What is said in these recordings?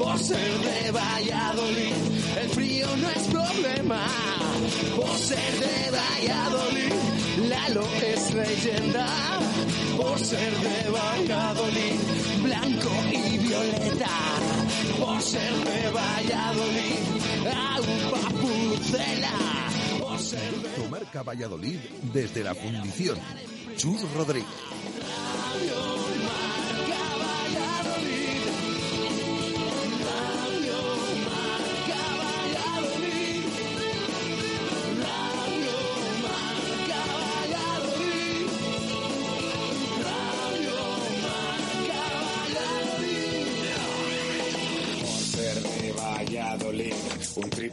por ser de Valladolid. El frío no es problema, por ser de Valladolid. Lalo es leyenda, por ser de Valladolid. Blanco y violeta, por ser de Valladolid. Agua pucela, Tu marca Valladolid desde la fundición. Chus Rodríguez.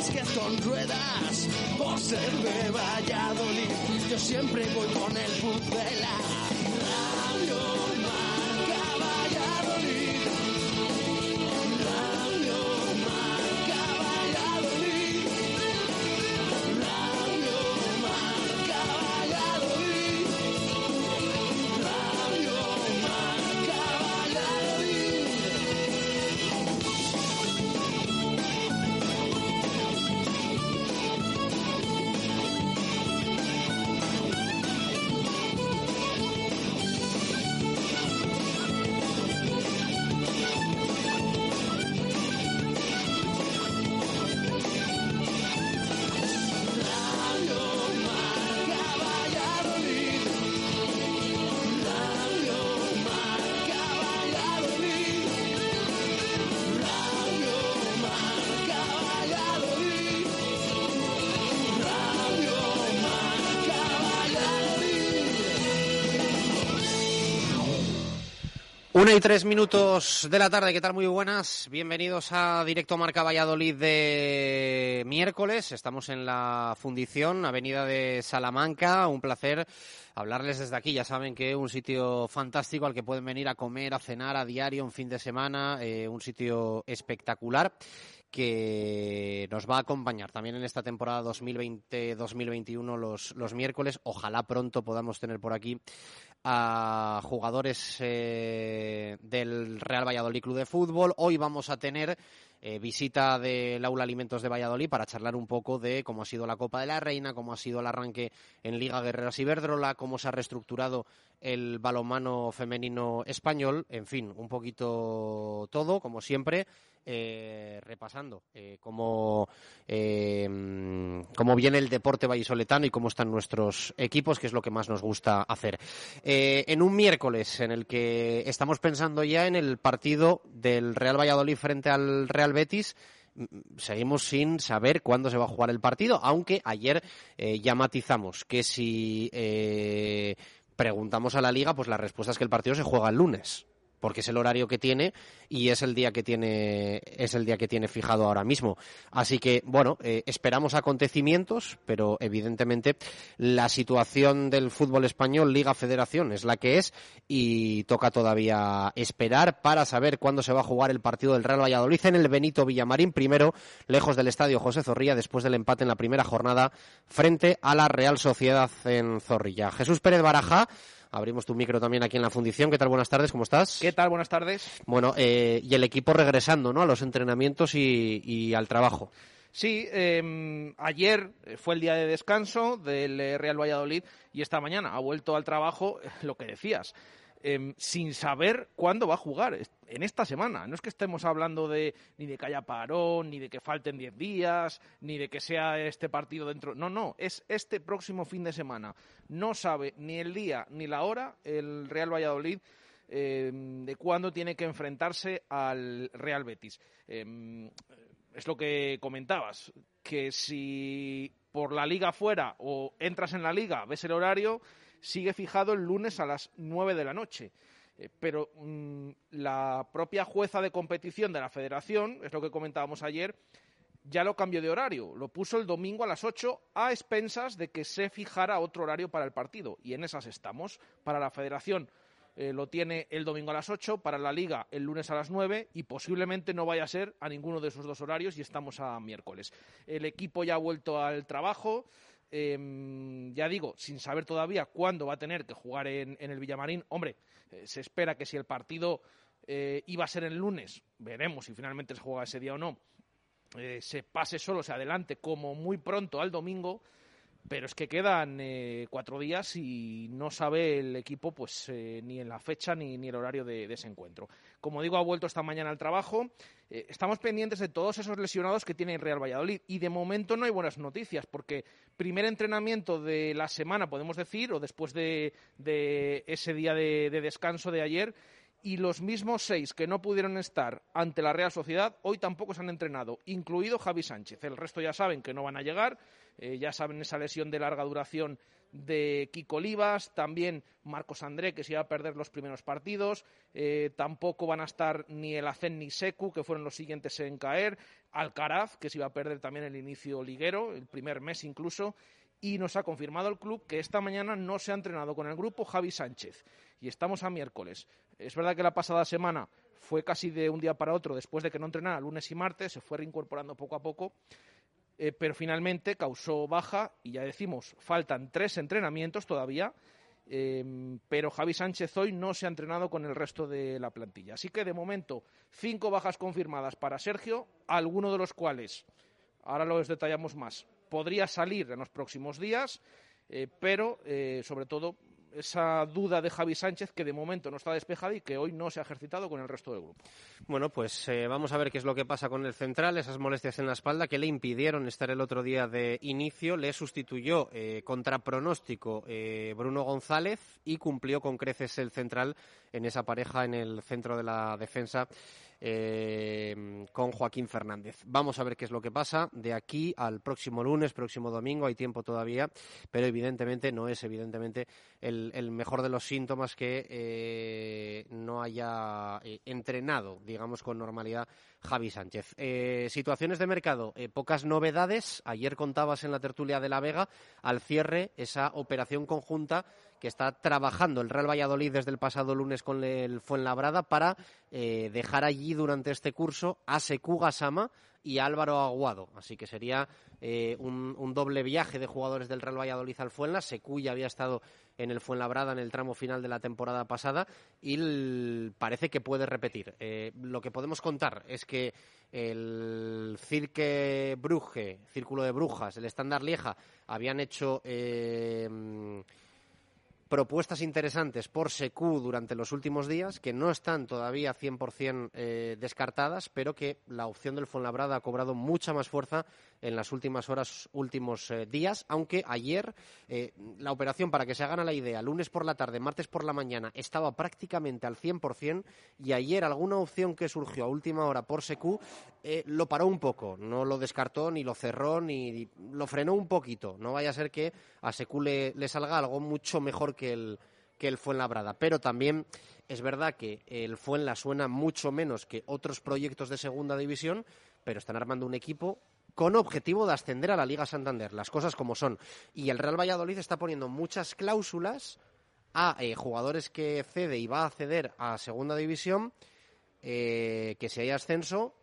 y básquet con ruedas, por ser de Valladolid, yo siempre voy con el puzzela. Una y tres minutos de la tarde, ¿qué tal? Muy buenas. Bienvenidos a Directo Marca Valladolid de miércoles. Estamos en la Fundición, Avenida de Salamanca. Un placer hablarles desde aquí. Ya saben que un sitio fantástico al que pueden venir a comer, a cenar a diario, un fin de semana. eh, un sitio espectacular que nos va a acompañar también en esta temporada 2020-2021 los, los miércoles. Ojalá pronto podamos tener por aquí a jugadores eh, del Real Valladolid Club de Fútbol. Hoy vamos a tener eh, visita del Aula Alimentos de Valladolid para charlar un poco de cómo ha sido la Copa de la Reina, cómo ha sido el arranque en Liga Guerreras Iberdrola, cómo se ha reestructurado el balonmano femenino español, en fin, un poquito todo, como siempre, eh, repasando eh, cómo, eh, cómo viene el deporte vallisoletano y cómo están nuestros equipos, que es lo que más nos gusta hacer. Eh, en un miércoles en el que estamos pensando ya en el partido del Real Valladolid frente al Real Betis, seguimos sin saber cuándo se va a jugar el partido, aunque ayer ya matizamos que si preguntamos a la liga, pues la respuesta es que el partido se juega el lunes porque es el horario que tiene y es el día que tiene es el día que tiene fijado ahora mismo. Así que bueno, eh, esperamos acontecimientos, pero evidentemente la situación del fútbol español Liga Federación es la que es y toca todavía esperar para saber cuándo se va a jugar el partido del Real Valladolid en el Benito Villamarín, primero lejos del estadio José Zorrilla después del empate en la primera jornada frente a la Real Sociedad en Zorrilla. Jesús Pérez Baraja Abrimos tu micro también aquí en la fundición. ¿Qué tal? Buenas tardes, ¿cómo estás? ¿Qué tal? Buenas tardes. Bueno, eh, y el equipo regresando, ¿no? A los entrenamientos y, y al trabajo. Sí, eh, ayer fue el día de descanso del eh, Real Valladolid y esta mañana ha vuelto al trabajo, eh, lo que decías. Em, sin saber cuándo va a jugar en esta semana. No es que estemos hablando de ni de que haya parón, ni de que falten 10 días, ni de que sea este partido dentro. No, no, es este próximo fin de semana. No sabe ni el día ni la hora el Real Valladolid em, de cuándo tiene que enfrentarse al Real Betis. Em, es lo que comentabas, que si por la liga fuera o entras en la liga, ves el horario, sigue fijado el lunes a las 9 de la noche. Eh, pero mm, la propia jueza de competición de la federación, es lo que comentábamos ayer, ya lo cambió de horario. Lo puso el domingo a las 8 a expensas de que se fijara otro horario para el partido. Y en esas estamos. Para la federación eh, lo tiene el domingo a las 8, para la liga el lunes a las 9 y posiblemente no vaya a ser a ninguno de esos dos horarios y estamos a miércoles. El equipo ya ha vuelto al trabajo. Em, ya digo, sin saber todavía cuándo va a tener que jugar en, el Villamarín. Hombre, eh, se espera que si el partido eh, iba a ser el lunes, veremos si finalmente se juega ese día o no, se pase solo, se adelante como muy pronto al domingo pero es que quedan eh, cuatro días y no sabe el equipo pues eh, ni en la fecha ni, ni el horario de, ese encuentro. Como digo, ha vuelto esta mañana al trabajo. Eh, estamos pendientes de todos esos lesionados que tiene Real Valladolid y de momento no hay buenas noticias porque primer entrenamiento de la semana, podemos decir, o después de, ese día de, de descanso de ayer, y los mismos seis que no pudieron estar ante la Real Sociedad hoy tampoco se han entrenado, incluido Javi Sánchez. El resto ya saben que no van a llegar eh, ya saben esa lesión de larga duración de Kiko Olivas, también Marcos André, que se iba a perder los primeros partidos, eh, tampoco van a estar ni el Acen ni Secu, que fueron los siguientes en caer, Alcaraz, que se iba a perder también el inicio liguero, el primer mes incluso, y nos ha confirmado el club que esta mañana no se ha entrenado con el grupo Javi Sánchez, y estamos a miércoles. Es verdad que la pasada semana fue casi de un día para otro, después de que no entrenara lunes y martes, se fue reincorporando poco a poco, eh, pero finalmente causó baja y ya decimos, faltan tres entrenamientos todavía, em, pero Javi Sánchez hoy no se ha entrenado con el resto de la plantilla. Así que de momento, cinco bajas confirmadas para Sergio, alguno de los cuales, ahora lo detallamos más, podría salir en los próximos días, eh, pero eh, sobre todo esa duda de Javi Sánchez que de momento no está despejada y que hoy no se ha ejercitado con el resto del grupo. Bueno, pues eh, vamos a ver qué es lo que pasa con el central, esas molestias en la espalda que le impidieron estar el otro día de inicio, le sustituyó eh, contra pronóstico eh, Bruno González y cumplió con creces el central en esa pareja en el centro de la defensa eh, con Joaquín Fernández. Vamos a ver qué es lo que pasa de aquí al próximo lunes, próximo domingo, hay tiempo todavía, pero evidentemente no es evidentemente el, mejor de los síntomas que eh, no haya eh, entrenado, digamos, con normalidad Javi Sánchez. situaciones de mercado, pocas novedades. Ayer contabas en la tertulia de La Vega al cierre esa operación conjunta que está trabajando el Real Valladolid desde el pasado lunes con el Fuenlabrada para eh, dejar allí durante este curso a Seku Gasama y Álvaro Aguado. Así que sería eh, un, doble viaje de jugadores del Real Valladolid al Fuenla. Seku ya había estado en el Fuenlabrada en el tramo final de la temporada pasada y parece que puede repetir. Eh, lo que podemos contar es que el Cirque Bruje, Círculo de Brujas, el Estándar Lieja, habían hecho propuestas interesantes por Secu durante los últimos días que no están todavía 100% eh, descartadas, pero que la opción del Fuenlabrada ha cobrado mucha más fuerza en las últimas horas, últimos eh, días, aunque ayer eh, la operación, para que se hagan a la idea, lunes por la tarde, martes por la mañana, estaba prácticamente al 100% y ayer alguna opción que surgió a última hora por Secu lo paró un poco, no lo descartó ni lo cerró ni lo frenó un poquito. No vaya a ser que a Secu le, salga algo mucho mejor que el, que el Fuenlabrada. Pero también es verdad que el Fuenla suena mucho menos que otros proyectos de segunda división, pero están armando un equipo con objetivo de ascender a la Liga Santander, las cosas como son. Y el Real Valladolid está poniendo muchas cláusulas a eh, jugadores que cede y va a ceder a segunda división, eh, que si hay ascenso,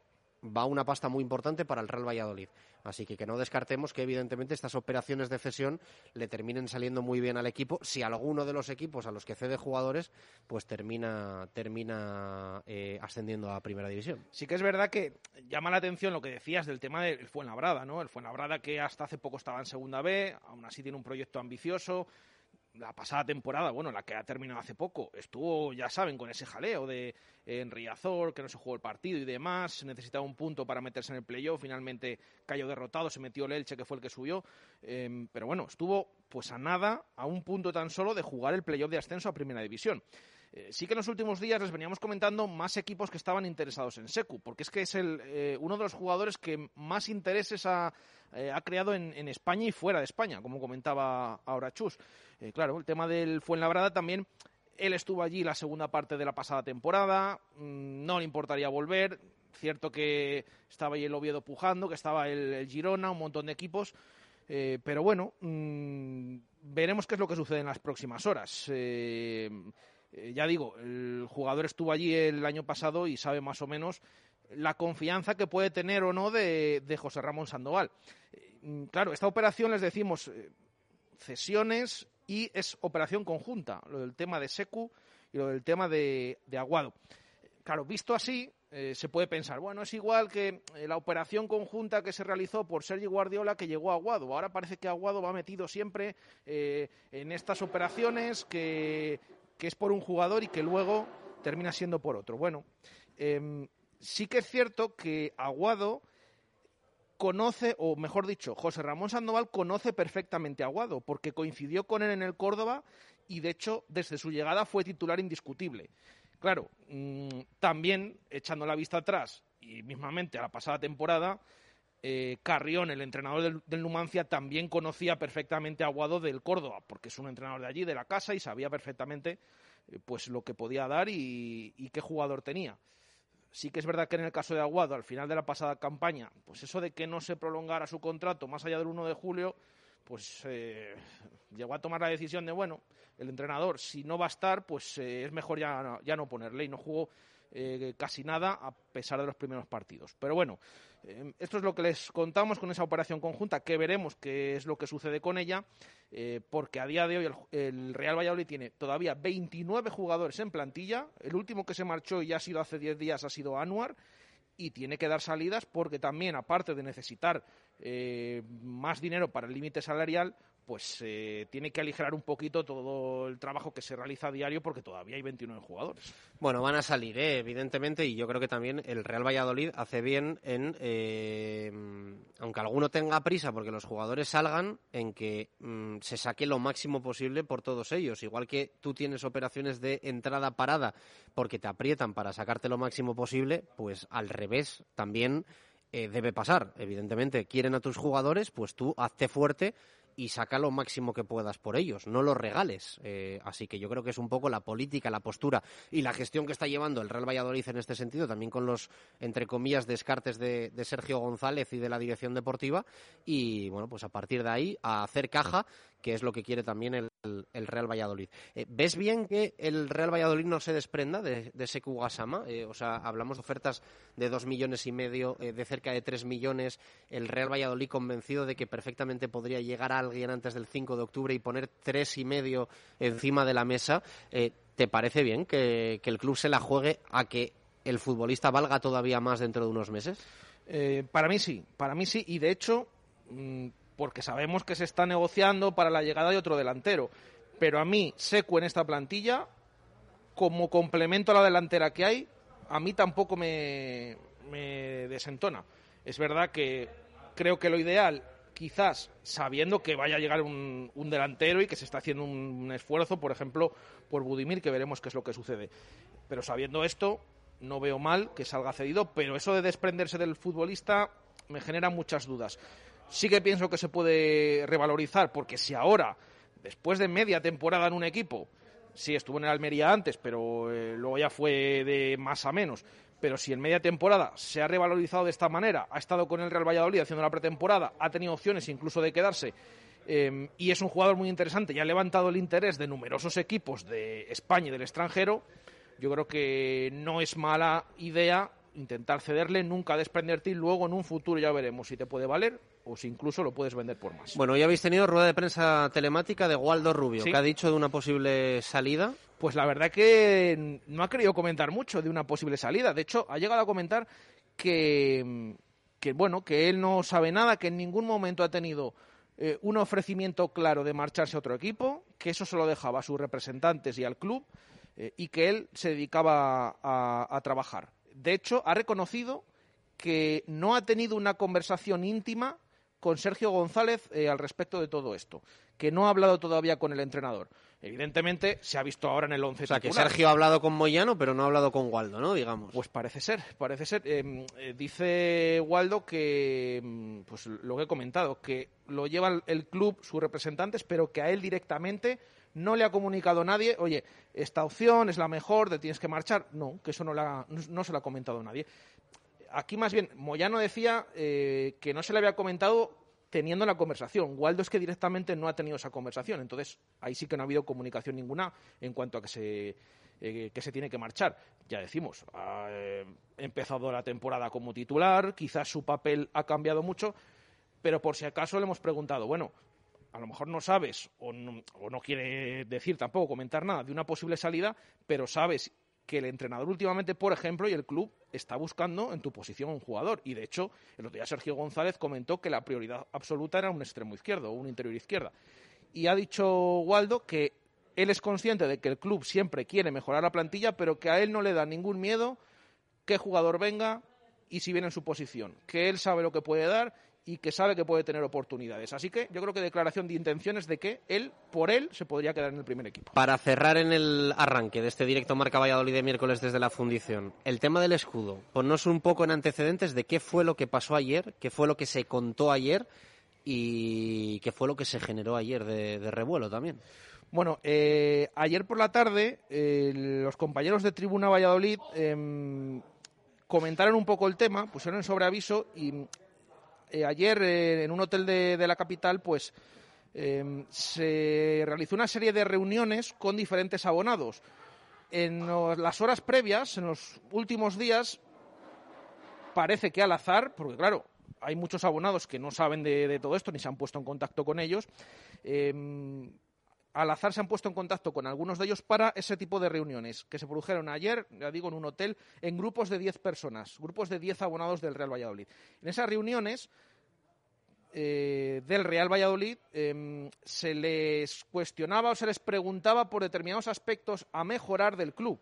va una pasta muy importante para el Real Valladolid. Así que que no descartemos que evidentemente estas operaciones de cesión le terminen saliendo muy bien al equipo si alguno de los equipos a los que cede jugadores pues termina termina eh, ascendiendo a primera división. Sí que es verdad que llama la atención lo que decías del tema del Fuenlabrada, ¿no? El Fuenlabrada que hasta hace poco estaba en segunda B, aún así tiene un proyecto ambicioso la pasada temporada, bueno, la que ha terminado hace poco, estuvo, ya saben, con ese jaleo de en Riazor, que no se jugó el partido y demás, necesitaba un punto para meterse en el playoff, finalmente cayó derrotado, se metió el Elche, que fue el que subió, em, pero bueno, estuvo pues a nada, a un punto tan solo de jugar el playoff de ascenso a Primera División. Eh, sí que en los últimos días les veníamos comentando más equipos que estaban interesados en Secu, porque es que es el, eh, uno de los jugadores que más intereses ha, eh, creado en, España y fuera de España, como comentaba ahora Chus. claro, el tema del Fuenlabrada también, él estuvo allí la segunda parte de la pasada temporada, mm, no le importaría volver, cierto que estaba ahí el Oviedo pujando, que estaba el, Girona, un montón de equipos, pero bueno, mm, veremos qué es lo que sucede en las próximas horas. Eh, ya digo, el jugador estuvo allí el año pasado y sabe más o menos la confianza que puede tener o no de, José Ramón Sandoval. Eh, claro, esta operación les decimos eh, cesiones y es operación conjunta, lo del tema de Secu y lo del tema de, Aguado. Claro, visto así, se puede pensar, bueno, es igual que la operación conjunta que se realizó por Sergio Guardiola que llegó a Aguado. Ahora parece que Aguado va metido siempre en estas operaciones que, que es por un jugador y que luego termina siendo por otro. Bueno, em, sí que es cierto que Aguado conoce, o mejor dicho, José Ramón Sandoval conoce perfectamente a Aguado, porque coincidió con él en el Córdoba y de hecho desde su llegada fue titular indiscutible. Claro, mm, también echando la vista atrás y mismamente a la pasada temporada, eh, Carrión, el entrenador del, Numancia, también conocía perfectamente a Aguado del Córdoba, porque es un entrenador de allí, de la casa, y sabía perfectamente eh, pues lo que podía dar y, qué jugador tenía. Sí que es verdad que en el caso de Aguado, al final de la pasada campaña, pues eso de que no se prolongara su contrato más allá del 1 de julio, pues eh, llegó a tomar la decisión de, bueno, el entrenador, si no va a estar, pues es mejor ya, ya no ponerle. Y no jugó casi nada a pesar de los primeros partidos. Pero bueno, Em, esto es lo que les contamos con esa operación conjunta, que veremos qué es lo que sucede con ella, eh, porque a día de hoy el, Real Valladolid tiene todavía 29 jugadores en plantilla, el último que se marchó y ya ha sido hace 10 días ha sido Anuar, y tiene que dar salidas porque también, aparte de necesitar eh, más dinero para el límite salarial, pues eh, tiene que aligerar un poquito todo el trabajo que se realiza a diario porque todavía hay 29 jugadores. Bueno, van a salir, ¿eh? evidentemente, y yo creo que también el Real Valladolid hace bien en, eh, aunque alguno tenga prisa porque los jugadores salgan, en que mm, se saque lo máximo posible por todos ellos. Igual que tú tienes operaciones de entrada parada porque te aprietan para sacarte lo máximo posible, pues al revés también debe pasar. Evidentemente, quieren a tus jugadores, pues tú hazte fuerte y saca lo máximo que puedas por ellos, no los regales. Eh, así que yo creo que es un poco la política, la postura y la gestión que está llevando el Real Valladolid en este sentido, también con los, entre comillas, descartes de, de Sergio González y de la dirección deportiva. Y bueno, pues a partir de ahí, a hacer caja que es lo que quiere también el, Real Valladolid. Eh, ¿Ves bien que el Real Valladolid no se desprenda de, de ese Kugasama? Eh, o sea, hablamos de ofertas de dos millones y medio, eh, de cerca de tres millones. El Real Valladolid convencido de que perfectamente podría llegar a alguien antes del 5 de octubre y poner tres y medio encima de la mesa. ¿Te parece bien que, el club se la juegue a que el futbolista valga todavía más dentro de unos meses? para mí sí, para mí sí. Y de hecho, mm, porque sabemos que se está negociando para la llegada de otro delantero. Pero a mí, Secu en esta plantilla, como complemento a la delantera que hay, a mí tampoco me, desentona. Es verdad que creo que lo ideal, quizás sabiendo que vaya a llegar un, delantero y que se está haciendo un, esfuerzo, por ejemplo, por Budimir, que veremos qué es lo que sucede. Pero sabiendo esto, no veo mal que salga cedido, pero eso de desprenderse del futbolista me genera muchas dudas. Sí que pienso que se puede revalorizar, porque si ahora, después de media temporada en un equipo, sí estuvo en el Almería antes, pero eh, luego ya fue de más a menos, pero si en media temporada se ha revalorizado de esta manera, ha estado con el Real Valladolid haciendo la pretemporada, ha tenido opciones incluso de quedarse, em, y es un jugador muy interesante y ha levantado el interés de numerosos equipos de España y del extranjero, yo creo que no es mala idea intentar cederle, nunca desprenderte y luego en un futuro ya veremos si te puede valer o si incluso lo puedes vender por más. Bueno, ya habéis tenido rueda de prensa telemática de Waldo Rubio, que ha dicho de una posible salida. Pues la verdad que no ha querido comentar mucho de una posible salida. De hecho, ha llegado a comentar que, que bueno, que él no sabe nada, que en ningún momento ha tenido eh, un ofrecimiento claro de marcharse a otro equipo, que eso se lo dejaba a sus representantes y al club eh, y que él se dedicaba a, trabajar. De hecho, ha reconocido que no ha tenido una conversación íntima con Sergio González eh, al respecto de todo esto, que no ha hablado todavía con el entrenador. Evidentemente, se ha visto ahora en el 11 O sea, que Sergio ha hablado con Moyano, pero no ha hablado con Waldo, ¿no? Digamos. Pues parece ser, parece ser. Em, eh, dice Waldo que, em, pues lo que he comentado, que lo lleva el club, sus representantes, pero que a él directamente no le ha comunicado nadie, oye, esta opción es la mejor, te tienes que marchar. No, que eso no, no, se lo ha comentado nadie. Aquí más bien, Moyano decía eh, que no se le había comentado teniendo la conversación. Waldo es que directamente no ha tenido esa conversación. Entonces, ahí sí que no ha habido comunicación ninguna en cuanto a que se, eh, que se tiene que marchar. Ya decimos, ha eh, empezado la temporada como titular, quizás su papel ha cambiado mucho, pero por si acaso le hemos preguntado, bueno, a lo mejor no sabes o no, o no quiere decir tampoco, comentar nada de una posible salida, pero sabes que el entrenador últimamente, por ejemplo, y el club está buscando en tu posición un jugador. Y de hecho, el otro día Sergio González comentó que la prioridad absoluta era un extremo izquierdo o un interior izquierda. Y ha dicho Waldo que él es consciente de que el club siempre quiere mejorar la plantilla, pero que a él no le da ningún miedo qué jugador venga y si viene en su posición. Que él sabe lo que puede dar y que sabe que puede tener oportunidades. Así que yo creo que declaración de intenciones de que él, por él, se podría quedar en el primer equipo. Para cerrar en el arranque de este directo Marca Valladolid de miércoles desde la fundición, el tema del escudo, ponnos un poco en antecedentes de qué fue lo que pasó ayer, qué fue lo que se contó ayer y qué fue lo que se generó ayer de, revuelo también. Bueno, eh, ayer por la tarde eh, los compañeros de Tribuna Valladolid em, comentaron un poco el tema, pusieron sobre aviso y eh, ayer eh, en un hotel de, la capital, pues em, se realizó una serie de reuniones con diferentes abonados. En las horas previas, en los últimos días, parece que al azar, porque claro, hay muchos abonados que no saben de, todo esto ni se han puesto en contacto con ellos. Em, al azar se han puesto en contacto con algunos de ellos para ese tipo de reuniones que se produjeron ayer, ya digo, en un hotel, en grupos de 10 personas, grupos de 10 abonados del Real Valladolid. En esas reuniones eh, del Real Valladolid em, se les cuestionaba o se les preguntaba por determinados aspectos a mejorar del club,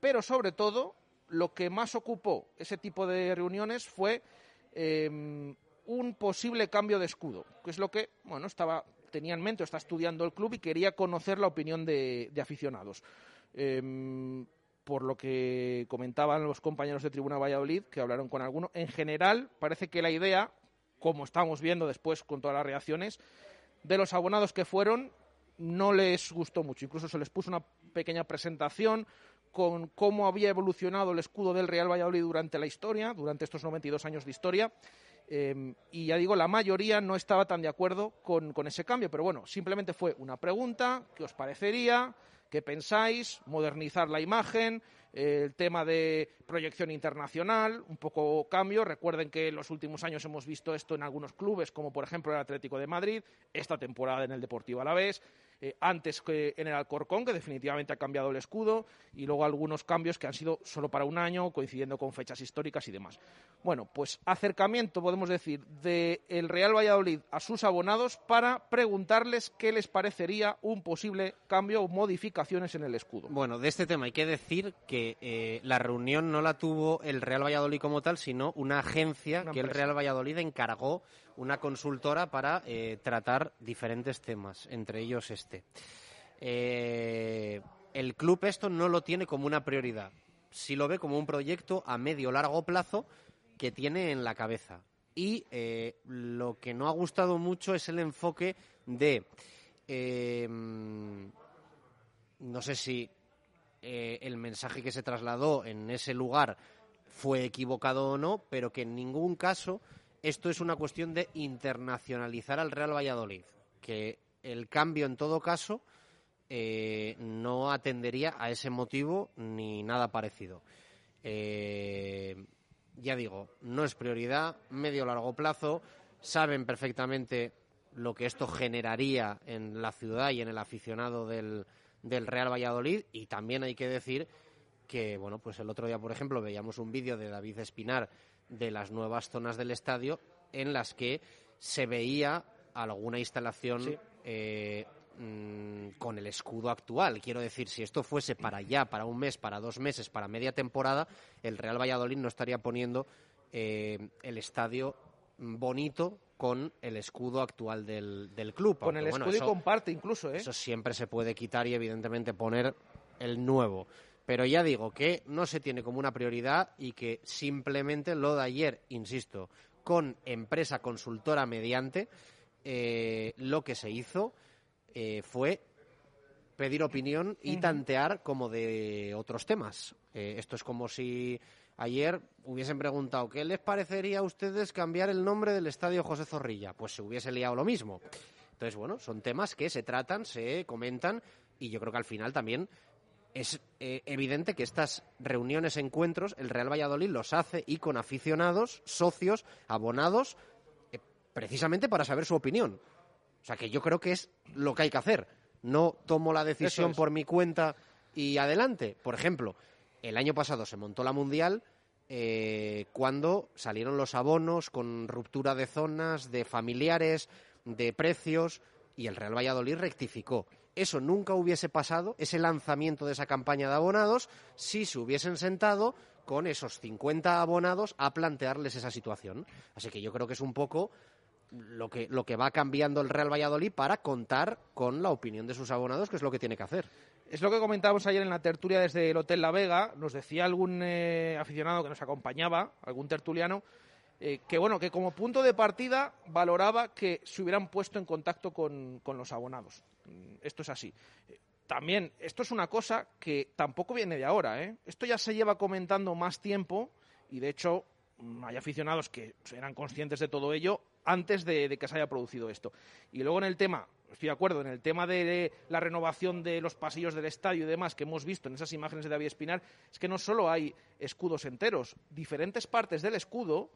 pero sobre todo lo que más ocupó ese tipo de reuniones fue em, un posible cambio de escudo, que es lo que bueno estaba tenía en mente está estudiando el club y quería conocer la opinión de, aficionados. Em, por lo que comentaban los compañeros de Tribuna Valladolid, que hablaron con alguno, en general parece que la idea, como estamos viendo después con todas las reacciones, de los abonados que fueron no les gustó mucho. Incluso se les puso una pequeña presentación con cómo había evolucionado el escudo del Real Valladolid durante la historia, durante estos 92 años de historia, Em, y ya digo, la mayoría no estaba tan de acuerdo con, con ese cambio, pero bueno, simplemente fue una pregunta, ¿qué os parecería? ¿Qué pensáis? Modernizar la imagen, el tema de proyección internacional, un poco cambio. Recuerden que en los últimos años hemos visto esto en algunos clubes, como por ejemplo el Atlético de Madrid, esta temporada en el Deportivo Alavés, eh, antes que en el Alcorcón, que definitivamente ha cambiado el escudo, y luego algunos cambios que han sido solo para un año, coincidiendo con fechas históricas y demás. Bueno, pues acercamiento, podemos decir, del Real Valladolid a sus abonados para preguntarles qué les parecería un posible cambio o modificaciones en el escudo. Bueno, de este tema hay que decir que eh, la reunión no la tuvo el Real Valladolid como tal, sino una agencia que el Real Valladolid encargó una consultora para eh, tratar diferentes temas, entre ellos este. Eh, el club esto no lo tiene como una prioridad, sí lo ve como un proyecto a medio largo plazo que tiene en la cabeza. Y eh, lo que no ha gustado mucho es el enfoque de, no sé si el mensaje que se trasladó en ese lugar fue equivocado o no, pero que en ningún caso esto es una cuestión de internacionalizar al Real Valladolid, que el cambio en todo caso eh, no atendería a ese motivo ni nada parecido. Eh, ya digo, no es prioridad, medio largo plazo, saben perfectamente lo que esto generaría en la ciudad y en el aficionado del, del Real Valladolid y también hay que decir que, bueno, pues el otro día, por ejemplo, veíamos un vídeo de David Espinar de las nuevas zonas del estadio en las que se veía alguna instalación eh, mm, con el escudo actual. Quiero decir, si esto fuese para ya, para un mes, para dos meses, para media temporada, el Real Valladolid no estaría poniendo eh, el estadio bonito con el escudo actual del, del club. Con el bueno, escudo eso- y comparte incluso, ¿eh? eso siempre se puede quitar y evidentemente poner el nuevo. Pero ya digo que no se tiene como una prioridad y que simplemente lo de ayer, insisto, con empresa consultora mediante, eh, lo que se hizo eh, fue pedir opinión y tantear como de otros temas. Eh, esto es como si ayer hubiesen preguntado ¿qué les parecería a ustedes cambiar el nombre del estadio José Zorrilla? Pues se hubiese liado lo mismo. Entonces, bueno, son temas que se tratan, se comentan y yo creo que al final también es eh, evidente que estas reuniones, encuentros, el Real Valladolid los hace y con aficionados, socios, abonados, eh, precisamente para saber su opinión. O sea, que yo creo que es lo que hay que hacer. No tomo la decisión es. por mi cuenta y adelante. Por ejemplo, el año pasado se montó la Mundial eh, cuando salieron los abonos con ruptura de zonas, de familiares, de precios, y el Real Valladolid rectificó. Eso nunca hubiese pasado, ese lanzamiento de esa campaña de abonados, si se hubiesen sentado con esos 50 abonados a plantearles esa situación. Así que yo creo que es un poco lo que, lo que va cambiando el Real Valladolid para contar con la opinión de sus abonados, que es lo que tiene que hacer. Es lo que comentábamos ayer en la tertulia desde el Hotel La Vega. Nos decía algún eh, aficionado que nos acompañaba, algún tertuliano, eh, que bueno, que como punto de partida valoraba que se hubieran puesto en contacto con, con los abonados. Mm, Esto es así. Eh, También, esto es una cosa que tampoco viene de ahora, ¿eh? Esto ya se lleva comentando más tiempo y de hecho mm, hay aficionados que eran conscientes de todo ello antes de, de que se haya producido esto. Y luego en el tema, estoy de acuerdo, en el tema de la renovación de los pasillos del estadio y demás que hemos visto en esas imágenes de David Espinar, es que no solo hay escudos enteros, diferentes partes del escudo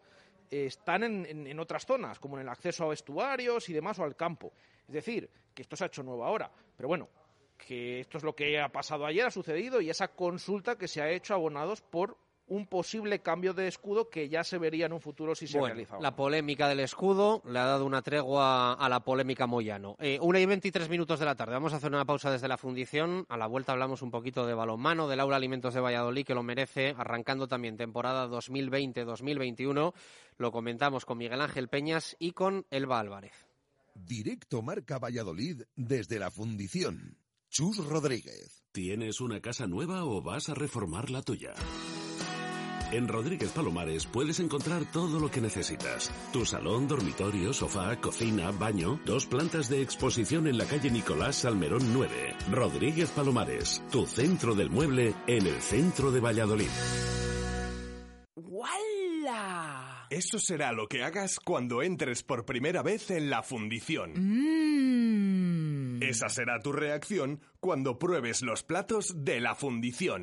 están en, en- otras zonas, como en el acceso a vestuarios y demás o al campo. Es decir, que esto se ha hecho nuevo ahora. Pero bueno, que esto es lo que ha pasado ayer, ha sucedido, y esa consulta que se ha hecho abonados por un posible cambio de escudo que ya se vería en un futuro si se Bueno, realizaba. la polémica del escudo le ha dado una tregua a la polémica Moyano. Eh, una y 23 minutos de la tarde. Vamos a hacer una pausa desde la fundición. A la vuelta hablamos un poquito de balonmano, del Aula Alimentos de Valladolid, que lo merece, arrancando también temporada 2020-2021. Lo comentamos con Miguel Ángel Peñas y con Elba Álvarez. Directo Marca Valladolid desde la fundición. Chus Rodríguez. ¿Tienes una casa nueva o vas a reformar la tuya? En Rodríguez Palomares puedes encontrar todo lo que necesitas. Tu salón, dormitorio, sofá, cocina, baño, dos plantas de exposición en la calle Nicolás Salmerón 9. Rodríguez Palomares, tu centro del mueble en el centro de Valladolid. ¡Wala! Eso será lo que hagas cuando entres por primera vez en la fundición. Mmm. Esa será tu reacción cuando pruebes los platos de la fundición.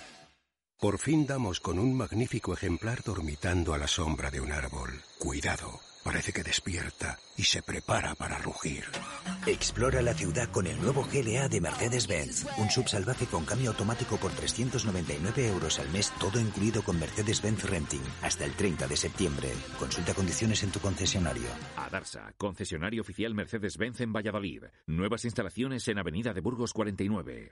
Por fin damos con un magnífico ejemplar dormitando a la sombra de un árbol. Cuidado, parece que despierta y se prepara para rugir. Explora la ciudad con el nuevo GLA de Mercedes-Benz. Un subsalvaje con cambio automático por 399 euros al mes, todo incluido con Mercedes-Benz Renting. Hasta el 30 de septiembre. Consulta condiciones en tu concesionario. Adarsa, concesionario oficial Mercedes-Benz en Valladolid. Nuevas instalaciones en Avenida de Burgos 49.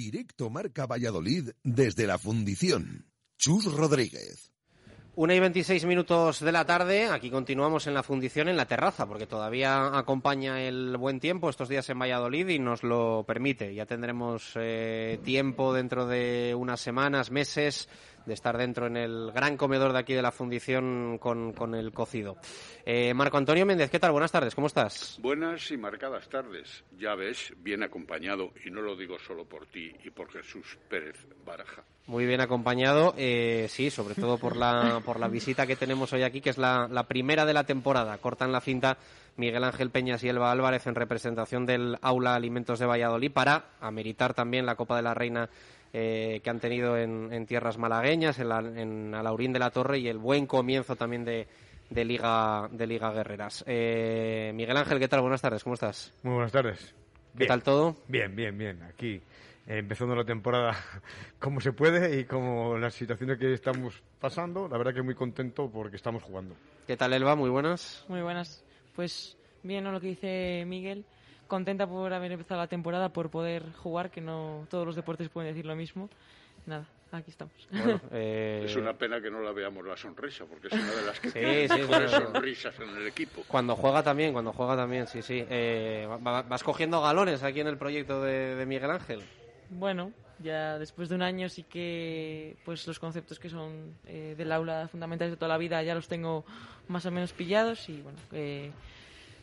Directo Marca Valladolid desde la Fundición. Chus Rodríguez. Una y 26 minutos de la tarde, aquí continuamos en la fundición en la terraza, porque todavía acompaña el buen tiempo estos días en Valladolid y nos lo permite. Ya tendremos eh, tiempo dentro de unas semanas, meses, de estar dentro en el gran comedor de aquí de la fundición con, con el cocido. Eh, Marco Antonio Méndez, ¿qué tal? Buenas tardes, ¿cómo estás? Buenas y marcadas tardes. Ya ves, bien acompañado, y no lo digo solo por ti y por Jesús Pérez Baraja. Muy bien acompañado, eh, sí, sobre todo por la, por la visita que tenemos hoy aquí, que es la, la primera de la temporada. Cortan la cinta Miguel Ángel Peñas y Elba Álvarez en representación del Aula Alimentos de Valladolid para ameritar también la Copa de la Reina eh, que han tenido en, en tierras malagueñas, en, la, en Alaurín de la Torre y el buen comienzo también de, de Liga, de Liga Guerreras. Eh, Miguel Ángel, ¿qué tal? Buenas tardes, ¿cómo estás? Muy buenas tardes. ¿Qué Bien. tal todo? Bien, bien, bien. Aquí eh, empezando la temporada como se puede y como las situaciones que estamos pasando, la verdad que muy contento porque estamos jugando. ¿Qué tal, Elba? Muy buenas. Muy buenas. Pues bien, ¿no? lo que dice Miguel. Contenta por haber empezado la temporada, por poder jugar, que no todos los deportes pueden decir lo mismo. Nada, aquí estamos. Bueno, eh, Es una pena que no la veamos la sonrisa, porque es una de las que Sí, tiene sí, mejores bueno. sonrisas en el equipo. Cuando juega también, cuando juega también, sí, sí. Eh, va- ¿Vas cogiendo galones aquí en el proyecto de, de Miguel Ángel? Bueno, ya después de un año sí que pues los conceptos que son eh, del aula fundamentales de toda la vida ya los tengo más o menos pillados y bueno, eh,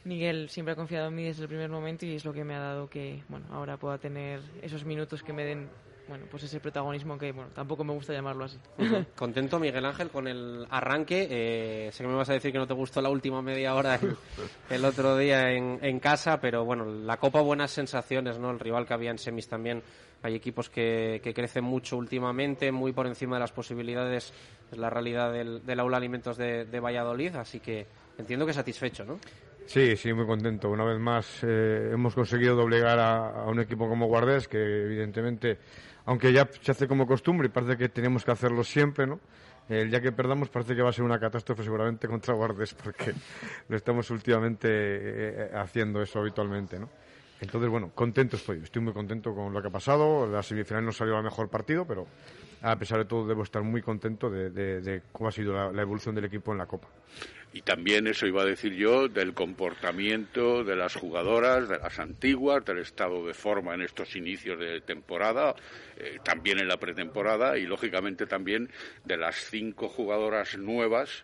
Miguel siempre ha confiado en mí desde el primer momento y es lo que me ha dado que bueno ahora pueda tener esos minutos que me den bueno pues ese protagonismo que bueno tampoco me gusta llamarlo así. Contento, Miguel Ángel, con el arranque. Eh, sé que me vas a decir que no te gustó la última media hora el, el otro día en, en casa, pero bueno, la Copa buenas sensaciones, ¿no? El rival que había en semis también. Hay equipos que, que crecen mucho últimamente, muy por encima de las posibilidades. Es la realidad del, del aula alimentos de, de Valladolid, así que entiendo que satisfecho, ¿no? Sí, sí, muy contento. Una vez más eh, hemos conseguido doblegar a, un equipo como Guardés, que evidentemente, aunque ya se hace como costumbre y parece que tenemos que hacerlo siempre, ¿no? El día que perdamos parece que va a ser una catástrofe seguramente contra Guardés, porque lo estamos últimamente eh, haciendo eso habitualmente, ¿no? Entonces, bueno, contento estoy. Estoy muy contento con lo que ha pasado. La semifinal no salió el mejor partido, pero a pesar de todo debo estar muy contento de, de- de cómo ha sido la- la evolución del equipo en la Copa. Y también eso iba a decir yo del comportamiento de las jugadoras, de las antiguas, del estado de forma en estos inicios de temporada, eh, también en la pretemporada y lógicamente también de las cinco jugadoras nuevas,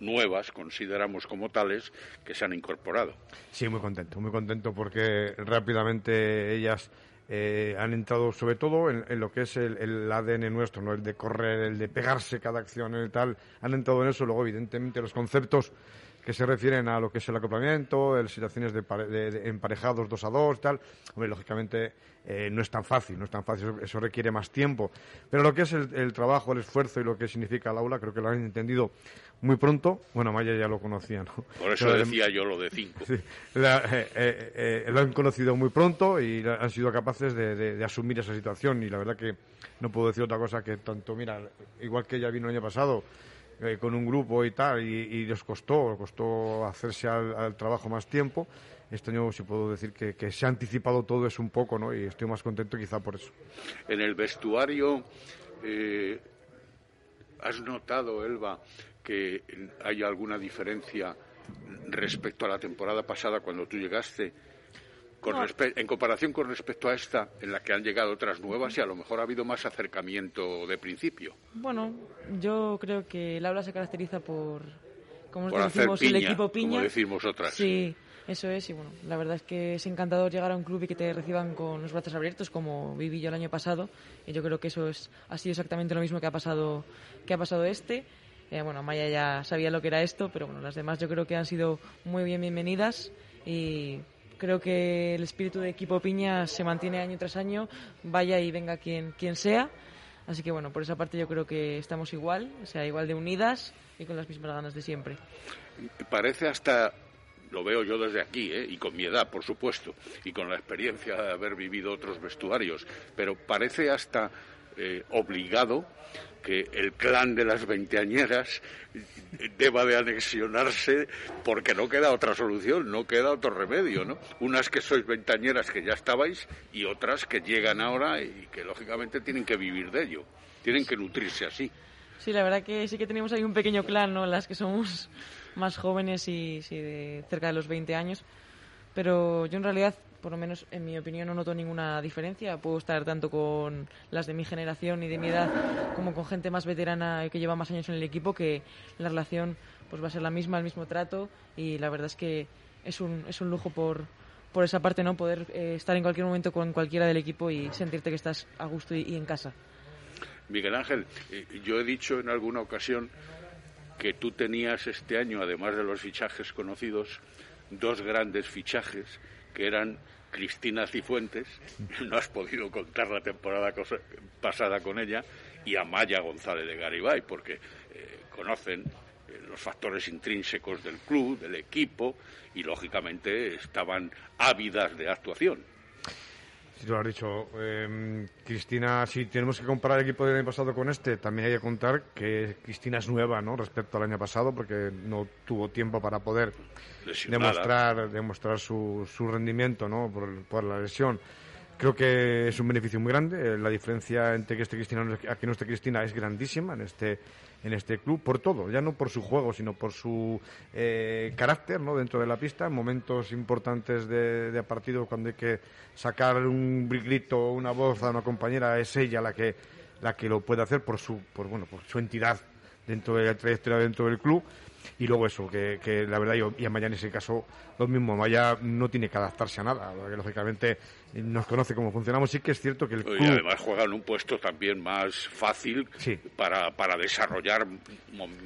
nuevas consideramos como tales, que se han incorporado. Sí, muy contento, muy contento porque rápidamente ellas eh, han entrado sobre todo en, lo que es el, el ADN nuestro, ¿no? el de correr, el de pegarse cada acción, el tal, han entrado en eso, luego evidentemente los conceptos que se refieren a lo que es el acoplamiento, el, situaciones de, emparejados dos a dos, tal. Hombre, lógicamente eh, no es tan fácil, no es tan fácil, eso, requiere más tiempo. Pero lo que es el, trabajo, el esfuerzo y lo que significa el aula, creo que lo han entendido muy pronto. Bueno, Maya ya lo conocía, ¿no? Por eso decía yo lo de cinco. Sí, eh, eh, lo han conocido muy pronto y han sido capaces de, asumir esa situación. Y la verdad que no puedo decir otra cosa que tanto, mira, igual que ella vino el año pasado eh, con un grupo y tal, y, les costó, costó hacerse al, trabajo más tiempo. Este año sí puedo decir que, se ha anticipado todo eso un poco, ¿no? Y estoy más contento quizá por eso. En el vestuario, ¿has notado, Elba, que hay alguna diferencia respecto a la temporada pasada cuando tú llegaste? En comparación con respecto a esta, en la que han llegado otras nuevas y a lo mejor ha habido más acercamiento de principio. Bueno, yo creo que el aula se caracteriza por, como decimos, el equipo piña. Como decimos otras. Sí, eso es. Y bueno, la verdad es que es encantador llegar a un club y que te reciban con los brazos abiertos, como viví yo el año pasado. Y yo creo que eso es, ha sido exactamente lo mismo que ha pasado, que ha pasado este. Eh, bueno, Maya ya sabía lo que era esto, pero bueno, las demás yo creo que han sido muy bien bienvenidas y creo que el espíritu de equipo Piña se mantiene año tras año, vaya y venga quien, quien sea. Así que bueno, por esa parte yo creo que estamos igual, o sea, igual de unidas y con las mismas ganas de siempre. Parece hasta, lo veo yo desde aquí, ¿eh? y con mi edad, por supuesto, y con la experiencia de haber vivido otros vestuarios, pero parece hasta eh, obligado que el clan de las veinteañeras deba de anexionarse porque no queda otra solución, no queda otro remedio, ¿no? Unas que sois veinteañeras que ya estabais y otras que llegan ahora y que lógicamente tienen que vivir de ello, tienen que nutrirse así. Sí, la verdad que sí que tenemos ahí un pequeño clan, ¿no? Las que somos más jóvenes y de cerca de los 20 años. Pero yo en realidad por lo menos en mi opinión no noto ninguna diferencia. Puedo estar tanto con las de mi generación y de mi edad como con gente más veterana que lleva más años en el equipo que la relación pues va a ser la misma, el mismo trato y la verdad es que es un, es un lujo por, por esa parte, ¿no? Poder eh, estar en cualquier momento con cualquiera del equipo y sentirte que estás a gusto y, en casa. Miguel Ángel, eh, yo he dicho en alguna ocasión que tú tenías este año, además de los fichajes conocidos, dos grandes fichajes que eran Cristina Cifuentes, no has podido contar la temporada pasada con ella, y Amaya González de Garibay, porque eh, conocen eh, los factores intrínsecos del club, del equipo, y lógicamente estaban ávidas de actuación. Sí, lo has dicho. Em, Cristina, si tenemos que comparar el equipo del año pasado con este, también hay que contar que Cristina es nueva ¿no? respecto al año pasado porque no tuvo tiempo para poder demostrar, demostrar su, su rendimiento ¿no? por, por la lesión. Creo que es un beneficio muy grande. La diferencia entre que esté Cristina y que no esté Cristina es grandísima en este en este club por todo, ya no por su juego, sino por su eh, carácter ¿no? dentro de la pista, en momentos importantes de, de, partido cuando hay que sacar un grito, una voz a una compañera, es ella la que, la que lo puede hacer por su, por, bueno, por su entidad dentro de la trayectoria dentro del club y luego eso, que, que la verdad, yo, y a Maya en ese caso, lo mismo, Maya no tiene que adaptarse a nada, porque lógicamente nos conoce cómo funcionamos. Sí que es cierto que el club... Y además juega en un puesto también más fácil para, para desarrollar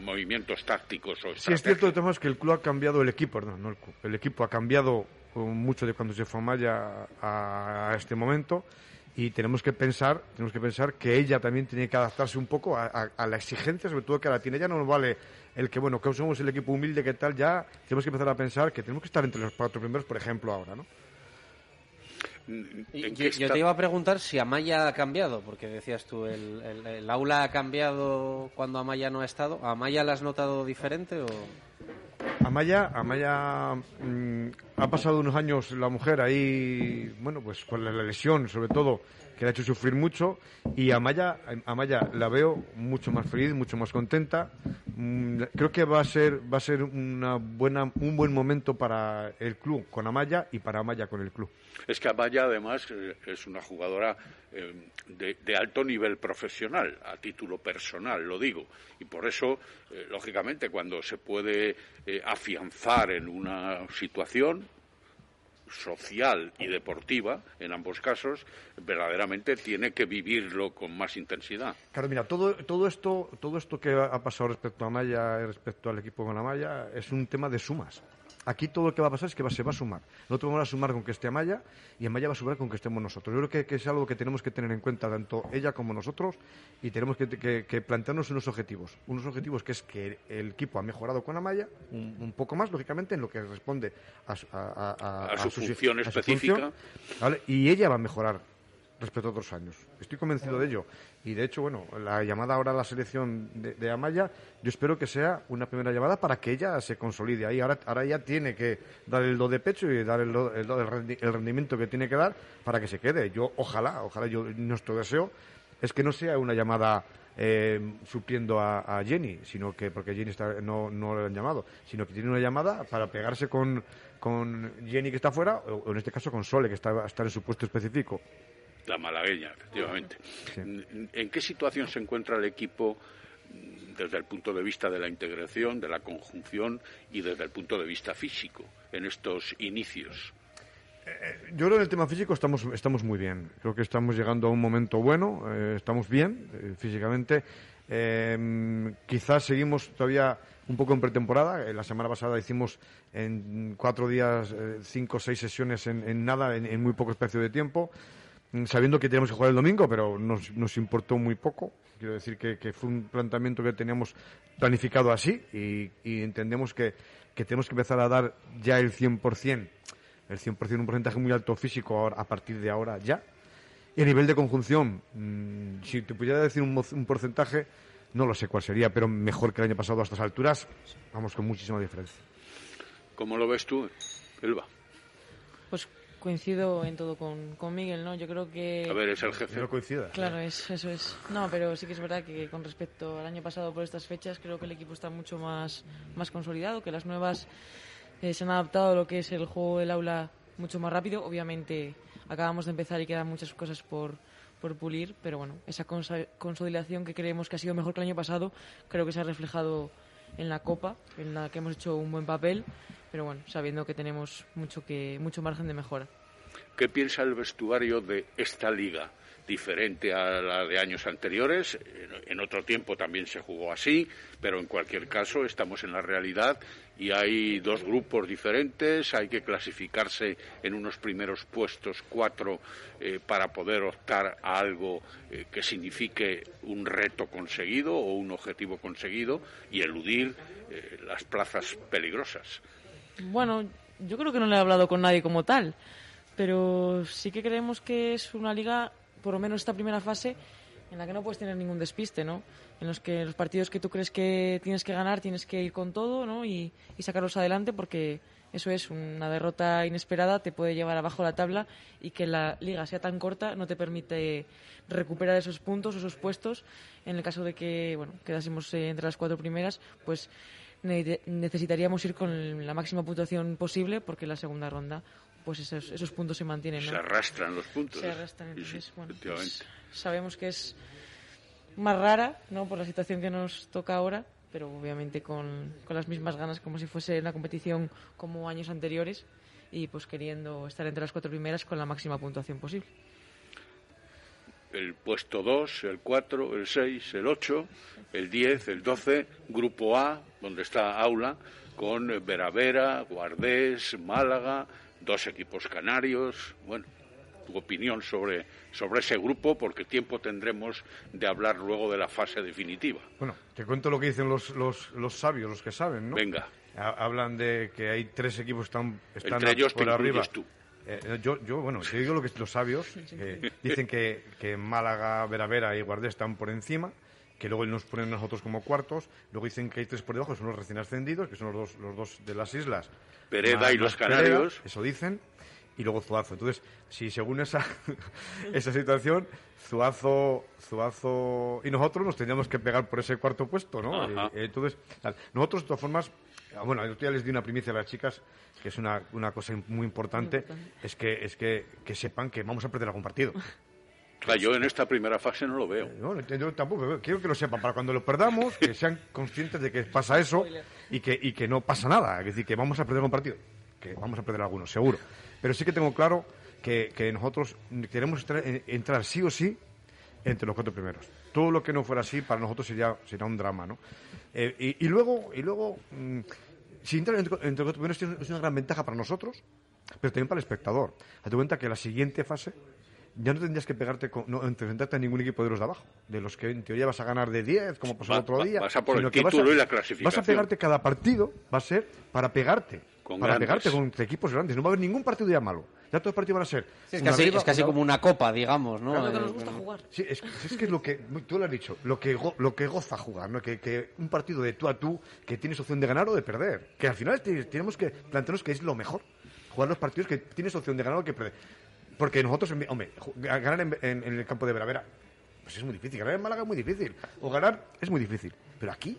movimientos tácticos o Sí, es cierto, de que el club ha cambiado el equipo, no, no el club. El equipo ha cambiado mucho de cuando se fue Maya a este momento y tenemos que pensar tenemos que pensar que ella también tiene que adaptarse un poco a, la exigencia sobre todo que la tiene ya no nos vale el que bueno que somos el equipo humilde que tal ya tenemos que empezar a pensar que tenemos que estar entre los cuatro primeros por ejemplo ahora no yo, te iba a preguntar si Amaya ha cambiado, porque decías tú, el, el, aula ha cambiado cuando Amaya no ha estado. ¿A Amaya la has notado diferente o...? Amaya, Amaya mm, ha pasado unos años la mujer ahí, bueno, pues con la lesión sobre todo, que le ha hecho sufrir mucho, y Amaya, Amaya la veo mucho más feliz, mucho más contenta. Mm, creo que va a ser, va a ser una buena, un buen momento para el club con Amaya y para Amaya con el club. Es que Amaya además eh, es una jugadora eh, de, alto nivel profesional, a título personal, lo digo. Y por eso, eh, lógicamente, cuando se puede afianzar en una situación, social y deportiva, en ambos casos, verdaderamente tiene que vivirlo con más intensidad. Claro, mira, todo, todo, esto, todo esto que ha pasado respecto a Maya, respecto al equipo con la es un tema de sumas. Aquí todo lo que va a pasar es que va, se va a sumar. Nosotros vamos a sumar con que esté Amaya y Amaya va a sumar con que estemos nosotros. Yo creo que, que es algo que tenemos que tener en cuenta tanto ella como nosotros y tenemos que, que- que plantearnos unos objetivos. Unos objetivos que es que el equipo ha mejorado con Amaya un, un poco más, lógicamente, en lo que responde a, su- a- a- A su función su específica. función, ¿vale? Y ella va a mejorar respecto a otros años. Estoy convencido de ello. Y de hecho, bueno, la llamada ahora a la selección de, de Amaya, yo espero que sea una primera llamada para que ella se consolide ahí. Ahora, ahora ella tiene que dar el do de pecho y dar el, do- el do- el rendi- el rendimiento que tiene que dar para que se quede. Yo, ojalá, ojalá, yo, nuestro deseo es que no sea una llamada eh, supliendo a, a Jenny, sino que, porque Jenny está, no, no le han llamado, sino que tiene una llamada para pegarse con, con Jenny que está fuera, o, o en este caso con Sole, que está, está en su puesto específico. La malagueña, efectivamente. ¿En- ¿En qué situación se encuentra el equipo desde el punto de vista de la integración, de la conjunción y desde el punto de vista físico en estos inicios? Yo creo que en el tema físico estamos, estamos muy bien. Creo que estamos llegando a un momento bueno, eh, estamos bien eh, físicamente. Eh, quizás seguimos todavía un poco en pretemporada. Eh, la semana pasada hicimos en cuatro días eh, cinco o seis sesiones en, en nada, en, en muy poco espacio de tiempo, sabiendo que teníamos que jugar el domingo, pero nos, nos importó muy poco. Quiero decir que, que fue un planteamiento que teníamos planificado así y, y entendemos que, que tenemos que empezar a dar ya el 100% el 100%, un porcentaje muy alto físico ahora, a partir de ahora ya. Y a nivel de conjunción, mm, si te pudiera decir un, mo- un porcentaje, no lo sé cuál sería, pero mejor que el año pasado a estas alturas, vamos con muchísima diferencia. ¿Cómo lo ves tú, Elba? Pues coincido en todo con, con Miguel, ¿no? Yo creo que... A ver, es el jefe. No coincida. Claro, es, eso es. No, pero sí que es verdad que con respecto al año pasado por estas fechas, creo que el equipo está mucho más, más consolidado, que las nuevas eh, se han adaptado a lo que es el juego del aula mucho más rápido. Obviamente acabamos de empezar y quedan muchas cosas por, por pulir, pero bueno, esa consolidación que creemos que ha sido mejor que el año pasado, creo que se ha reflejado en la Copa, en la que hemos hecho un buen papel, pero bueno, sabiendo que tenemos mucho, que, mucho margen de mejora. ¿Qué piensa el vestuario de esta liga? Diferente a la de años anteriores, en- otro tiempo también se jugó así, pero en cualquier caso estamos en la realidad y hay dos grupos diferentes, hay que clasificarse en unos primeros puestos, cuatro, eh, para poder optar a algo eh, que signifique un reto conseguido o un objetivo conseguido y eludir eh, las plazas peligrosas. Bueno, yo creo que no le he hablado con nadie como tal, pero sí que creemos que es una liga, por lo menos esta primera fase, en la que no puedes tener ningún despiste, ¿no? En los que los partidos que tú crees que tienes que ganar tienes que ir con todo, ¿no? Y, y sacarlos adelante porque eso es, una derrota inesperada te puede llevar abajo la tabla y que la liga sea tan corta no te permite recuperar esos puntos, esos puestos. En el caso de que, bueno, quedásemos eh, entre las cuatro primeras, pues ne- necesitaríamos ir con la máxima puntuación posible porque en la segunda ronda pues esos, esos puntos se mantienen. ¿no? Se arrastran los puntos. Se arrastran, sí, entonces, bueno, pues, sabemos que es más rara, ¿no? Por la situación que nos toca ahora, pero obviamente con, con las mismas ganas como si fuese una competición como años anteriores y pues queriendo estar entre las cuatro primeras con la máxima puntuación posible. El puesto 2, el 4, el 6, el 8, el 10, el 12, grupo A, donde está Aula, con Veravera, Guardés, Málaga, dos equipos canarios. Bueno, tu opinión sobre, sobre ese grupo, porque tiempo tendremos de hablar luego de la fase definitiva. Bueno, te cuento lo que dicen los, los, los sabios, los que saben, ¿no? Venga. Ha- Hablan de que hay tres equipos que están, están Entre ellos te por arriba. incluyes tú. Eh, yo, yo, bueno, te digo lo que los sabios dicen que, que Málaga, Veravera y Guardés están por encima, que luego nos ponen nosotros como cuartos, luego dicen que hay tres por debajo, que son los recién ascendidos, que son los dos, los dos de las islas. Pereda y los canarios. eso dicen, y luego Zuazo. Entonces, si según esa, esa situación, Zuazo, Zuazo y nosotros nos tendríamos que pegar por ese cuarto puesto, ¿no? Eh, entonces, nosotros, de todas formas, ah, bueno, otro día les di una primicia a las chicas, que es una, una cosa muy importante, es que es que, que sepan que vamos a perder algún partido. Claro, yo en esta primera fase no lo veo. No, yo tampoco, quiero que lo sepan, para cuando lo perdamos, que sean conscientes de que pasa eso y que, y que no pasa nada, es decir, que vamos a perder un partido. que vamos a perder algunos, seguro. Pero sí que tengo claro que, que nosotros queremos entrar, entrar sí o sí entre los cuatro primeros. Todo lo que no fuera así para nosotros sería, sería un drama, ¿no? Eh, y, y luego, y luego mm, si entrar entre, entre los cuatro primeros es una gran ventaja para nosotros, pero también para el espectador. Date cuenta que la siguiente fase ya no tendrías que pegarte con, no, enfrentarte a ningún equipo de los de abajo, de los que en teoría vas a ganar de 10, como pasó Va- el otro día. vas a por el vas a- y la Vas a clasificación. pegarte cada partido, va a ser para pegarte. Con para grandes. pegarte contra equipos grandes. No va a haber ningún partido ya malo. Ya todos los partidos van a ser. Sí, es casi, arriba, es casi uno como una copa, digamos, ¿no? Lo que Eh, nos gusta jugar. Sí, es, es que es lo que, tú lo has dicho, lo que, go- lo que goza jugar, ¿no? Que, que un partido de tú a tú que tienes opción de ganar o de perder. Que al final te- tenemos que plantearnos que es lo mejor. Jugar los partidos que tienes opción de ganar o que perder. Porque nosotros, en- hombre, ganar en, en- en el campo de Veravera, pues es muy difícil. Ganar en Málaga es muy difícil. O ganar es muy difícil. Pero aquí,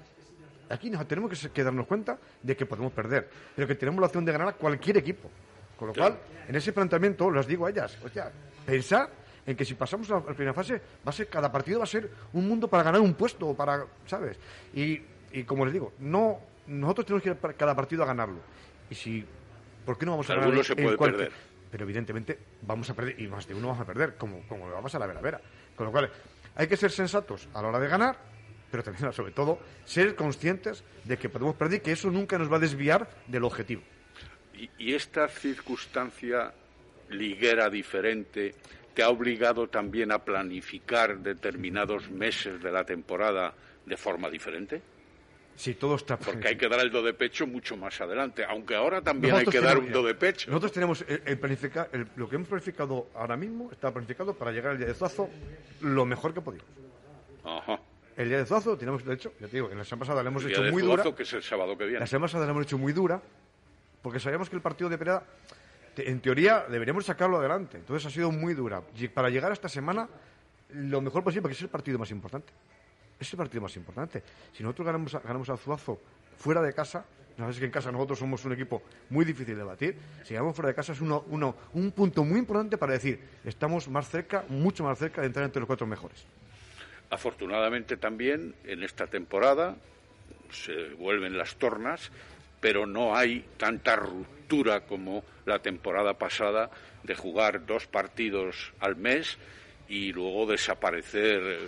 aquí nos tenemos que, darnos cuenta de que podemos perder. Pero que tenemos la opción de ganar a cualquier equipo. Con lo cual, en ese planteamiento, les digo a ellas, hostia, pensar en que si pasamos a la primera fase, va a ser, cada partido va a ser un mundo para ganar un puesto, o para, ¿sabes? Y, y como les digo, no, nosotros tenemos que ir para cada partido a ganarlo. Y si, ¿por qué no vamos a ganar? Se puede perder. Pero evidentemente vamos a perder, y más de uno vamos a perder, como, como le va a pasar a Vera Vera. Con lo cual, hay que ser sensatos a la hora de ganar, pero también, sobre todo, ser conscientes de que podemos perder y que eso nunca nos va a desviar del objetivo. Y, y esta circunstancia liguera diferente te ha obligado también a planificar determinados meses de la temporada de forma diferente? Si todo está Porque hay que dar el do de pecho mucho más adelante, aunque ahora también hay que dar un do de pecho. Nosotros tenemos el, el planifica- el- lo que hemos planificado ahora mismo está planificado para llegar al día de Zuazo lo mejor que podíamos. Ajá. El día de Zuazo tenemos, de hecho, ya te digo, en la semana pasada la hemos El día hecho de muy Zuazo, dura. que es el sábado que viene. La semana pasada la hemos hecho muy dura porque sabíamos que el partido de Pereda, te- en teoría, deberíamos sacarlo adelante. Entonces ha sido muy dura. Y para llegar a esta semana, lo mejor posible, porque es el partido más importante. Es el partido más importante. Si nosotros ganamos, a- ganamos a Zuazo fuera de casa, no sé que en casa nosotros somos un equipo muy difícil de batir. Si ganamos fuera de casa es uno, uno- un punto muy importante para decir, estamos más cerca, mucho más cerca de entrar entre los cuatro mejores. Afortunadamente también en esta temporada se vuelven las tornas, pero no hay tanta ruptura como la temporada pasada de jugar dos partidos al mes y luego desaparecer eh,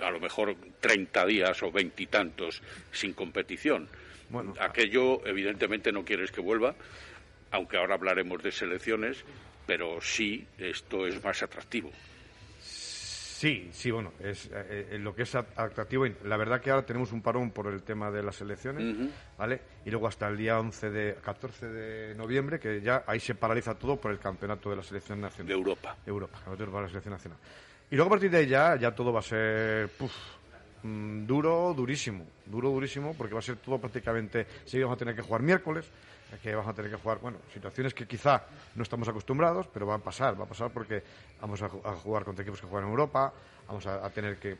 a lo mejor 30 días o veintitantos sin competición. Bueno, Aquello evidentemente no quieres que vuelva, aunque ahora hablaremos de selecciones, pero sí esto es más atractivo. Sí, sí, bueno, es eh, eh, lo que es at- atractivo. La verdad que ahora tenemos un parón por el tema de las elecciones. ¿vale? Y luego hasta el día 11 de 14 de noviembre, que ya ahí se paraliza todo por el campeonato de la selección nacional. De Europa. Europa, campeonato para la selección nacional. Y luego a partir de ahí ya, ya todo va a ser puf, mm, duro, durísimo, duro, durísimo, porque va a ser todo prácticamente, sí vamos a tener que jugar miércoles, que vamos a tener que jugar, bueno, situaciones que quizá no estamos acostumbrados, pero va a pasar, va a pasar porque vamos a, ju- a jugar contra equipos que juegan en Europa, vamos a, tener que,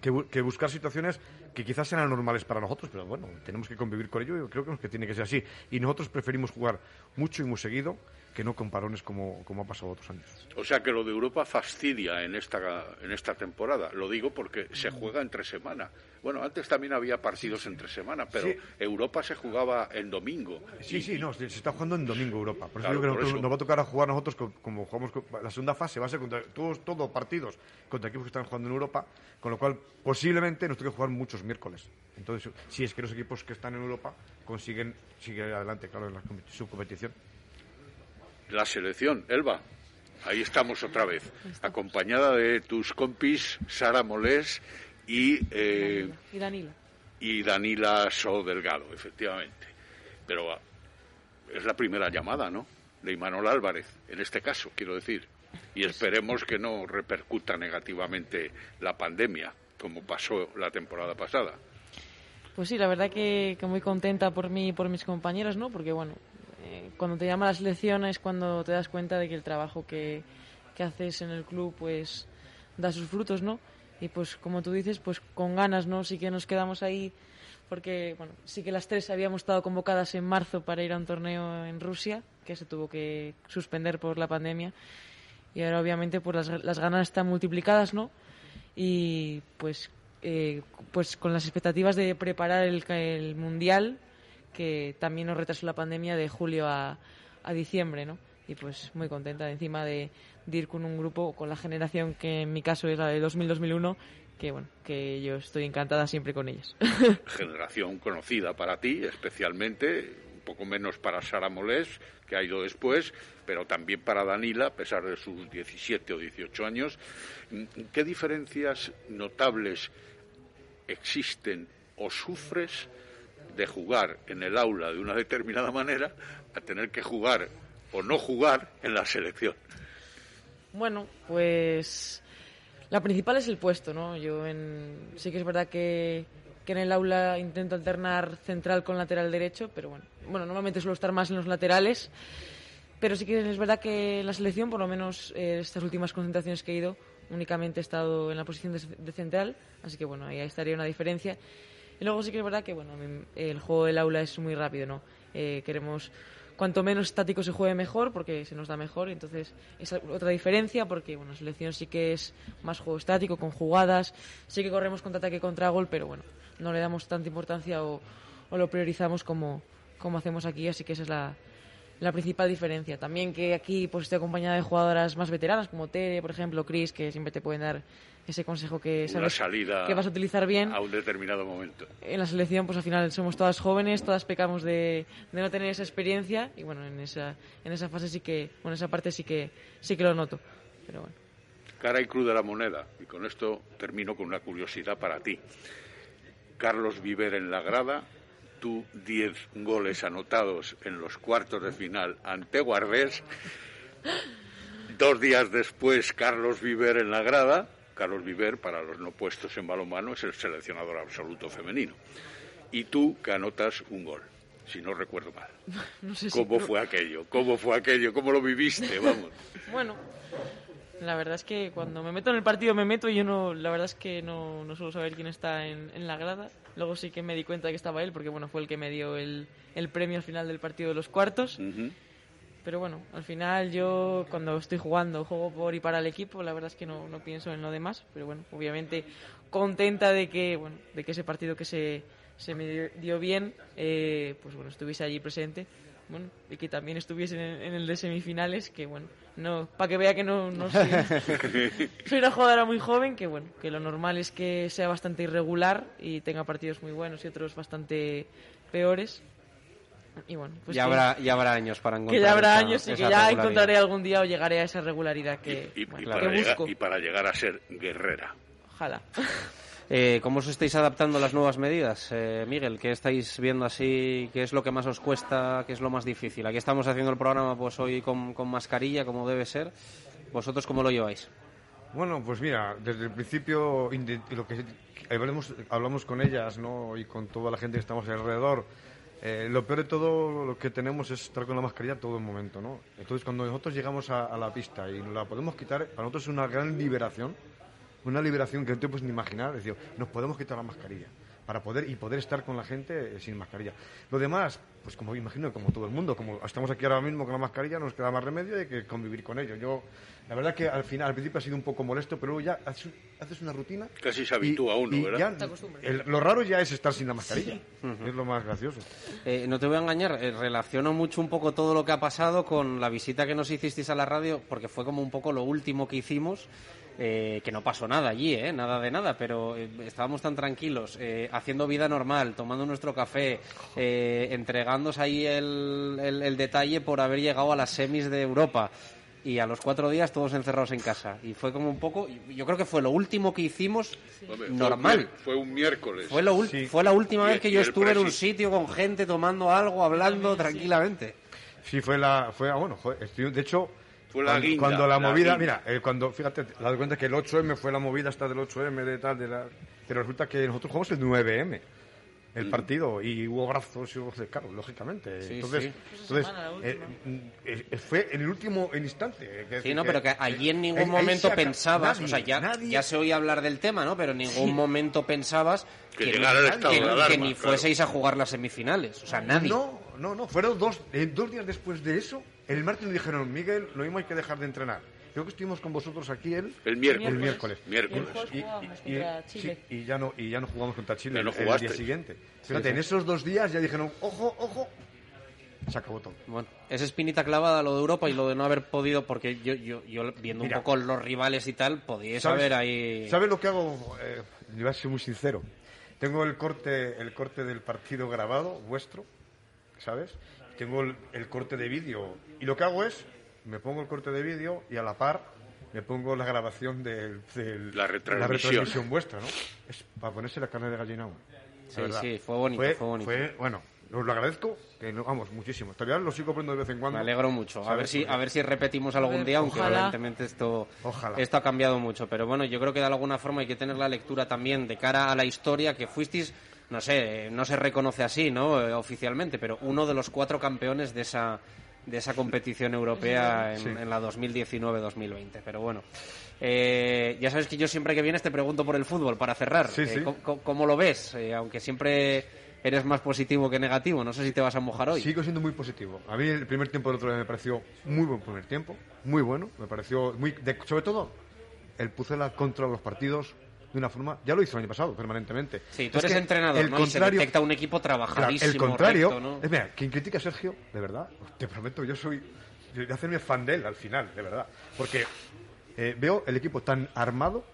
que, bu- que buscar situaciones que quizás sean anormales para nosotros, pero bueno, tenemos que convivir con ello y creo que tiene que ser así. Y nosotros preferimos jugar mucho y muy seguido que no con parones como, como ha pasado otros años. O sea que lo de Europa fastidia en esta, en esta temporada. Lo digo porque se juega entre semana. Bueno, antes también había partidos entre semana, pero Sí. Europa se jugaba en domingo. Sí, Y- sí, no, se se está jugando en domingo Europa. Por eso Claro, digo que nos va a tocar a jugar nosotros co- como jugamos co- la segunda fase, va a ser contra todos, todos partidos contra equipos que están jugando en Europa, con lo cual posiblemente nos toque jugar muchos miércoles. Entonces, si es que los equipos que están en Europa consiguen seguir adelante, claro, en la competi- su competición. La selección, Elba. Ahí estamos otra vez, acompañada de tus compis Sara Molés y, eh, Y Danila. y Danila So Delgado, efectivamente. Pero ah, es la primera llamada, ¿no? De Imanol Álvarez, en este caso, quiero decir. Y esperemos que no repercuta negativamente la pandemia, como pasó la temporada pasada. Pues sí, la verdad que, que muy contenta por mí y por mis compañeros, ¿no? Porque, bueno, cuando te llama la selección es cuando te das cuenta de que el trabajo que, que haces en el club, pues, da sus frutos, ¿no? Y, pues, como tú dices, pues, con ganas, ¿no? Sí que nos quedamos ahí porque, bueno, sí que las tres habíamos estado convocadas en marzo para ir a un torneo en Rusia, que se tuvo que suspender por la pandemia. Y ahora, obviamente, pues, las, las ganas están multiplicadas, ¿no? y pues eh, pues con las expectativas de preparar el, el mundial que también nos retrasó la pandemia de julio a, diciembre, ¿no? Y pues muy contenta encima de, de ir con un grupo, con la generación que en mi caso es la de 2000-2001, que bueno, que yo estoy encantada siempre con ellas. Generación conocida para ti, especialmente, un poco menos para Sara Molés, que ha ido después, pero también para Danila, a pesar de sus 17 o 18 años. ¿Qué diferencias notables existen o sufres de jugar en el aula de una determinada manera a tener que jugar o no jugar en la selección? Bueno, pues la principal es el puesto, ¿no? Yo en... sí que es verdad que, en el aula intento alternar central con lateral derecho, pero bueno, bueno, normalmente suelo estar más en los laterales, pero sí que es verdad que en la selección, por lo menos eh, estas últimas concentraciones que he ido, únicamente he estado en la posición de, de central, así que bueno, ahí estaría una diferencia. Y luego sí que es verdad que bueno, el juego del aula es muy rápido, ¿no? Eh, queremos cuanto menos estático se juegue mejor porque se nos da mejor. Entonces es otra diferencia porque bueno selección sí que es más juego estático con jugadas. Sí que corremos contra ataque contra gol pero bueno no le damos tanta importancia o, o lo priorizamos como, como hacemos aquí. Así que esa es la, la principal diferencia. También que aquí pues estoy acompañada de jugadoras más veteranas como Tere por ejemplo Chris que siempre te pueden dar ese consejo que sabes salida que vas a utilizar bien a un determinado momento. En la selección, pues al final somos todas jóvenes, todas pecamos de, de, no tener esa experiencia y bueno, en esa, en esa fase sí que, bueno, esa parte sí que, sí que lo noto. Pero bueno. Cara y cruz de la moneda, y con esto termino con una curiosidad para ti. Carlos Viver en la grada, tú 10 goles anotados en los cuartos de final ante Guardés. Dos días después, Carlos Viver en la grada, Carlos Viver, para los no puestos en balonmano, es el seleccionador absoluto femenino. Y tú que anotas un gol, si no recuerdo mal. No sé si ¿Cómo fue aquello? ¿Cómo fue aquello? ¿Cómo lo viviste? Vamos. Bueno, la verdad es que cuando me meto en el partido me meto y yo no, la verdad es que no, no suelo saber quién está en, en la grada. Luego sí que me di cuenta de que estaba él porque bueno, fue el que me dio el, el premio al final del partido de los cuartos. Pero bueno, al final yo cuando estoy jugando, juego por y para el equipo, la verdad es que no, no pienso en lo demás, pero bueno, obviamente contenta de que, bueno, de que ese partido que se, se me dio- bien, eh, pues bueno, estuviese allí presente, bueno, y que también estuviese en, en el de semifinales, que bueno, no, para que vea que no, no soy, soy una jugadora muy joven, que bueno, que lo normal es que sea bastante irregular y tenga partidos muy buenos y otros bastante peores. Y bueno, pues ya, que- habrá, ya habrá años para encontrar. que ya habrá esa- años y que ya encontraré algún día o llegaré a esa regularidad que, Y, bueno, y que para llegar, busco. y para llegar a ser guerrera. Ojalá. Eh, ¿Cómo os estáis adaptando a las nuevas medidas, eh, Miguel? ¿Qué estáis viendo así? ¿Qué es lo que más os cuesta? ¿Qué es lo más difícil? Aquí estamos haciendo el programa pues hoy con, con mascarilla, como debe ser. ¿Vosotros cómo lo lleváis? Bueno, pues mira, desde el principio lo que hablamos, hablamos con ellas ¿no? y con toda la gente que estamos alrededor. Eh, lo peor de todo lo que tenemos es estar con la mascarilla todo el momento, ¿no? Entonces, cuando nosotros llegamos a, la pista y la podemos quitar, para nosotros es una gran liberación, una liberación que no te puedes ni imaginar. Es decir, nos podemos quitar la mascarilla para poder y poder estar con la gente eh, sin mascarilla. Lo demás, pues como imagino, como todo el mundo, como estamos aquí ahora mismo con la mascarilla, no nos queda más remedio de que convivir con ello. Yo, la verdad que al final, al principio ha sido un poco molesto, pero luego ya haces, haces una rutina. Casi se habitúa uno, y ¿verdad? ya- el- lo raro ya es estar sin la mascarilla. Es lo más gracioso. Eh, no te voy a engañar, eh, relaciono mucho un poco todo lo que ha pasado con la visita que nos hicisteis a la radio, porque fue como un poco lo último que hicimos, eh, que no pasó nada allí, eh, nada de nada, pero eh, estábamos tan tranquilos, eh, haciendo vida normal, tomando nuestro café, eh, entregándoos ahí el, el- el detalle por haber llegado a las semis de Europa. Y a los cuatro días todos encerrados en casa. Y fue como un poco, yo creo que fue lo último que hicimos normal. Fue un miércoles. Fue, lo ul- fue la última Y- vez que yo estuve en un sitio con gente tomando algo, hablando tranquilamente. Sí, fue la. Fue, ah, bueno, fue- de hecho. Fue la cuando, guinda, cuando la la movida, guinda. mira, eh, cuando, fíjate, te das cuenta que el 8M fue la movida hasta del 8M de tal, de la, pero resulta que nosotros jugamos el 9M, el partido, y hubo brazos y hubo, claro, lógicamente. Sí, entonces, sí. entonces eh, eh, eh, fue en el último instante. que- Sí, no, que- pero que allí en ningún momento pensabas, nadie, o sea, ya, nadie- ya se oía hablar del tema, ¿no? Pero en ningún Sí. momento pensabas Que que, llegara el ni- estado que- de que alarma, ni claro. fueseis a jugar las semifinales. O sea, nadie. No, no, no, fueron dos, eh, dos días después de eso, el martes nos dijeron, Miguel, lo mismo hay que dejar de entrenar. creo que estuvimos con vosotros aquí el, El miércoles. El miércoles. Miércoles. Y, Chile. sí, y ya no y ya no jugamos contra Chile Ya no el- el, día siguiente. Fíjate, sí. en esos dos días ya dijeron, ojo, ojo, se acabó todo. Bueno, es espinita clavada lo de Europa y lo de no haber podido, porque yo, yo, yo viendo Mira. un poco los rivales y tal, podíais ¿Sabes- haber ahí... ¿Sabes lo que hago? Eh, yo voy a ser muy sincero. Tengo el corte, el corte del partido grabado, vuestro, ¿sabes? Tengo el, el corte de vídeo. Y lo que hago es, me pongo el corte de vídeo y a la par me pongo la grabación del- La retransmisión. retransmisión vuestra, ¿no? Es para ponerse la carne de gallina aún. Sí, verdad. sí, fue bonito, fue bonito. bueno, os lo agradezco, que no, vamos, muchísimo. Todavía lo sigo poniendo de vez en cuando. Me alegro mucho. A ver si, a ver si repetimos algún ver, día, aunque ojalá. evidentemente esto, Ojalá. esto ha cambiado mucho. Pero bueno, yo creo que de alguna forma hay que tener la lectura también de cara a la historia que fuisteis, no sé, no se reconoce así, ¿no? Eh, oficialmente, pero uno de los cuatro campeones de esa de esa competición europea en, Sí. en la 2019-2020. Pero bueno, eh, ya sabes que yo siempre que vienes te pregunto por el fútbol para cerrar. Sí, Eh, sí. ¿cómo- cómo, cómo lo ves? Eh, aunque siempre eres más positivo que negativo. No sé si te vas a mojar hoy. Sigo siendo muy positivo. A mí el primer tiempo del otro día me pareció muy buen primer tiempo, muy bueno. Me pareció muy. de- sobre todo, el Pucela contra los partidos de una forma. Ya lo hizo el año pasado, permanentemente. Sí, tú Es eres que entrenador, el ¿no? Y se contrario, detecta un equipo Claro, trabajadísimo, el contrario. recto, ¿no? Es mira, quien critica a Sergio, de verdad, te prometo, yo soy. yo de hacerme fan de él al final, de verdad. Porque eh, veo el equipo tan armado,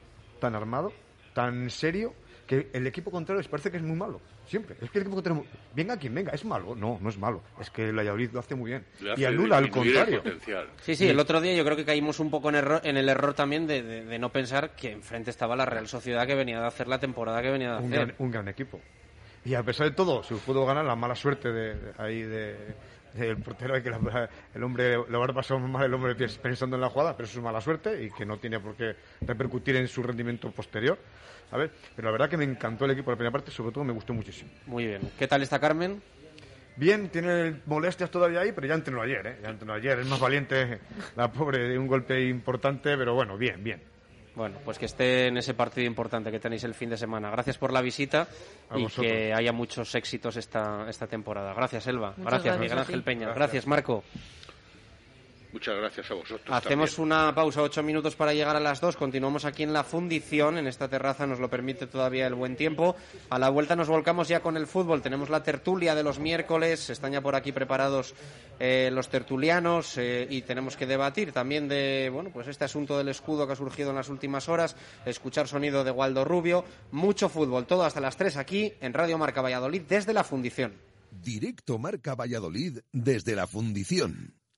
tan armado, tan serio, que el equipo contrario les parece que es muy malo. Siempre. Es que el equipo contrario. Venga quien venga, es malo. No, no es malo. Es que el Valladolid lo hace muy bien. Hace Y anula al el contrario. potencial. Sí, sí, el otro día yo creo que caímos un poco en, error, en el error también de, de- de no pensar que enfrente estaba la Real Sociedad que venía de hacer la temporada que venía de un hacer. gran, un gran equipo. Y a pesar de todo, se pudo ganar la mala suerte de, de- ahí de, del portero, que la- el hombre lo habrá pasado mal el hombre pensando en la jugada, pero eso es mala suerte y que no tiene por qué repercutir en su rendimiento posterior. ¿Sabes? Pero la verdad que me encantó el equipo la primera parte, sobre todo me gustó muchísimo. Muy bien. ¿Qué tal está Carmen? Bien, tiene molestias todavía ahí, pero ya entrenó ayer, ¿eh? Ya entrenó ayer, es más valiente la pobre de un golpe importante, pero bueno, bien, bien. Bueno, pues que esté en ese partido importante que tenéis el fin de semana. Gracias por la visita A y vosotros. que haya muchos éxitos esta, esta temporada. Gracias, Elba. Gracias, gracias Miguel Ángel. Peña. Gracias. Gracias, Marco. Muchas gracias a vosotros. Hacemos también. una pausa, ocho minutos para llegar a las dos. Continuamos aquí en la fundición, en esta terraza, nos lo permite todavía el buen tiempo. A la vuelta nos volcamos ya con el fútbol. Tenemos la tertulia de los miércoles, están ya por aquí preparados eh, los tertulianos eh, y tenemos que debatir también de bueno pues este asunto del escudo que ha surgido en las últimas horas, escuchar sonido de Waldo Rubio, mucho fútbol, todo hasta las tres aquí en Radio Marca Valladolid desde la fundición. Directo Marca Valladolid desde la fundición.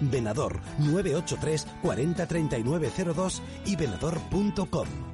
Venador 983 40 39 02 y venador.com.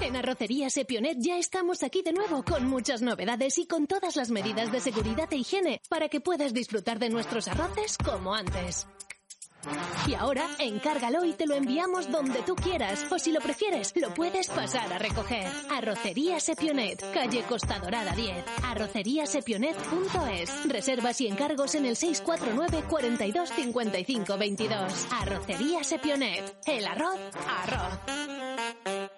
En Arrocería Sepionet ya estamos aquí de nuevo con muchas novedades y con todas las medidas de seguridad e higiene para que puedas disfrutar de nuestros arroces como antes. Y ahora, encárgalo y te lo enviamos donde tú quieras. O si lo prefieres, lo puedes pasar a recoger. Arrocería Sepionet, calle Costa Dorada 10. Arroceriasepionet.es. Reservas y encargos en el 649 42 55 22. Arrocería Sepionet. El arroz, arroz.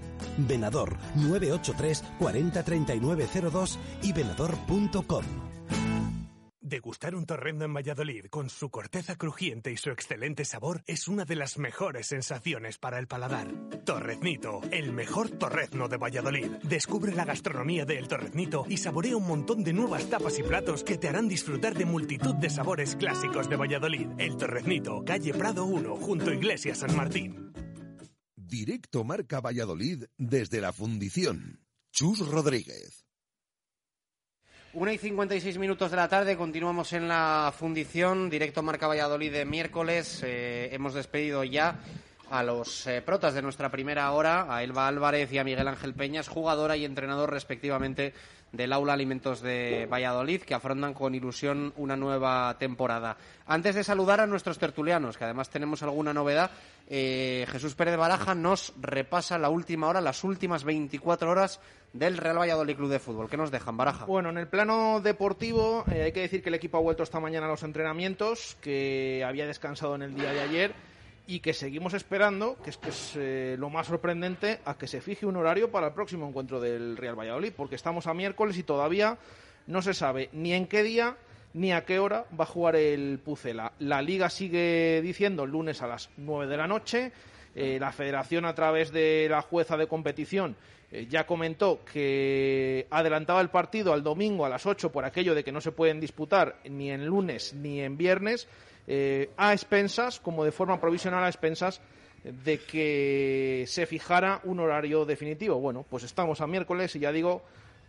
Venador 983 40 3902 y venador.com. Degustar un torrendo en Valladolid con su corteza crujiente y su excelente sabor es una de las mejores sensaciones para el paladar. Torreznito, el mejor torrezno de Valladolid. Descubre la gastronomía del Torreznito y saborea un montón de nuevas tapas y platos que te harán disfrutar de multitud de sabores clásicos de Valladolid. El Torreznito, calle Prado 1, junto a Iglesia San Martín. Directo Marca Valladolid desde la Fundición. Chus Rodríguez. Una y 56 minutos de la tarde, continuamos en la fundición, directo Marca Valladolid de miércoles. Eh, hemos despedido ya a los eh, protas de nuestra primera hora, a Elba Álvarez y a Miguel Ángel Peñas, jugadora y entrenador respectivamente del Aula Alimentos de Valladolid, que afrontan con ilusión una nueva temporada. Antes de saludar a nuestros tertulianos, que además tenemos alguna novedad, eh, Jesús Pérez de Baraja nos repasa la última hora, las últimas 24 horas del Real Valladolid Club de Fútbol. ¿Qué nos dejan, Baraja? Bueno, en el plano deportivo eh, hay que decir que el equipo ha vuelto esta mañana a los entrenamientos, que había descansado en el día de ayer y que seguimos esperando, que es, que es eh, lo más sorprendente, a que se fije un horario para el próximo encuentro del Real Valladolid, porque estamos a miércoles y todavía no se sabe ni en qué día ni a qué hora va a jugar el Pucela. La liga sigue diciendo lunes a las 9 de la noche. Eh, la federación, a través de la jueza de competición, eh, ya comentó que adelantaba el partido al domingo a las 8 por aquello de que no se pueden disputar ni en lunes ni en viernes. Eh, a expensas, como de forma provisional a expensas, de que se fijara un horario definitivo. Bueno, pues estamos a miércoles y ya digo,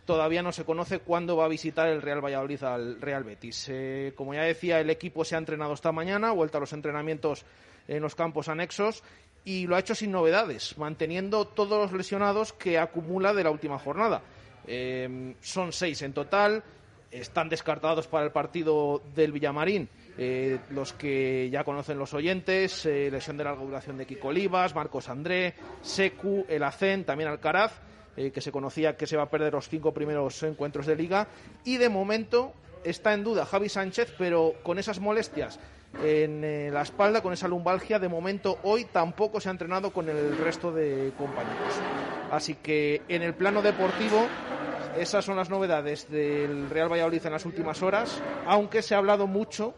todavía no se conoce cuándo va a visitar el Real Valladolid al Real Betis. Eh, como ya decía, el equipo se ha entrenado esta mañana, vuelta a los entrenamientos en los campos anexos y lo ha hecho sin novedades, manteniendo todos los lesionados que acumula de la última jornada. Eh, son seis en total, están descartados para el partido del Villamarín eh, los que ya conocen los oyentes, eh, lesión de larga duración de Kiko Olivas, Marcos André, Secu, El Acen, también Alcaraz, eh, que se conocía que se va a perder los cinco primeros encuentros de liga. Y de momento está en duda Javi Sánchez, pero con esas molestias en la espalda, con esa lumbalgia, de momento hoy tampoco se ha entrenado con el resto de compañeros. Así que en el plano deportivo esas son las novedades del Real Valladolid en las últimas horas, aunque se ha hablado mucho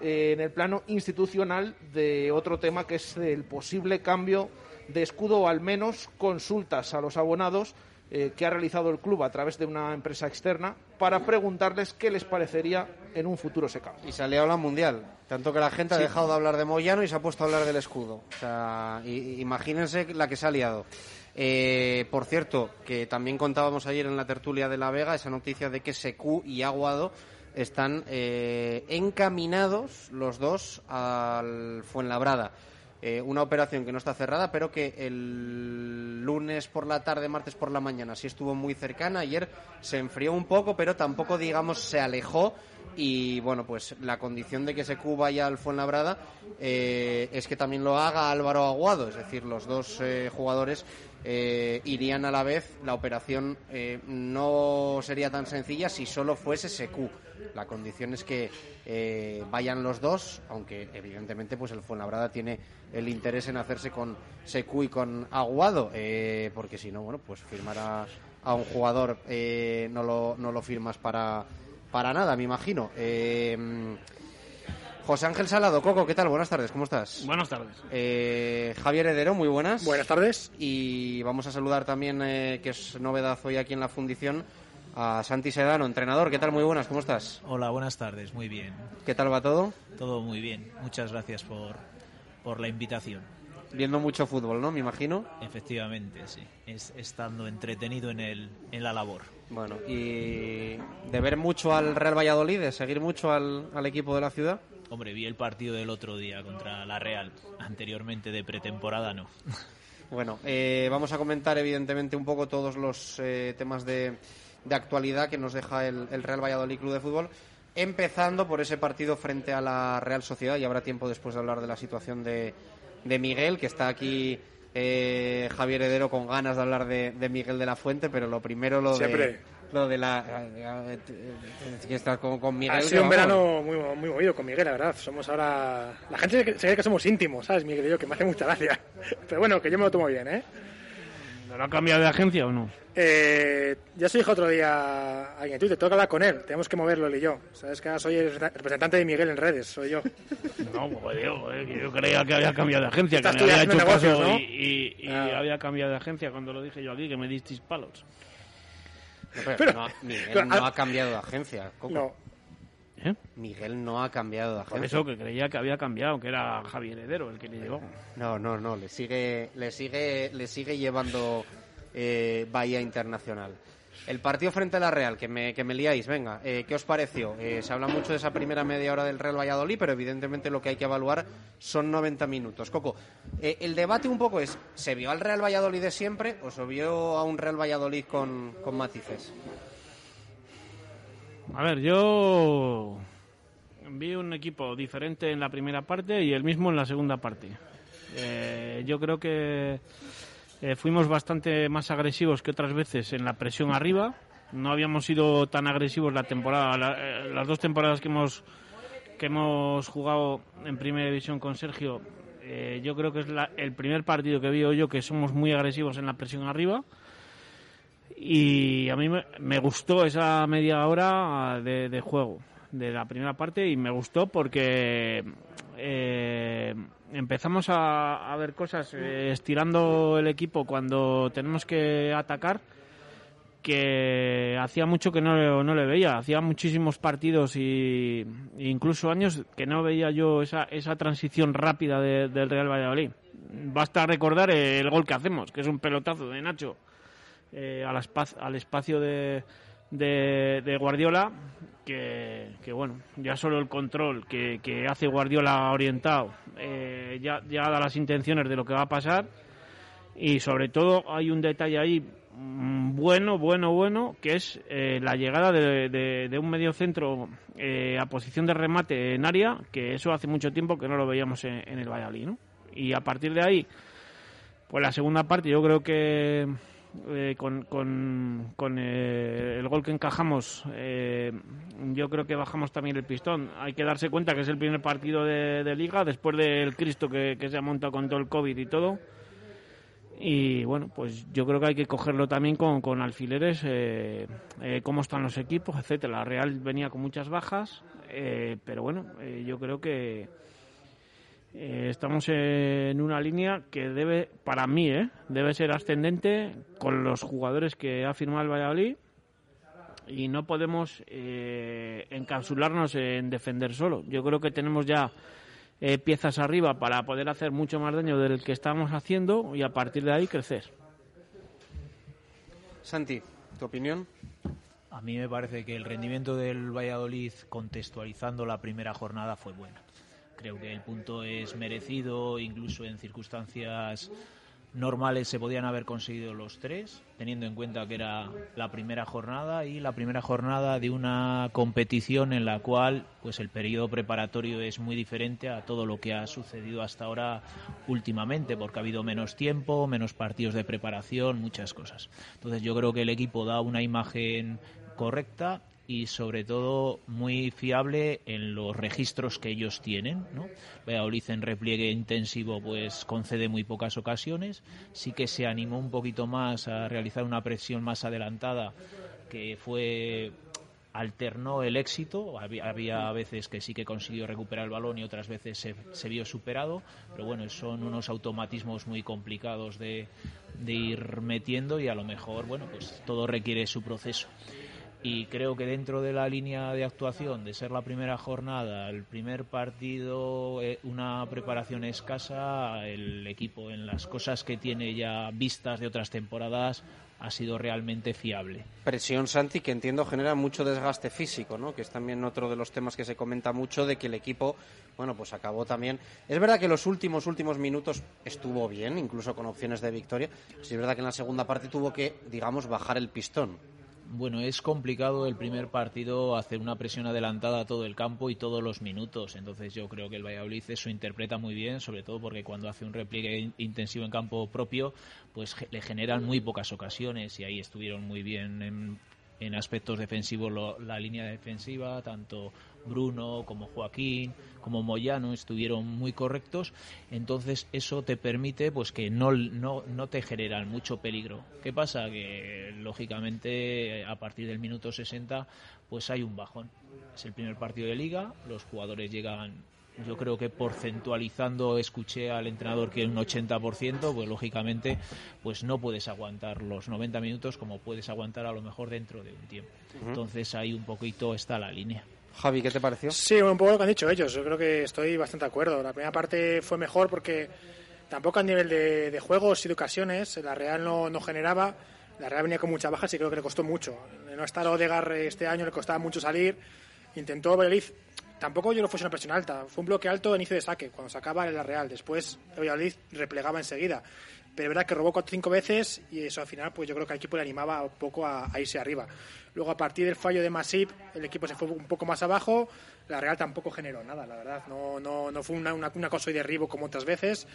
eh, en el plano institucional de otro tema que es el posible cambio de escudo o al menos consultas a los abonados eh, que ha realizado el club a través de una empresa externa para preguntarles qué les parecería en un futuro ese. Y se ha liado la mundial. Tanto que la gente ha dejado de hablar de Moyano y se ha puesto a hablar del escudo. O sea, imagínense la que se ha liado. Eh, por cierto, que también contábamos ayer en la tertulia de La Vega esa noticia de que Secu y Aguado están eh, encaminados los dos al Fuenlabrada. Eh, una operación que no está cerrada, pero que el lunes por la tarde, martes por la mañana, sí estuvo muy cercana. Ayer se enfrió un poco, pero tampoco, digamos, se alejó. Y bueno, pues la condición de que Secu vaya al Fuenlabrada eh, es que también lo haga Álvaro Aguado. Es decir, los dos eh, jugadores eh, irían a la vez. La operación eh, no sería tan sencilla si solo fuese Secu. La condición es que eh, vayan los dos, aunque evidentemente pues el Fuenlabrada tiene el interés en hacerse con Secu y con Aguado, porque si no, bueno, pues firmar a, a un jugador no, lo, no lo firmas para, para nada, me imagino. José Ángel Salado, Coco, ¿qué tal? Buenas tardes, ¿cómo estás? Buenas tardes. Eh, Javier Heredero, muy buenas. Buenas tardes. Y vamos a saludar también, eh, que es novedad hoy aquí en la fundición, a Santi Sedano, entrenador. ¿Qué tal? Muy buenas, ¿cómo estás? Hola, buenas tardes, muy bien. ¿Qué tal va todo? Todo muy bien. Muchas gracias por, por la invitación. Viendo mucho fútbol, ¿no? Me imagino. Efectivamente, sí. Es, estando entretenido en, el, en la labor. Bueno, y de ver mucho al Real Valladolid, de seguir mucho al, al equipo de la ciudad. Hombre, vi el partido del otro día contra la Real. Anteriormente de pretemporada no. Bueno, eh, vamos a comentar evidentemente un poco todos los eh, temas de, de actualidad que nos deja el, el Real Valladolid Club de Fútbol, empezando por ese partido frente a la Real Sociedad y habrá tiempo después de hablar de la situación de, de Miguel, que está aquí eh, Javier Heredero con ganas de hablar de, de Miguel de la Fuente, pero lo primero lo Siempre. de lo de la eh, eh, que estás con, con Miguel. ha sido un verano muy, muy movido con Miguel, la verdad. Somos ahora. La gente se cree- que somos íntimos, ¿sabes, Miguel y yo? Que me hace mucha gracia. Pero bueno, que yo me lo tomo bien, ¿eh? ¿No ha cambiado de agencia o no? eh ya se dijo otro día a alguien en Twitter, tengo que hablar con él, tenemos que moverlo él y yo. Sabes que ahora soy el representante de Miguel en redes, soy yo. No, pues digo, eh, yo creía que había cambiado de agencia, que Estás me tú había hecho caso negocios, ¿no? y, y- y Ah. había cambiado de agencia cuando lo dije yo aquí, que me disteis palos. Pero, Pero- no, Miguel pero, no ha cambiado de agencia. Coco. No. ¿Eh? Miguel no ha cambiado de agencia. Por eso que creía que había cambiado, que era Javier Heredero el que le llevó. No, no, no, le sigue, le sigue, le sigue llevando eh, Bahía Internacional. El partido frente a la Real, que me, que me liáis, venga, eh, ¿qué os pareció? Eh, se habla mucho de esa primera media hora del Real Valladolid, pero evidentemente lo que hay que evaluar son 90 minutos. Coco, eh, el debate un poco es, ¿se vio al Real Valladolid de siempre o se vio a un Real Valladolid con, con matices? A ver, yo vi un equipo diferente en la primera parte y el mismo en la segunda parte. Eh, yo creo que eh, fuimos bastante más agresivos que otras veces en la presión arriba. No habíamos sido tan agresivos la temporada, eh, las dos temporadas que hemos que hemos jugado en primera división con Sergio. eh, yo creo que es la- el primer partido que vi yo que somos muy agresivos en la presión arriba. Y a mí me, gustó esa media hora de, de juego de la primera parte y me gustó porque empezamos a, a ver cosas eh, estirando el equipo cuando tenemos que atacar que hacía mucho que no, no le veía. Hacía muchísimos partidos y e incluso años que no veía yo esa, esa transición rápida de- del Real Valladolid. Basta recordar el gol que hacemos, que es un pelotazo de Nacho eh, al, al espacio de, de, Guardiola, que, bueno, ya solo el control que, hace Guardiola orientado eh, ya, da las intenciones de lo que va a pasar. Y sobre todo hay un detalle ahí mm, bueno, bueno, bueno, que es eh, la llegada de, un medio centro eh, a posición de remate en área, que eso hace mucho tiempo que no lo veíamos en, el Valladolid. Y a partir de ahí, pues la segunda parte yo creo que eh, con, con- eh, el gol que encajamos, eh, yo creo que bajamos también el pistón. Hay que darse cuenta que es el primer partido de, liga, después del Cristo que, que se ha montado con todo el COVID y todo. Y bueno, pues yo creo que hay que cogerlo también con, con alfileres, eh, eh, cómo están los equipos, etcétera. La Real venía con muchas bajas, eh, pero bueno, yo creo que eh, estamos en una línea que debe, para mí, ¿eh? debe ser ascendente con los jugadores que ha firmado el Valladolid y no podemos eh, encapsularnos en defender solo. Yo creo que tenemos ya eh, piezas arriba para poder hacer mucho más daño del que estamos haciendo y a partir de ahí crecer. Santi, ¿tu opinión? A mí me parece que el rendimiento del Valladolid, contextualizando la primera jornada, fue bueno. Creo que el punto es merecido, incluso en circunstancias normales se podían haber conseguido los tres, teniendo en cuenta que era la primera jornada y la primera jornada de una competición en la cual pues el periodo preparatorio es muy diferente a todo lo que ha sucedido hasta ahora últimamente, porque ha habido menos tiempo, menos partidos de preparación, muchas cosas. Entonces yo creo que el equipo da una imagen correcta y sobre todo muy fiable en los registros que ellos tienen. ¿no? Valladolid en repliegue intensivo pues concede muy pocas ocasiones, sí que se animó un poquito más a realizar una presión más adelantada que fue alternó el éxito, había, había veces que sí que consiguió recuperar el balón y otras veces se, se vio superado, pero bueno, son unos automatismos muy complicados de, de ir metiendo y a lo mejor, bueno, pues todo requiere su proceso y creo que dentro de la línea de actuación de ser la primera jornada, el primer partido, eh, una preparación escasa, el equipo en las cosas que tiene ya vistas de otras temporadas ha sido realmente fiable. Presión, Santi, que entiendo genera mucho desgaste físico, ¿no? Que es también otro de los temas que se comenta mucho de que el equipo, bueno, pues acabó también. Es verdad que los últimos últimos minutos estuvo bien, incluso con opciones de victoria. Es verdad que en la segunda parte tuvo que, digamos, bajar el pistón. Bueno, es complicado el primer partido hacer una presión adelantada a todo el campo y todos los minutos. Entonces yo creo que el Valladolid eso interpreta muy bien, sobre todo porque cuando hace un repliegue intensivo en campo propio, pues le generan muy pocas ocasiones y ahí estuvieron muy bien en, en aspectos defensivos lo, la línea defensiva, tanto Bruno como Joaquín como Moyano estuvieron muy correctos, entonces eso te permite pues que no, no, no te generan mucho peligro. ¿Qué pasa? Que lógicamente a partir del minuto 60 pues hay un bajón. Es el primer partido de liga, los jugadores llegan yo creo que porcentualizando escuché al entrenador que un 80%, pues lógicamente pues no puedes aguantar los 90 minutos como puedes aguantar a lo mejor dentro de un tiempo. Entonces ahí un poquito está la línea. Javi, ¿qué te pareció? Sí, un poco lo que han dicho ellos. Yo creo que estoy bastante de acuerdo. La primera parte fue mejor porque tampoco a nivel de, de juegos y de ocasiones la Real no, generaba. La Real venía con muchas bajas y creo que le costó mucho. De no estar Odegar este año le costaba mucho salir. Intentó Valladolid. Tampoco yo no fuese una presión alta. Fue un bloque alto a inicio de saque, cuando sacaba la Real. Después Valladolid replegaba enseguida. Pero es verdad que robó cuatro o cinco veces y eso al final pues yo creo que al equipo le animaba un poco a, a irse arriba. Luego a partir del fallo de Masip el equipo se fue un poco más abajo. La Real tampoco generó nada, la verdad. No, no, no fue una, una, una cosa de derribo como otras veces.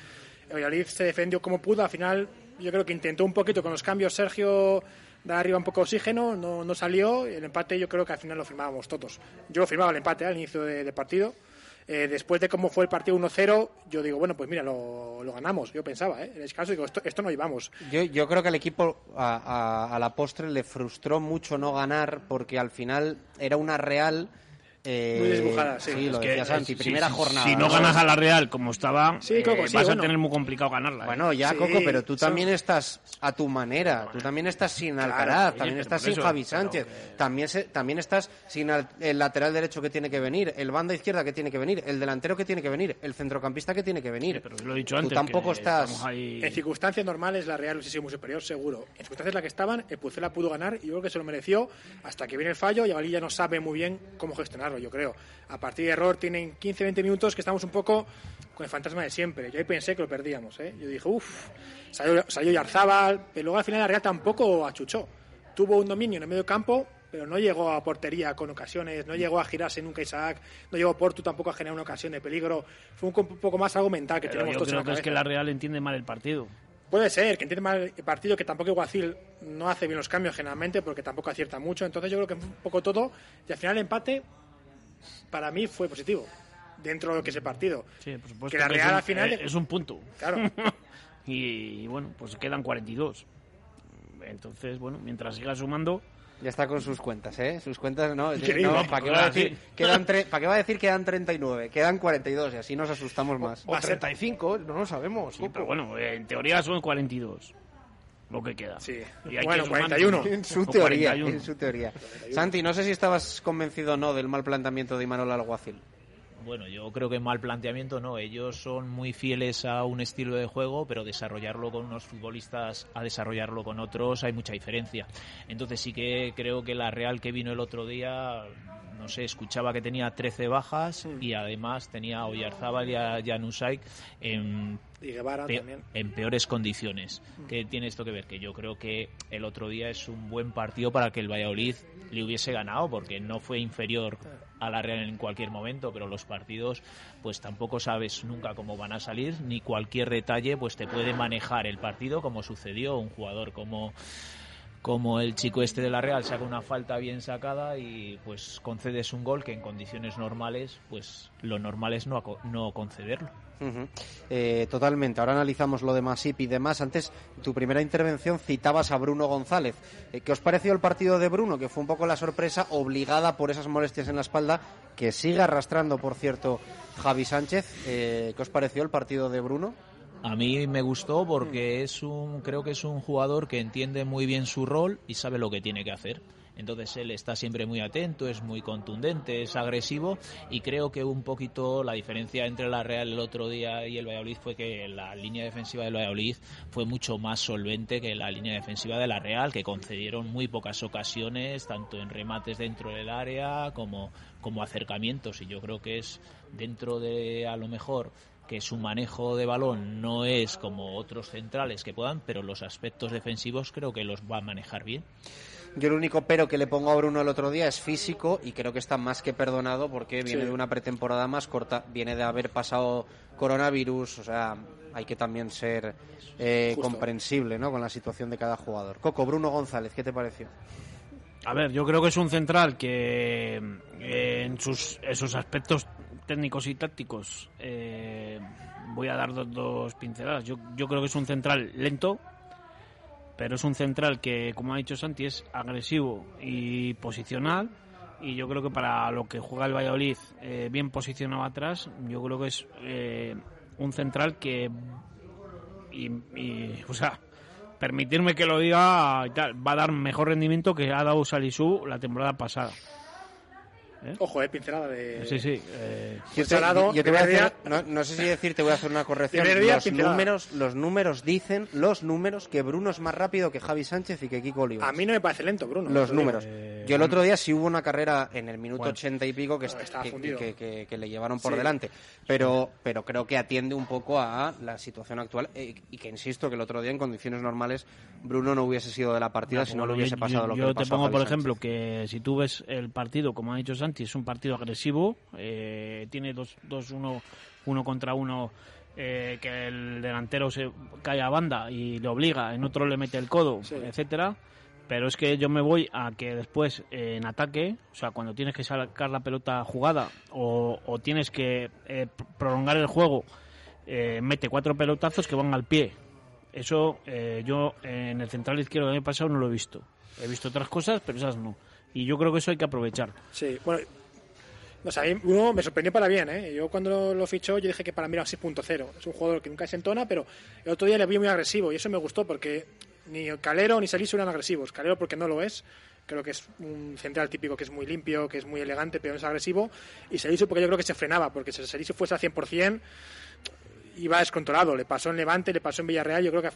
El Valladolid se defendió como pudo. Al final yo creo que intentó un poquito con los cambios Sergio dar arriba un poco de oxígeno, no, no salió. El empate yo creo que al final lo firmábamos todos. Yo lo firmaba el empate al inicio del de partido. Eh, después de cómo fue el partido 1-0, yo digo, bueno, pues mira, lo, lo ganamos. Yo pensaba, ¿eh? En ese caso, digo, esto, esto no llevamos. Yo, yo creo que al equipo a, a la postre le frustró mucho no ganar porque al final era una Real eh, Muy desdibujada, sí. lo Es que, decía Santi, primera si- jornada. Si no ganas a la Real como estaba, Sí, eh, Coco, sí, vas bueno. a tener muy complicado ganarla. ¿eh? Bueno, ya, Sí, Coco, pero tú también estás a tu manera. Tú también estás sin Alcaraz, oye, también estás sin eso, Javi Sánchez, también, se- también estás sin al- el lateral derecho que tiene que venir, el banda izquierda que tiene que venir, el delantero que tiene que venir, el centrocampista que tiene que venir. pero lo he dicho tú antes, tampoco que estás. ahí- En circunstancias normales la Real hubiese sido muy superior, seguro. En circunstancias en las que estaban, el Pucela pudo ganar y yo creo que se lo mereció hasta que viene el fallo y Avalí ya no sabe muy bien cómo yo creo. A partir de error tienen 15-20 minutos que estamos un poco con el fantasma de siempre. Yo ahí pensé que lo perdíamos, ¿eh? Yo dije, uff, salió, salió Yarzábal, pero luego al final la Real tampoco achuchó. Tuvo un dominio en el medio campo, pero no llegó a portería con ocasiones, no llegó a girarse nunca Isaac, no llegó Portu tampoco a generar una ocasión de peligro. Fue un, co- un poco más algo mental que Pero tenemos yo todos en creo la que es que la Real entiende mal el partido. Puede ser, que entiende mal el partido, que tampoco Iguacil no hace bien los cambios generalmente porque tampoco acierta mucho. Entonces yo creo que fue un poco todo. Y al final el empate, para mí, fue positivo. Dentro de lo que es el partido. Sí, por supuesto. Que la Real es un, al final. eh, es un punto. Claro. y, bueno, pues quedan 42. Entonces, bueno, mientras siga sumando, Ya está con sus cuentas, ¿eh? Sus cuentas, ¿no? Increíble. no ¿Para qué, va a decir, quedan tre- ¿Para qué va a decir quedan 39? Quedan 42 y así nos asustamos más. O 35, no lo sabemos. Sí, pero bueno, en teoría son 42. Lo que queda. Sí. Y hay Bueno, que sumar- 41. En su teoría, 41. en su teoría. Santi, no sé si estabas convencido o no del mal planteamiento de Imanol Alguacil. Bueno, yo creo que mal planteamiento no. Ellos son muy fieles a un estilo de juego, pero desarrollarlo con unos futbolistas a desarrollarlo con otros hay mucha diferencia. Entonces sí que creo que la Real que vino el otro día, no sé, escuchaba que tenía 13 bajas y además tenía a Oyarzábal y a Januzaj en Y Guevara pe- también. en peores condiciones. ¿Qué tiene esto que ver? Que yo creo que el otro día es un buen partido para que el Valladolid le hubiese ganado, porque no fue inferior a la Real en cualquier momento, pero los partidos pues tampoco sabes nunca cómo van a salir, ni cualquier detalle pues te puede manejar el partido como sucedió un jugador como como el chico este de la Real saca una falta bien sacada y pues concedes un gol que en condiciones normales pues lo normal es no, no concederlo. Eh, totalmente. Ahora analizamos lo de Masip y demás. Antes, en tu primera intervención citabas a Bruno González. Eh, ¿Qué os pareció el partido de Bruno? Que fue un poco la sorpresa, obligada por esas molestias en la espalda, que sigue arrastrando, por cierto, Javi Sánchez. Eh, ¿Qué os pareció el partido de Bruno? A mí me gustó porque es un, creo que es un jugador que entiende muy bien su rol y sabe lo que tiene que hacer. Entonces él está siempre muy atento, es muy contundente, es agresivo y creo que un poquito la diferencia entre la Real el otro día y el Valladolid fue que la línea defensiva del Valladolid fue mucho más solvente que la línea defensiva de la Real, que concedieron muy pocas ocasiones, tanto en remates dentro del área como, como acercamientos. Y yo creo que es dentro de a lo mejor que su manejo de balón no es como otros centrales que puedan, pero los aspectos defensivos creo que los va a manejar bien. Yo el único pero que le pongo a Bruno el otro día es físico y creo que está más que perdonado porque viene Sí. de una pretemporada más corta, viene de haber pasado coronavirus, o sea, hay que también ser eh, comprensible ¿no? con la situación de cada jugador. Coco, Bruno González, ¿qué te pareció? A ver, yo creo que es un central que eh, en sus, en sus aspectos técnicos y tácticos eh, voy a dar dos, dos pinceladas. Yo, yo creo que es un central lento, pero es un central que, como ha dicho Santi, es agresivo y posicional. Y yo creo que para lo que juega el Valladolid, eh, bien posicionado atrás, yo creo que es eh, un central que. O sea, permitirme que lo diga y tal, va a dar mejor rendimiento que ha dado Salisu la temporada pasada. Ojo, eh, pincelada de. Sí, sí. eh, Yo te, yo te voy a hacer, no, no sé si decirte, voy a hacer una corrección. Primer día, Los pincelada. números, los números dicen, los números, que Bruno es más rápido que Javi Sánchez y que Kiko Olivas. A mí no me parece lento, Bruno. los números. Yo el otro día sí hubo una carrera en el minuto Bueno. ochenta y pico que, Estaba que, fundido. que- que- que le llevaron por Sí. delante. Pero, pero creo que atiende un poco a la situación actual eh, y que insisto que el otro día en condiciones normales Bruno no hubiese sido de la partida si no le hubiese yo- pasado yo, lo que yo te pasó a pongo, Javi por Sánchez. ejemplo, que si tú ves el partido, como ha dicho Santi, es un partido agresivo, eh, tiene dos, dos uno, uno contra uno, eh, que el delantero se cae a banda y le obliga, en otro le mete el codo, etcétera. Pero es que yo me voy a que después eh, en ataque, o sea, cuando tienes que sacar la pelota jugada o, o tienes que eh, pr- prolongar el juego, mete cuatro pelotazos que van al pie. Eso yo en el central izquierdo del año pasado no lo he visto. He visto otras cosas, pero esas no. Y yo creo que eso hay que aprovechar. Sí, bueno. O sea, Bruno me sorprendió para bien, ¿eh? Yo cuando lo, fichó, yo dije que para mí era un 6.0. Es un jugador que nunca se entona, pero el otro día le vi muy agresivo y eso me gustó porque ni Calero ni Salisu eran agresivos. Calero porque no lo es. Creo que es un central típico que es muy limpio, que es muy elegante, pero no es agresivo. Y Salisu porque yo creo que se frenaba, porque si Salisu fuese al 100%, iba descontrolado. Le pasó en Levante, le pasó en Villarreal. Yo creo que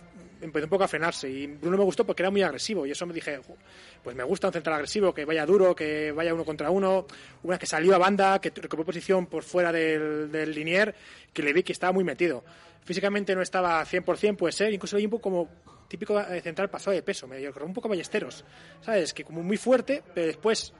empezó un poco a frenarse. Y Bruno me gustó porque era muy agresivo. Y eso me dije, "Jo, pues me gusta un central agresivo, que vaya duro, que vaya uno contra uno. Una que salió a banda, que recuperó posición por fuera del, del linier, que le vi que estaba muy metido. Físicamente no estaba 100%, puede ser. Incluso vi un poco como típico eh, central pasado de peso. Medio un poco ballesteros. ¿Sabes? Que como muy fuerte, pero después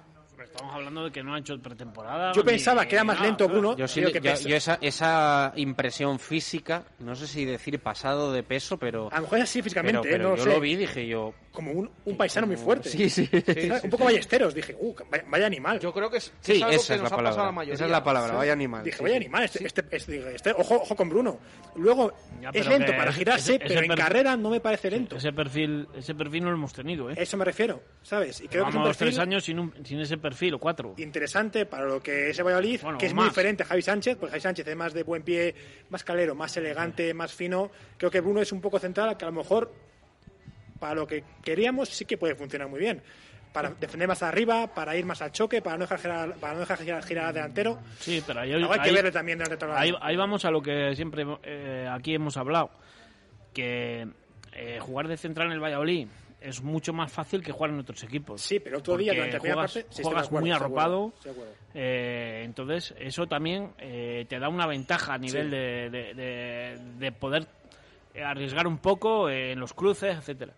Estamos hablando de que no ha hecho pretemporada. Yo ni- pensaba que era más nada, lento. Bruno. Yo, sí, que yo- esa, esa impresión física, no sé si decir pasado de peso, pero... A lo mejor es así físicamente, pero, pero no yo sé. lo vi dije yo... Como un, un paisano muy fuerte. Sí, sí. ¿Sabes? un poco ballesteros. Dije, uh, vaya, vaya animal. Yo creo que es, Sí, esa es la palabra. Esa es la palabra, vaya animal. Dije, Sí, vaya sí. animal. Este, este, este- este- ojo, ojo con Bruno. Luego, Ya, es pero lento que para ese- girarse, ese- ese pero en perfil- carrera no me parece lento. Ese perfil, ese perfil no lo hemos tenido, ¿eh? Eso me refiero, ¿sabes? Y creo que es un Vamos perfil tres años sin, un- sin ese perfil, o cuatro. interesante para lo que es el Valladolid, Bueno, que es muy diferente a Javi Sánchez, porque Javi Sánchez es más de buen pie, más calero, más elegante, más fino. Creo que Bruno es un poco central, que a lo mejor para lo que queríamos sí que puede funcionar muy bien. Para defender más arriba, para ir más al choque, para no dejar girar, para no dejar girar, delantero. Sí, pero ahí, hay que verle también ahí, ahí vamos a lo que siempre eh, aquí hemos hablado. Que eh, jugar de central en el Valladolid es mucho más fácil que jugar en otros equipos. Sí, pero otro día, Porque durante la juegas, parte, sí, estoy de juegas acuerdo, muy acuerdo, arropado. acuerdo. eh, entonces, eso también eh, te da una ventaja a nivel Sí. de, de- de- de poder arriesgar un poco en los cruces, etcétera.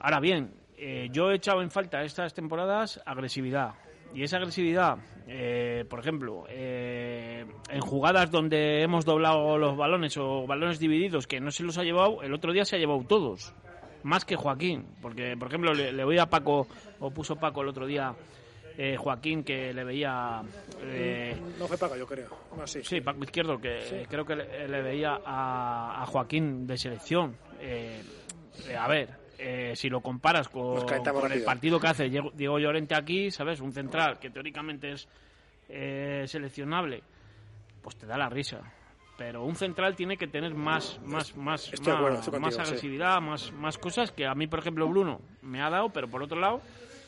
Ahora bien, eh, yo he echado en falta estas temporadas agresividad. Y esa agresividad, eh, por ejemplo, eh, en jugadas donde hemos doblado los balones o balones divididos que no se los ha llevado, el otro día se ha llevado todos. Más que Joaquín. Porque, por ejemplo, le, le voy a Paco, o puso Paco el otro día, eh, Joaquín, que le veía... eh, No fue Paco, yo creo. No, sí. Paco Izquierdo, que creo que le, le veía a, a Joaquín de selección. Eh, eh, a ver, eh, si lo comparas con, con el partido que hace Diego, Diego Llorente aquí, ¿sabes? Un central que teóricamente es eh, seleccionable, pues te da la risa. Pero un central tiene que tener más, más, más, Estoy de acuerdo, más, sí. agresividad, más, más cosas que a mí, por ejemplo, Bruno me ha dado, pero por otro lado,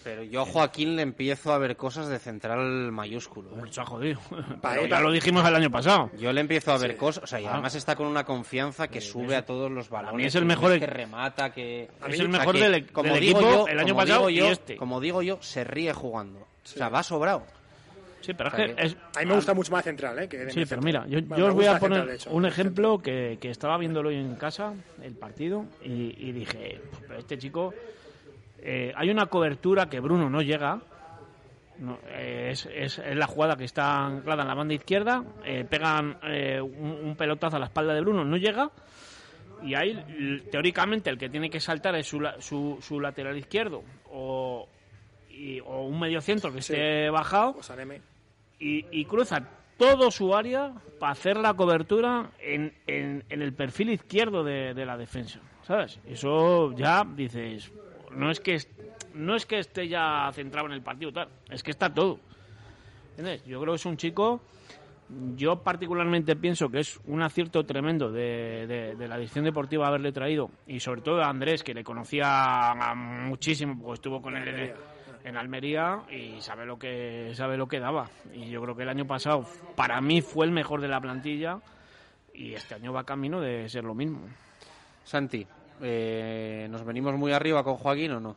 Pero yo a Joaquín le empiezo a ver cosas de central mayúsculo. ¿eh? se ha jodido. Pero ya lo dijimos el año pasado. Yo le empiezo a ver Sí. cosas, o sea, y Ah. además está con una confianza que sube a todos los balones. mí es el que mejor- que remata, que Es el mejor del- del digo equipo yo, el año como pasado digo y yo, este. Como digo yo, se ríe jugando. O sea, va sobrado. Sí, pero es O sea que que- es- A mí me gusta mucho más central, ¿eh? Que de Sí, pero central. mira, yo, Bueno, yo me os voy a poner central, un ejemplo que, que estaba viéndolo hoy en casa, el partido, y, y dije, "Pues, pero este chico, eh, hay una cobertura que Bruno no llega, no, eh, es, es- es la jugada que está anclada en la banda izquierda, eh, pegan eh, un, un pelotazo a la espalda de Bruno, no llega, y ahí teóricamente el que tiene que saltar es su, la- su, su lateral izquierdo, o, y- o un medio centro que Sí. esté bajado, Saneme. y, y cruza todo su área para hacer la cobertura en, en- en el perfil izquierdo de, de la defensa, ¿sabes? Eso ya dices, no es que no es que esté ya centrado en el partido tal, es que está todo. ¿Entiendes? Yo creo que es un chico, yo particularmente pienso que es un acierto tremendo de, de- de la dirección deportiva haberle traído y sobre todo a Andrés que le conocía muchísimo porque estuvo con él en, Almería y sabe lo que sabe lo que daba y yo creo que el año pasado para mí fue el mejor de la plantilla y este año va camino de ser lo mismo. Santi, eh, ¿nos venimos muy arriba con Joaquín o no?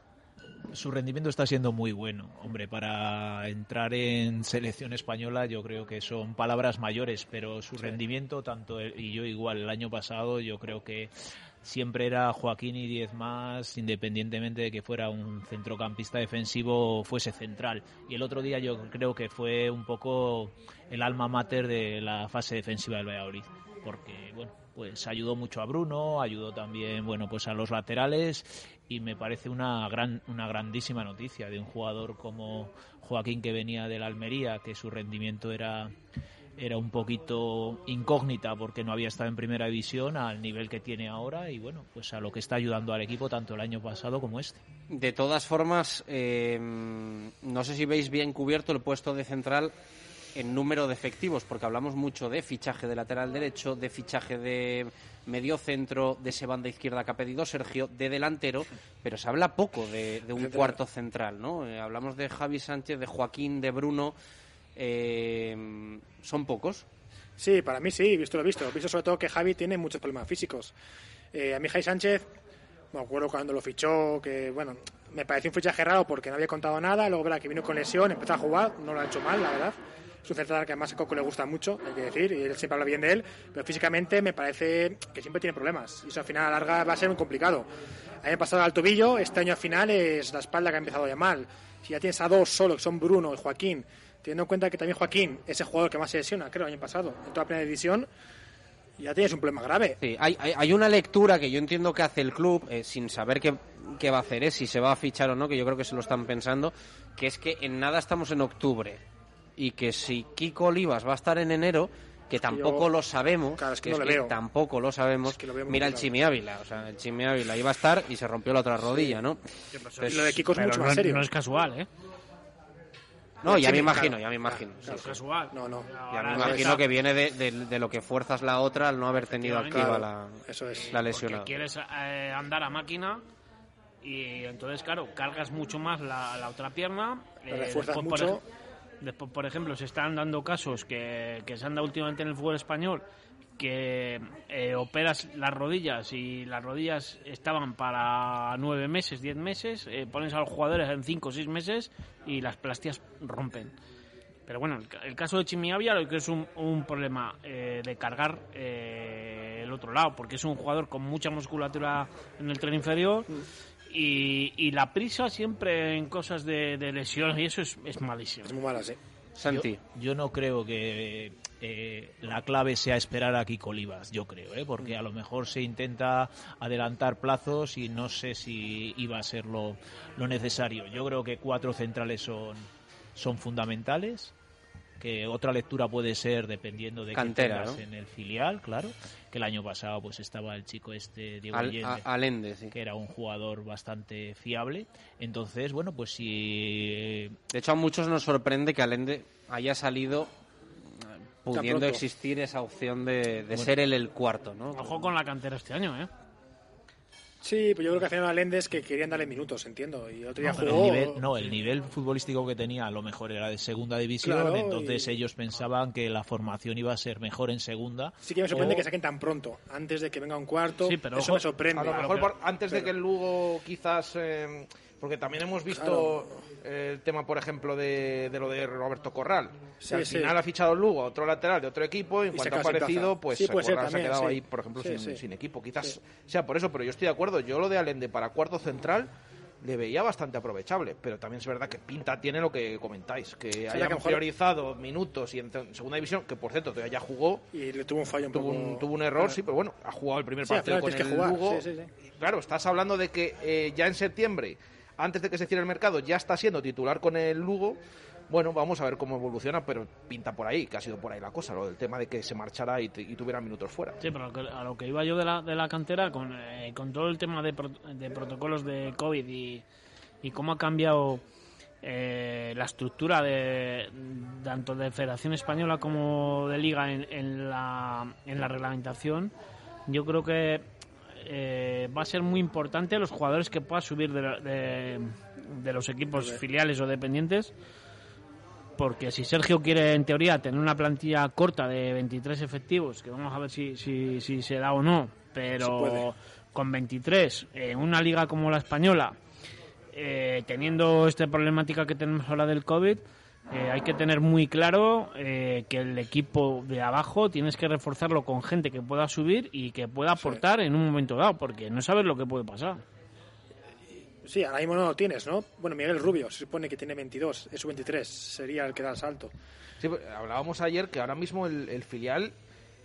Su rendimiento está siendo muy bueno. Hombre, para entrar en selección española yo creo que son palabras mayores, pero su rendimiento, tanto él y yo igual el año pasado, yo creo que siempre era Joaquín y 10 más, independientemente de que fuera un centrocampista defensivo o fuese central. Y el otro día yo creo que fue un poco el alma mater de la fase defensiva del Valladolid, porque bueno, pues ayudó mucho a Bruno, ayudó también, bueno, pues a los laterales y me parece una gran una grandísima noticia de un jugador como Joaquín que venía de la Almería, que su rendimiento era era un poquito incógnita porque no había estado en primera división al nivel que tiene ahora y bueno, pues a lo que está ayudando al equipo tanto el año pasado como este. De todas formas, eh, no sé si veis bien cubierto el puesto de central en número de efectivos, porque hablamos mucho de fichaje de lateral derecho, de fichaje de medio centro, de ese banda izquierda que ha pedido Sergio, de delantero, pero se habla poco de, de un Central. cuarto central, ¿no? Eh, hablamos de Javi Sánchez, de Joaquín, de Bruno, eh, son pocos. Sí, para mí sí, visto lo visto. Visto sobre todo que Javi tiene muchos problemas físicos. Eh, a mí Javi Sánchez, me acuerdo cuando lo fichó, que bueno, me pareció un fichaje raro porque no había contado nada, luego verá que vino con lesión, empezó a jugar, no lo ha hecho mal, la verdad. Es un central que además a Coco le gusta mucho, hay que decir, y él siempre habla bien de él, pero físicamente me parece que siempre tiene problemas. Y eso al final a la larga va a ser muy complicado. Año pasado al tobillo, este año al final es la espalda que ha empezado ya mal. si ya tienes a dos solo, que son Bruno y Joaquín, teniendo en cuenta que también Joaquín es el jugador que más se lesiona, creo, el año pasado, en toda la primera división, ya tienes un problema grave. Sí, hay, hay, hay una lectura que yo entiendo que hace el club, eh, sin saber qué, qué va a hacer, eh, si se va a fichar o no, que yo creo que se lo están pensando, que es que en nada estamos en octubre y que si Kiko Olivas va a estar en enero, que tampoco yo- lo sabemos, Claro, es que que no es le que veo. tampoco lo sabemos, lo veo muy mira el. Chimi Ávila, o sea, el Chimi Ávila iba a estar y se rompió la otra rodilla, ¿no? Lo de Kiko es mucho no, más serio. no es casual, ¿eh? No, ya me claro. imagino, ya me imagino. sí. casual. No, no. Ya me imagino que viene de, de- de lo que fuerzas la otra al no haber tenido activa la, Eso es. la Porque lesionada. quieres eh, andar a máquina y entonces, claro, cargas mucho más la, la otra pierna. Eh, refuerzas después, mucho. Por, después, por ejemplo, se están dando casos que, que se han dado últimamente en el fútbol español que eh, operas las rodillas y las rodillas estaban para nueve meses, diez meses, eh, pones a los jugadores en cinco o seis meses y las plastias rompen. Pero bueno, el, el caso de Chimiavia lo que es un, un problema eh, de cargar eh, el otro lado, porque es un jugador con mucha musculatura en el tren inferior y, y la prisa siempre en cosas de, de lesiones y eso es, es malísimo. Es muy mala, sí. Santi. Yo, yo no creo que eh, la clave sea esperar a Kiko Olivas, yo creo, ¿eh? porque a lo mejor se intenta adelantar plazos y no sé si iba a ser lo, lo necesario. Yo creo que cuatro centrales son, son fundamentales. Que otra lectura puede ser dependiendo de Cantera, qué tengas ¿no? en el filial, claro. Que el año pasado pues estaba el chico este Diego Al- Allende a- Allende, sí. que era un jugador bastante fiable. Entonces, bueno, pues si De hecho, a muchos nos sorprende que Allende haya salido eh, pudiendo existir esa opción de, de Bueno. ser él el cuarto, ¿no? Ojo con la cantera este año, ¿eh? Sí, pero yo creo que hacían a Lendes que querían darle minutos, entiendo. Y otro día No, jugó. el nivel, no, el nivel futbolístico que tenía a lo mejor era de segunda división, Claro, entonces y- ellos pensaban que la formación iba a ser mejor en segunda. Sí que me sorprende o- que saquen tan pronto, antes de que venga un cuarto. Sí, pero Eso ojo, me sorprende. A lo mejor por- antes de que el Lugo quizás... eh, porque también hemos visto eh, el tema, por ejemplo, de, de lo de Roberto Corral. Sí, al sí. final ha fichado el Lugo a otro lateral de otro equipo y en Y cuanto ha aparecido, pues Sí, ser Corral se ha quedado sí. ahí, por ejemplo, Sí, sin, sí. sin equipo. Quizás Sí. sea por eso, pero yo estoy de acuerdo. Yo lo de Allende para cuarto central le veía bastante aprovechable, pero también es verdad que pinta tiene lo que comentáis, que que a lo hayamos mejor- priorizado minutos y en segunda división, que por cierto todavía ya jugó, Y le tuvo un fallo un tuvo poco. un, tuvo un error, sí, pero bueno, ha jugado el primer Sí, partido con el que jugar, Lugo. sí, sí, Claro, estás hablando de que eh, ya en septiembre, antes de que se cierre el mercado, ya está siendo titular con el Lugo. Bueno, vamos a ver cómo evoluciona, pero pinta por ahí, que ha sido por ahí la cosa, lo del tema de que se marchara y, y tuviera minutos fuera. Sí, pero a lo que- iba yo de la, de la cantera, con, eh, todo el tema de, pro- de protocolos de COVID y, cómo ha cambiado eh, la estructura de tanto de Federación Española como de Liga en la, en la reglamentación, yo creo que eh, va a ser muy importante los jugadores que puedan subir de, la- de- de los equipos filiales o dependientes porque si Sergio quiere en teoría tener una plantilla corta de 23 efectivos, que vamos a ver si, si, si se da o no, pero con 23 en una liga como la española, eh, teniendo esta problemática que tenemos ahora del COVID, eh, hay que tener muy claro eh, que el equipo de abajo tienes que reforzarlo con gente que pueda subir y que pueda aportar en un momento dado, porque no sabes lo que puede pasar. Sí, ahora mismo no lo tienes, ¿no? Bueno, Miguel Rubio se supone que tiene 22, es su 23, sería el que da el salto. Sí, pues, hablábamos ayer que ahora mismo el, el filial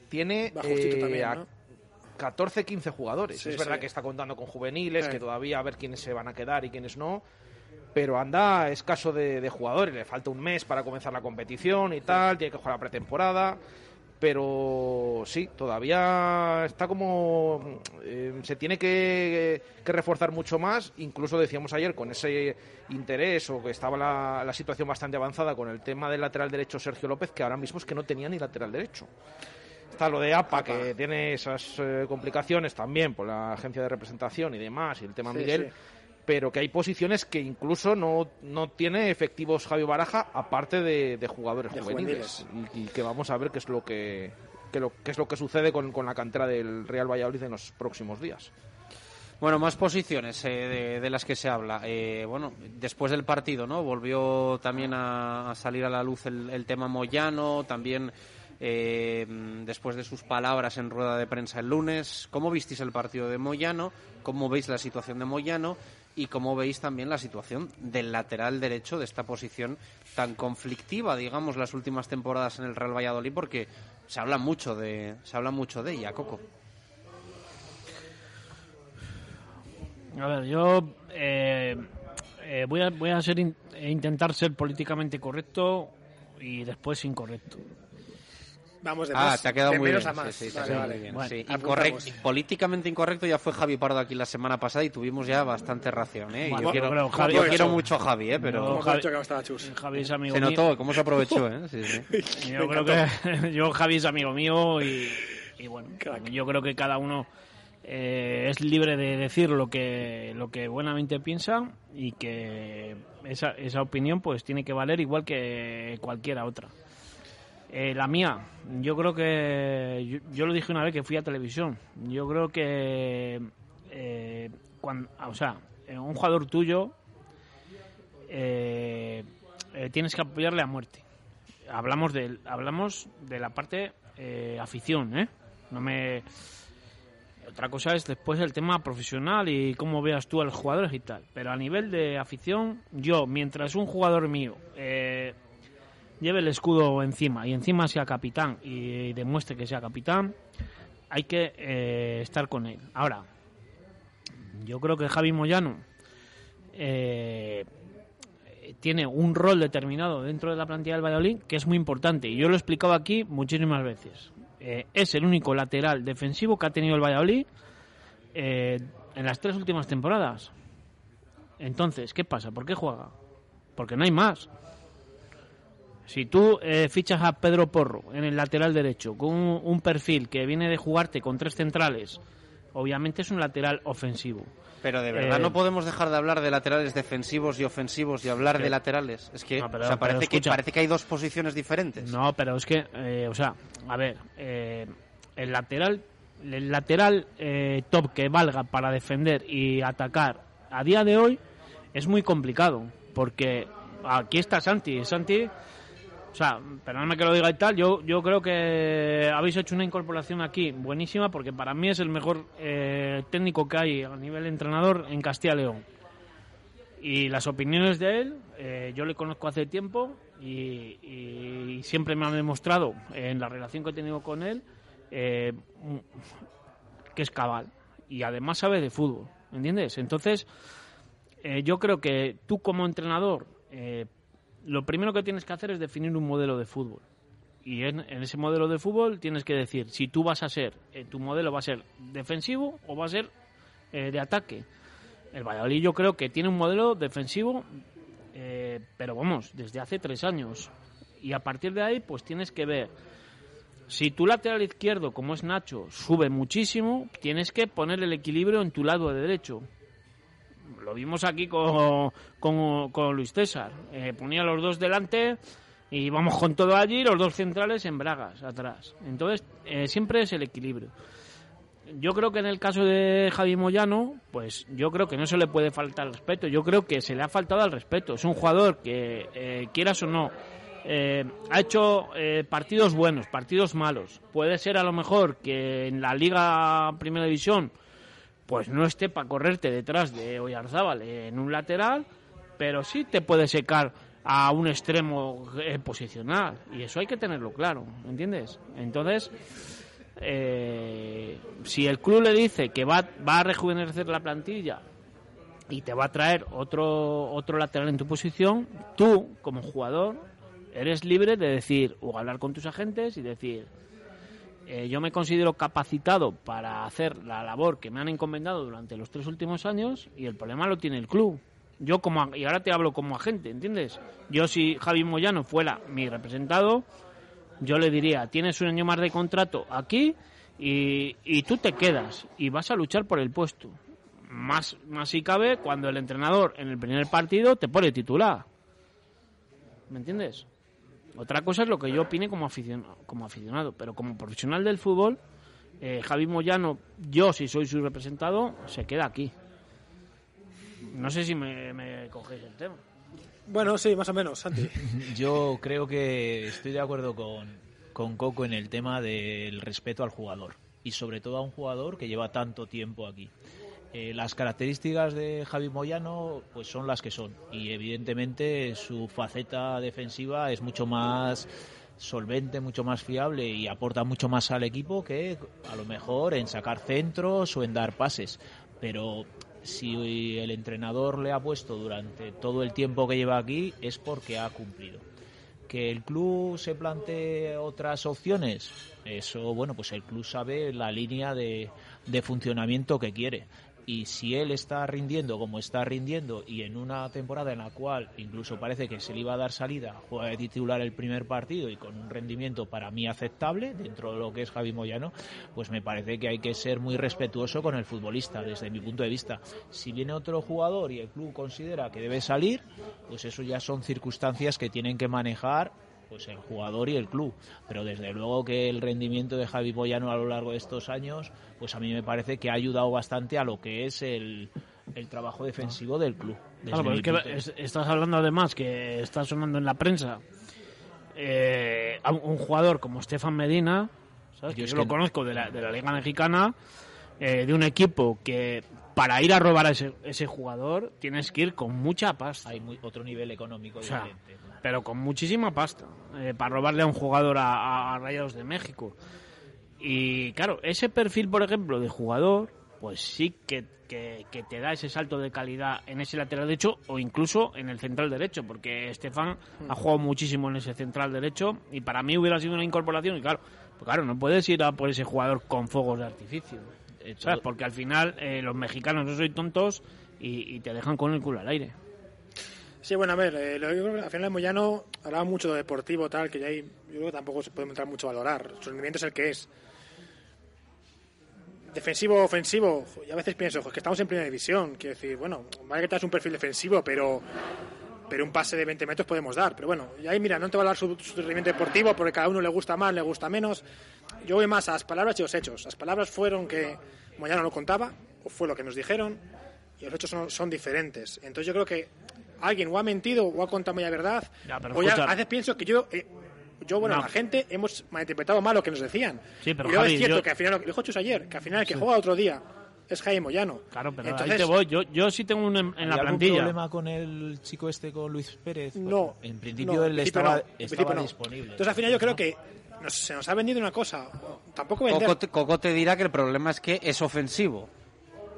tiene eh, también, a ¿no? 14, 15 jugadores. Sí, es verdad sí. que está contando con juveniles, que todavía a ver quiénes se van a quedar y quiénes no. Pero anda escaso de, de jugadores, le falta un mes para comenzar la competición y tal, tiene que jugar la pretemporada. Pero sí, todavía está como. eh, se tiene que, que reforzar mucho más. Incluso decíamos ayer con ese interés o que estaba la, la situación bastante avanzada con el tema del lateral derecho Sergio López, que ahora mismo es que no tenía ni lateral derecho. Está lo de APA, que tiene esas eh, complicaciones también por la agencia de representación y demás, y el tema Sí, Miguel, sí. Pero que hay posiciones que incluso no, no tiene efectivos Javi Baraja, aparte de, de jugadores De juveniles. Y, y que vamos a ver qué es lo que, que lo, qué es lo que sucede con, con la cantera del Real Valladolid en los próximos días. Bueno, más posiciones eh, de, de las que se habla. Eh, bueno, después del partido, ¿no? Volvió también a, a salir a la luz el, el tema Moyano, también eh, después de sus palabras en rueda de prensa el lunes. ¿Cómo visteis el partido de Moyano? ¿Cómo veis la situación de Moyano? Y cómo veis también la situación del lateral derecho de esta posición tan conflictiva, digamos, las últimas temporadas en el Real Valladolid, porque se habla mucho de, se habla mucho de ella, Coco. A ver, yo eh, eh, voy a, voy a in- eh, intentar ser políticamente correcto y después incorrecto. Vamos de Ah, más- te ha quedado de muy menos bien. políticamente incorrecto ya fue Javi Pardo aquí la semana pasada y tuvimos ya bastante ración. ¿eh? Bueno, yo quiero, pero Javi- yo quiero mucho a Javi, ¿eh? pero Javi, Javi es amigo se mío. notó cómo se aprovechó. ¿eh? Sí, sí. Yo creo que yo Javi es amigo mío y, y bueno, yo creo que cada uno eh, es libre de decir lo que lo que buenamente piensa y que esa, esa opinión pues tiene que valer igual que cualquiera otra. Eh, la mía, yo creo que yo, lo dije una vez que fui a televisión. Yo creo que eh, cuando, o sea, eh, un jugador tuyo eh, eh, tienes que apoyarle a muerte. Hablamos de hablamos de la parte afición, ¿eh? No me otra cosa es después el tema profesional y cómo veas tú a los jugadores y tal. Pero a nivel de afición, yo, mientras un jugador mío eh, lleve el escudo encima y encima sea capitán y demuestre que sea capitán, hay que eh, estar con él. Ahora, yo creo que Javi Moyano eh, tiene un rol determinado dentro de la plantilla del Valladolid que es muy importante y yo lo he explicado aquí muchísimas veces. Eh, es el único lateral defensivo que ha tenido el Valladolid eh, en las tres últimas temporadas. Entonces, ¿qué pasa? ¿Por qué juega? Porque no hay más. Si tú eh, fichas a Pedro Porro en el lateral derecho con un, un perfil que viene de jugarte con tres centrales, obviamente es un lateral ofensivo. Pero de verdad Eh, no podemos dejar de hablar de laterales defensivos y ofensivos y hablar de laterales. Es que, No, pero- o sea, parece, que escucha. parece que hay dos posiciones diferentes. No, pero es que, eh, o sea, a ver, eh, el lateral, el lateral eh, top que valga para defender y atacar a día de hoy es muy complicado, porque aquí está Santi, Santi, sea, perdóname que lo diga y tal, yo, yo creo que habéis hecho una incorporación aquí buenísima, porque para mí es el mejor eh, técnico que hay a nivel entrenador en Castilla y León. Y las opiniones de él, eh, yo le conozco hace tiempo y, siempre me han demostrado en la relación que he tenido con él eh, que es cabal. Y además sabe de fútbol, ¿entiendes? Entonces, eh, yo creo que tú como entrenador, eh, lo primero que tienes que hacer es definir un modelo de fútbol. Y en, ese modelo de fútbol tienes que decir si tú vas a ser, eh, tu modelo va a ser defensivo o va a ser eh, de ataque. El Valladolid yo creo que tiene un modelo defensivo, eh, pero vamos, desde hace tres años. Y a partir de ahí, pues tienes que ver. Si tu lateral izquierdo, como es Nacho, sube muchísimo, tienes que poner el equilibrio en tu lado de derecho. Lo vimos aquí con, con, Luis César. Eh, ponía los dos delante y vamos con todo allí, los dos centrales en bragas, atrás. Entonces, eh, siempre es el equilibrio. Yo creo que en el caso de Javi Moyano, pues yo creo que no se le puede faltar respeto. Yo creo que se le ha faltado al respeto. Es un jugador que, eh, quieras o no, ha hecho partidos buenos, partidos malos. Puede ser a lo mejor que en la Liga Primera División pues no esté para correrte detrás de Oyarzábal en un lateral, pero sí te puede secar a un extremo eh, posicional. Y eso hay que tenerlo claro, ¿entiendes? Entonces, eh, si el club le dice que va, va a rejuvenecer la plantilla y te va a traer otro, otro lateral en tu posición, tú, como jugador, eres libre de decir o hablar con tus agentes y decir, eh, yo me considero capacitado para hacer la labor que me han encomendado durante los tres últimos años y el problema lo tiene el club. Yo como y ahora te hablo como agente, ¿entiendes? Yo si Javi Moyano fuera mi representado, yo le diría, tienes un año más de contrato aquí y, y tú te quedas y vas a luchar por el puesto. Más, más si cabe cuando el entrenador en el primer partido te pone titular. ¿Me entiendes? Otra cosa es lo que yo opine como aficionado, como aficionado pero como profesional del fútbol, eh, Javi Moyano, yo si soy su representado, se queda aquí. No sé si me, me cogéis el tema. Bueno, sí, más o menos, Santi. Yo creo que estoy de acuerdo con, con Coco en el tema del respeto al jugador y sobre todo a un jugador que lleva tanto tiempo aquí. Eh, las características de Javi Moyano pues son las que son y evidentemente su faceta defensiva es mucho más solvente, mucho más fiable y aporta mucho más al equipo que a lo mejor en sacar centros o en dar pases. Pero si el entrenador le ha puesto durante todo el tiempo que lleva aquí es porque ha cumplido. Que el club se plantee otras opciones, eso, bueno, pues el club sabe la línea de, de funcionamiento que quiere y si él está rindiendo como está rindiendo y en una temporada en la cual incluso parece que se le iba a dar salida, juega de titular el primer partido y con un rendimiento para mí aceptable dentro de lo que es Javi Moyano, pues me parece que hay que ser muy respetuoso con el futbolista desde mi punto de vista. Si viene otro jugador y el club considera que debe salir, pues eso ya son circunstancias que tienen que manejar pues el jugador y el club. Pero desde luego que el rendimiento de Javi Moyano a lo largo de estos años, pues a mí me parece que ha ayudado bastante a lo que es el, el trabajo defensivo del club. Claro, pero es que es- estás hablando además que está sonando en la prensa eh, a un- jugador como Stefan Medina, ¿sabes? Yo que yo que lo no. conozco de la, de la Liga Mexicana, eh, de un equipo que para ir a robar a ese, ese jugador tienes que ir con mucha pasta. Hay muy- otro nivel económico O sea, diferente. pero con muchísima pasta eh, para robarle a un jugador a, a- a Rayados de México. Y claro, ese perfil, por ejemplo, de jugador, pues sí que, que- que te da ese salto de calidad en ese lateral derecho o incluso en el central derecho, porque Estefan ha jugado muchísimo en ese central derecho y para mí hubiera sido una incorporación y claro, pues claro, no puedes ir a por ese jugador con fuegos de artificio. ¿Sabes? Porque al final eh, los mexicanos no soy tontos y, y te dejan con el culo al aire. Sí, bueno, a ver, eh, lo- yo creo que al final de Moyano hablaba mucho de deportivo, tal, que ya ahí yo creo que tampoco se puede entrar mucho a valorar. Su rendimiento es el que es. Defensivo, ofensivo, y a veces pienso, es que estamos en primera división. Quiero decir, bueno, vale que tengas un perfil defensivo, pero pero un pase de 20 metros podemos dar. Pero bueno, y ahí mira, no te va a hablar su, su rendimiento deportivo porque cada uno le gusta más, le gusta menos. Yo voy más a las palabras y los hechos. Las palabras fueron que Moyano no contaba, o fue lo que nos dijeron, y los hechos son, son diferentes. Entonces yo creo que alguien o ha mentido o ha contado media verdad, Ya, pero o ya a veces pienso que yo... eh, yo, bueno, No. la gente hemos malinterpretado mal lo que nos decían. Sí, pero y luego Javi, es cierto yo- que al final, lo dijo Chus ayer, que al final el que Sí. juega otro día es Jaime Moyano. Claro, pero Entonces- ahí te voy. Yo, yo sí tengo un en, en ¿Hay la algún plantilla. problema con el chico este, con Luis Pérez? No. En principio no, él principio estaba, no, en estaba principio no. disponible. Entonces al final yo creo que nos- se nos ha vendido una cosa. Tampoco vender. Coco te, Coco te dirá que el problema es que es ofensivo.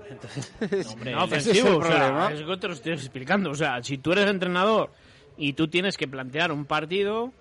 Entonces, no ese es el ofensivo, o sea, problema. es que te lo estoy explicando. O sea, si tú eres entrenador y tú tienes que plantear un partido,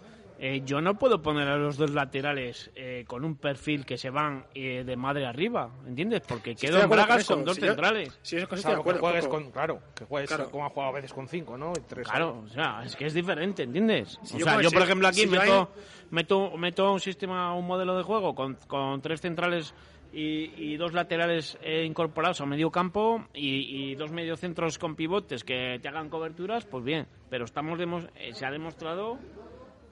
eh, yo no puedo poner a los dos laterales eh, con un perfil que se van eh, de madre arriba, ¿entiendes? Porque quedo en con bragas con dos Si yo- centrales. si eso es Salvo que juegues con, claro, que juegues Claro. como ha jugado a veces con cinco, ¿no? Y tres, Claro, o sea, es que es diferente, ¿entiendes? Si o yo sea, yo por ejemplo aquí meto, meto, meto un sistema, un modelo de juego con, con tres centrales y, y dos laterales eh, incorporados a medio campo y, y dos mediocentros con pivotes que te hagan coberturas, pues bien. Pero estamos demos- eh, se ha demostrado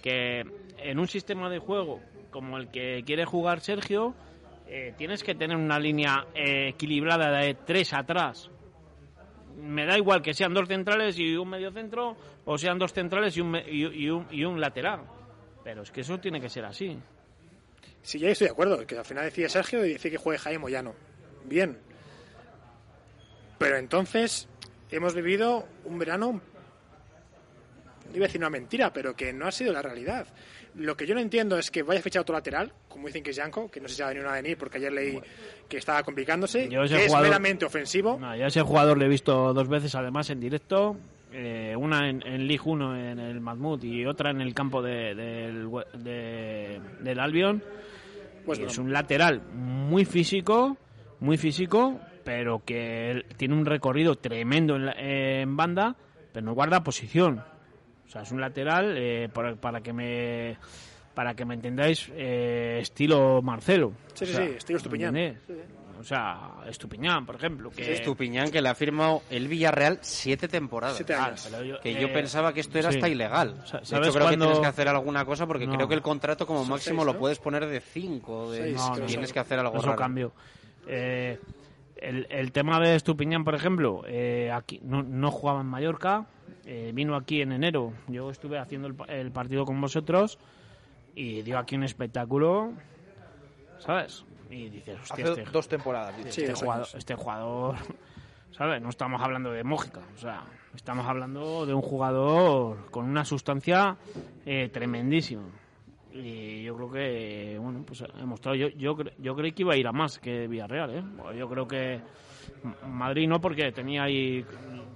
que en un sistema de juego como el que quiere jugar Sergio, eh, tienes que tener una línea eh, equilibrada de tres atrás me da igual que sean dos centrales y un medio centro o sean dos centrales y un, y, y un, y un lateral. Pero es que eso tiene que ser así. Sí, ya estoy de acuerdo. Que al final decide Sergio y dice que juegue Jaime Moyano. Bien. Pero entonces hemos vivido un verano, iba a decir una mentira, pero que no ha sido la realidad. Lo que yo no entiendo es que vaya a fichar otro lateral, como dicen que es Yanko, que no sé si ha venido a venir porque ayer leí que estaba complicándose, Yo que es meramente ofensivo. No, yo a ese jugador le he visto dos veces además en directo. eh, una en, en League 1 en el Mahmoud y otra en el campo de- del, we- de- del Albion. Pues no. es un lateral muy físico, muy físico, pero que tiene un recorrido tremendo en, la- en banda, pero no guarda posición. O sea, es un lateral, eh, por- para que me para que me entendáis, eh, estilo Marcelo. Sí, sí, O sea, sí, estilo Estupiñán. O sea, Estupiñán, por ejemplo. Que... Estupiñán, que le ha firmado el Villarreal siete temporadas. Siete años. Ah, yo- que yo eh, pensaba que esto era sí. hasta ilegal. ¿sabes hecho, creo que tienes que hacer alguna cosa porque No. creo que el contrato como Son máximo seis, lo puedes poner de cinco. De... Seis, No, tienes que hacer algo Eso raro. cambio. Eh, el, el tema de Estupiñán, por ejemplo, eh, aquí no, no jugaba en Mallorca, eh, vino aquí en enero. Yo estuve haciendo el, pa- el partido con vosotros y dio aquí un espectáculo, ¿sabes? y dices, Hace hostia, este, dos temporadas. este, dice. jugador, este jugador, ¿sabes? No estamos hablando de Mójica, o sea, estamos hablando de un jugador con una sustancia eh, tremendísima. Y yo creo que, bueno, pues ha mostrado. Yo, yo, cre- yo creí que iba a ir a más que Villarreal, ¿eh? Yo creo que Madrid no, porque tenía ahí.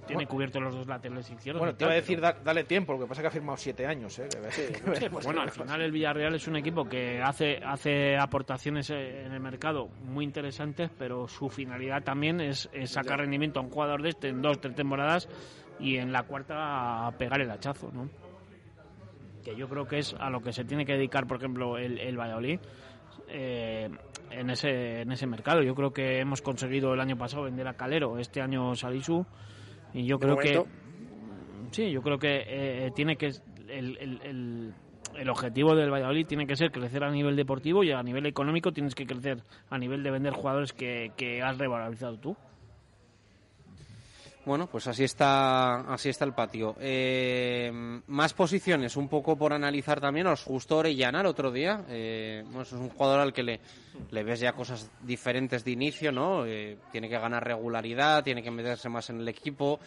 Tiene Bueno. cubiertos los dos laterales izquierdos. Bueno, te iba a decir, da- dale tiempo, lo que pasa es que ha firmado siete años. ¿eh? Que- Sí, que pues bueno, al final el Villarreal es un equipo que hace, hace aportaciones eh, en el mercado muy interesantes, pero su finalidad también es, es sacar Ya. rendimiento a un jugador de este en dos, tres temporadas y en la cuarta a pegar el hachazo, ¿no? Que yo creo que es a lo que se tiene que dedicar, por ejemplo, el, el Valladolid. eh, en ese en ese mercado yo creo que hemos conseguido el año pasado vender a Calero este año Salisu y yo De creo momento. que Sí, yo creo que eh, tiene que el, el, el, el objetivo del Valladolid tiene que ser crecer a nivel deportivo y a nivel económico tienes que crecer a nivel de vender jugadores que, que has revalorizado tú. Bueno, pues así está, así está el patio. Eh, más posiciones, un poco por analizar también. Os gustó Orellana el otro día. Eh, bueno, es un jugador al que le, le ves ya cosas diferentes de inicio, ¿no? Eh, tiene que ganar regularidad, tiene que meterse más en el equipo,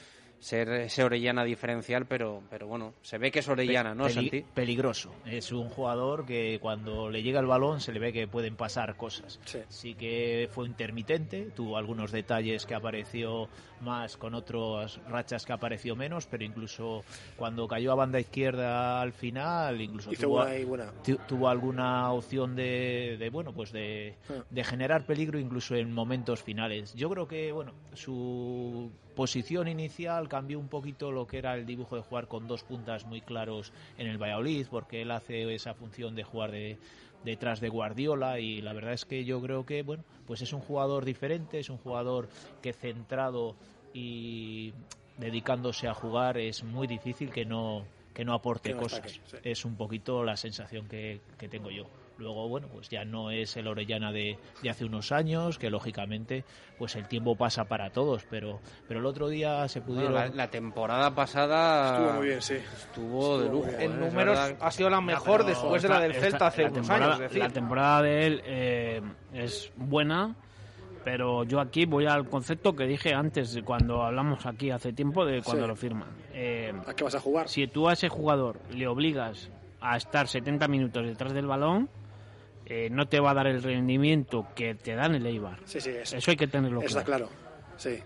ser ese Orellana diferencial, pero, pero bueno, se ve que es Orellana, ¿no, Peli- Santi? Peligroso. Es un jugador que cuando le llega el balón se le ve que pueden pasar cosas. Sí. que fue intermitente, tuvo algunos detalles que apareció más con otras rachas que apareció menos, pero incluso cuando cayó a banda izquierda al final, incluso Hizo tuvo, buena. tu- tuvo alguna opción de, de, bueno pues de, Ah. de generar peligro incluso en momentos finales. Yo creo que bueno su posición inicial cambió un poquito lo que era el dibujo de jugar con dos puntas muy claros en el Valladolid, porque él hace esa función de jugar de detrás de Guardiola y la verdad es que yo creo que bueno pues es un jugador diferente es un jugador que centrado y dedicándose a jugar es muy difícil que no que no aporte cosas sí. es un poquito la sensación que, que tengo yo luego bueno pues ya no es el Orellana de, de hace unos años que lógicamente pues el tiempo pasa para todos pero pero el otro día se Bueno, pudieron la, la temporada pasada Estuvo muy bien, sí. Estuvo de lujo. ¿eh? En Es números ha sido la mejor después de la del esta- Celta hace la unos años. Es decir, La temporada de él eh, es buena, pero yo aquí voy al concepto que dije antes, cuando hablamos aquí hace tiempo, de cuando Sí. lo firman. Eh, ¿A qué vas a jugar? Si tú a ese jugador le obligas a estar 70 minutos detrás del balón, eh, no te va a dar el rendimiento que te dan el Eibar. Sí, sí, eso, Eso hay que tenerlo Está claro. claro. Sí.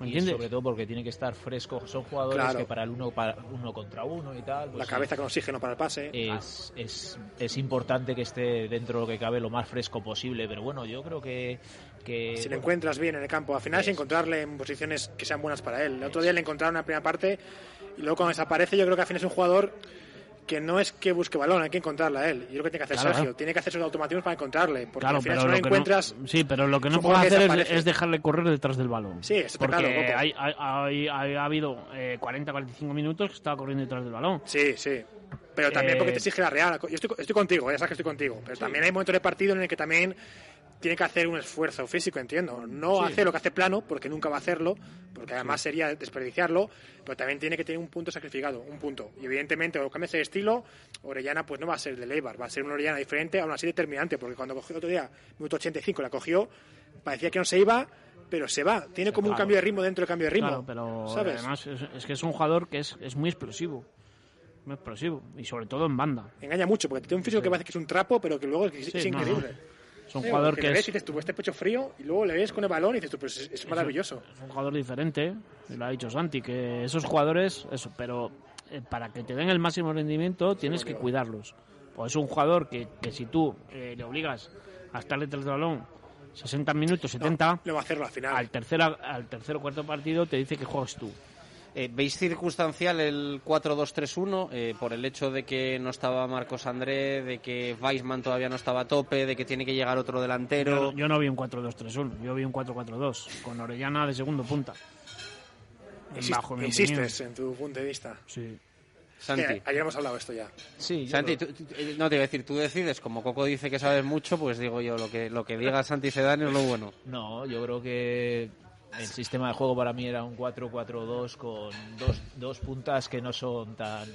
y entiendes? sobre todo porque tiene que estar fresco son jugadores Claro. que para el uno para uno contra uno y tal pues La sí. cabeza con oxígeno para el pase. es, es, es importante que esté dentro de lo que cabe lo más fresco posible, pero bueno, yo creo que... que Si lo bueno, encuentras bien en el campo, al final es encontrarle en posiciones que sean buenas para él. El otro día le encontraron en la primera parte y luego cuando desaparece yo creo que al final es un jugador que no es que busque balón, hay que encontrarla él. Y es lo que tiene que hacer Claro. Sergio, tiene que hacer sus automatismos para encontrarle, porque Claro, al final pero si no lo encuentras... sí, pero lo que no puedo hacer es, dejarle correr detrás del balón. Sí, está Porque claro, hay, hay- ha habido eh, 40-45 minutos que estaba corriendo detrás del balón. Sí, sí. Pero también Eh, porque te exige la Real. Yo estoy, estoy contigo, ya sabes que estoy contigo. Pero también hay momentos de partido en el que también tiene que hacer un esfuerzo físico, entiendo. No Sí. hace lo que hace plano, porque nunca va a hacerlo, porque además sería desperdiciarlo, pero también tiene que tener un punto sacrificado, un punto. Y evidentemente, o cambias el estilo, Orellana pues no va a ser de Leibar, va a ser una Orellana diferente, aún así determinante, porque cuando cogió el otro día, minuto 85, la cogió, parecía que no se iba, pero se va. Tiene como un cambio de ritmo dentro del cambio de ritmo. Claro, pero ¿sabes? además es, es que es un jugador que es, es muy explosivo. Muy explosivo. Y sobre todo en banda. Engaña mucho, porque tiene un físico que parece que es un trapo, pero que luego es, Sí, no, increíble. no. Es un Sí, jugador que ves es, y dices tú, este pecho frío, y luego le ves con el balón y dices tú, pues es, es maravilloso. es un jugador diferente. Lo ha dicho Santi, que esos jugadores, eso, pero eh, para que te den el máximo rendimiento tienes que cuidarlos. Pues es un jugador que, que si tú eh, le obligas a estar detrás del balón 60 minutos, 70, Le va a hacerlo al final. al tercer, al tercer o cuarto partido te dice que juegas tú. Eh, ¿Veis circunstancial el 4-2-3-1 eh, por el hecho de que no estaba Marcos André, de que Weisman todavía no estaba a tope, de que tiene que llegar otro delantero? Yo, yo no vi un 4-2-3-1, yo vi un 4-4-2, con Orellana de segundo punta. Insist- Bajo mi insistes en tu punto de vista. Sí. Santi. Eh, ayer hemos hablado de esto ya. Sí, Santi, tú- eh, no te iba a decir, tú decides, como Coco dice que sabes mucho, pues digo yo, lo que, lo que diga Santi Sedán es lo bueno. No, yo creo que el sistema de juego para mí era un 4-4-2 con dos, dos puntas que no son tan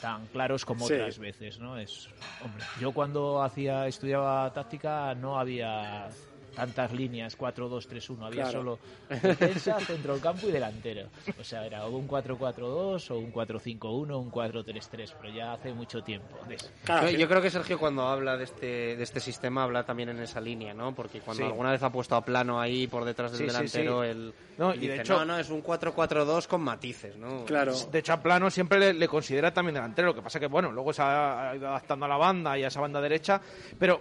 tan claros como Sí. otras veces, ¿no? Es, hombre, yo cuando hacía estudiaba táctica no había tantas líneas 4-2-3-1, había Claro. solo defensa, centro del campo y delantero. O sea, era o un 4-4-2 o un 4-5-1 o un 4-3-3, pero ya hace mucho tiempo de eso. yo, yo creo que Sergio cuando habla de este, de este sistema habla también en esa línea, ¿no? Porque cuando Sí. alguna vez ha puesto a plano ahí por detrás del Sí, delantero, sí. él No, y de dice, hecho- no, no, es un 4-4-2 con matices, ¿no? De hecho, a Plano siempre le, le considera también delantero. Lo que pasa que, bueno, luego se ha, ha ido adaptando a la banda y a esa banda derecha. Pero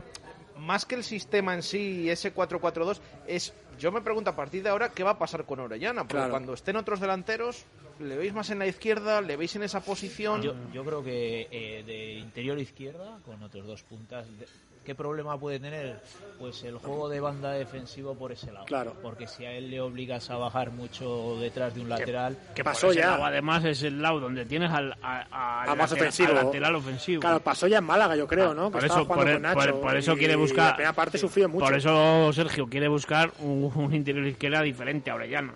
más que el sistema en sí y ese 4-4-2, es. Yo me pregunto a partir de ahora qué va a pasar con Orellana. Porque Claro. cuando estén otros delanteros, ¿le veis más en la izquierda? ¿Le veis en esa posición? Yo, yo creo que eh, de interior izquierda, con otros dos puntas, de- ¿qué problema puede tener? Pues el juego de banda defensivo por ese lado. Claro. Porque si a él le obligas a bajar mucho detrás de un lateral... que Por pasó ya. lado, además es el lado donde tienes al, a- a- A más lateral- ofensivo. al lateral ofensivo. Claro, pasó ya en Málaga, yo creo, ¿no? Que Por estaba eso, por, por- por eso y quiere buscar. La primera parte sufrió mucho. Por eso Sergio quiere buscar un, un interior izquierda diferente a Orellana.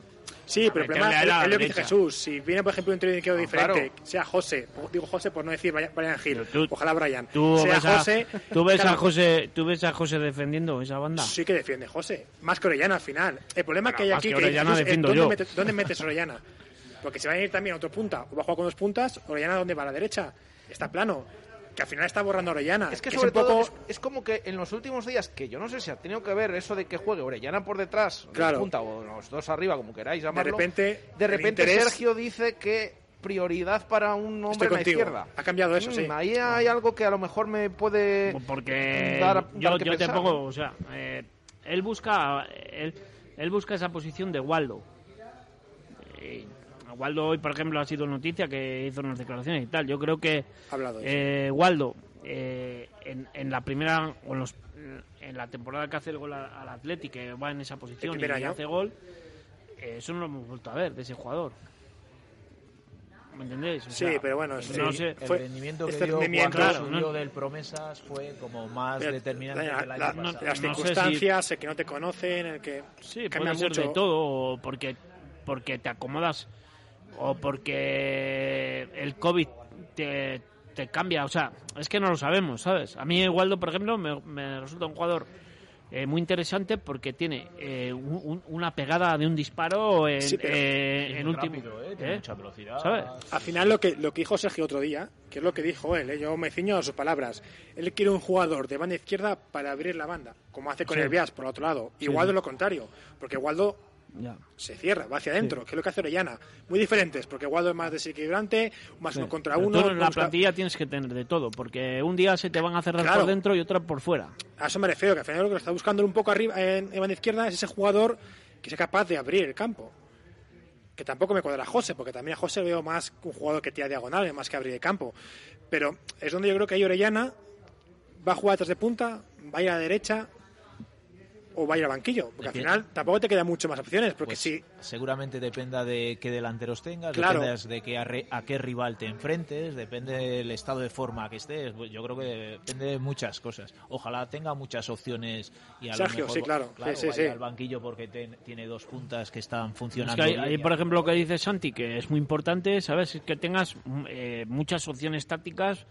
Sí, pero el problema es, lo que dice. Jesús. Si viene, por ejemplo, un izquierdo No, diferente, claro. sea José, digo José por no decir Brian Gil, ojalá Brian, Tú sea ves, a, José, tú, ves a claro, José, tú ves a José defendiendo esa banda. Sí que defiende José, más que Orellana al final. El problema Pero que hay aquí que que Orellana Jesús, es defiendo ¿dónde, yo. metes, ¿dónde metes Orellana? Porque si va a ir también a otro punta, o va a jugar con dos puntas, Orellana ¿dónde va? A la derecha. Está plano. Que al final está borrando a Orellana. Es que sobre un poco... todo es, es como que en los últimos días, que yo no sé si ha tenido que ver eso de que juegue Orellana por detrás, de Claro. punta o los dos arriba, como queráis llamarlo. repente, de repente interés- Sergio dice que prioridad para un hombre Estoy en la contigo. izquierda. Ha cambiado eso, Mm, sí. Ahí hay algo que a lo mejor me puede Porque dar, yo, dar que yo te pensar. pongo, o sea, eh, él busca él, él busca esa posición de Waldo. Eh, Waldo hoy, por ejemplo, ha sido noticia que hizo unas declaraciones y tal. Yo creo que hablado, eh, Waldo eh, en, en la primera o en, los- en la temporada que hace el gol al que va en esa posición y año. hace gol, eh, eso no lo hemos vuelto a ver de ese jugador. ¿Me entendéis? O Sí, sea, pero bueno, sí, no sé. el fue- rendimiento que este dio rendimiento- cuando Claro, subió no- del Promesas fue como más determinante la- que el año la- pasado. las no sé circunstancias, el que no te conocen, el que Sí, cambia puede ser mucho. de todo, o porque, porque te acomodas, o porque el COVID te, te cambia, o sea, es que no lo sabemos, ¿sabes? A mí Waldo, por ejemplo, me, me resulta un jugador eh, muy interesante porque tiene eh, un- un- una pegada de un disparo en, Sí, pero- eh, Es en muy último. rápido, ¿eh? Tiene ¿eh? mucha velocidad. ¿Sabes? Al final lo que, lo que dijo Sergio otro día, que es lo que dijo él, ¿eh? yo me ciño a sus palabras, él quiere un jugador de banda izquierda para abrir la banda, como hace con Sí. el Bias por otro lado. Sí, Y Waldo sí. lo contrario, porque Waldo Ya. se cierra, va hacia adentro, que es lo que hace Orellana. Muy diferentes, porque Waldo es más desequilibrante, más Sí. uno contra Pero uno. en la busca- plantilla tienes que tener de todo, porque un día se te van a cerrar Claro. por dentro y otra por fuera. A eso me refiero, que al final lo que está buscando un poco arriba en, en banda izquierda es ese jugador que sea capaz de abrir el campo. Que tampoco me cuadra a José, porque también a José veo más un jugador que tira diagonales, más que abrir el campo. Pero es donde yo creo que ahí Orellana va a jugar detrás de punta, va a ir a la derecha o va a ir al banquillo. Porque al final tampoco te quedan mucho más opciones, porque Pues si Seguramente dependa de qué delanteros tengas, Claro. de que a, re- a qué rival te enfrentes, depende del estado de forma que estés. Pues Yo creo que depende de muchas cosas. Ojalá tenga muchas opciones y a Sergio, lo mejor sí, claro. Sí, sí, vaya sí. al banquillo porque ten- tiene dos puntas que están Es funcionando que ahí, bien ahí, y por ejemplo, lo que dice Santi, que es muy importante, ¿sabes? Es que tengas mm, eh, muchas opciones tácticas,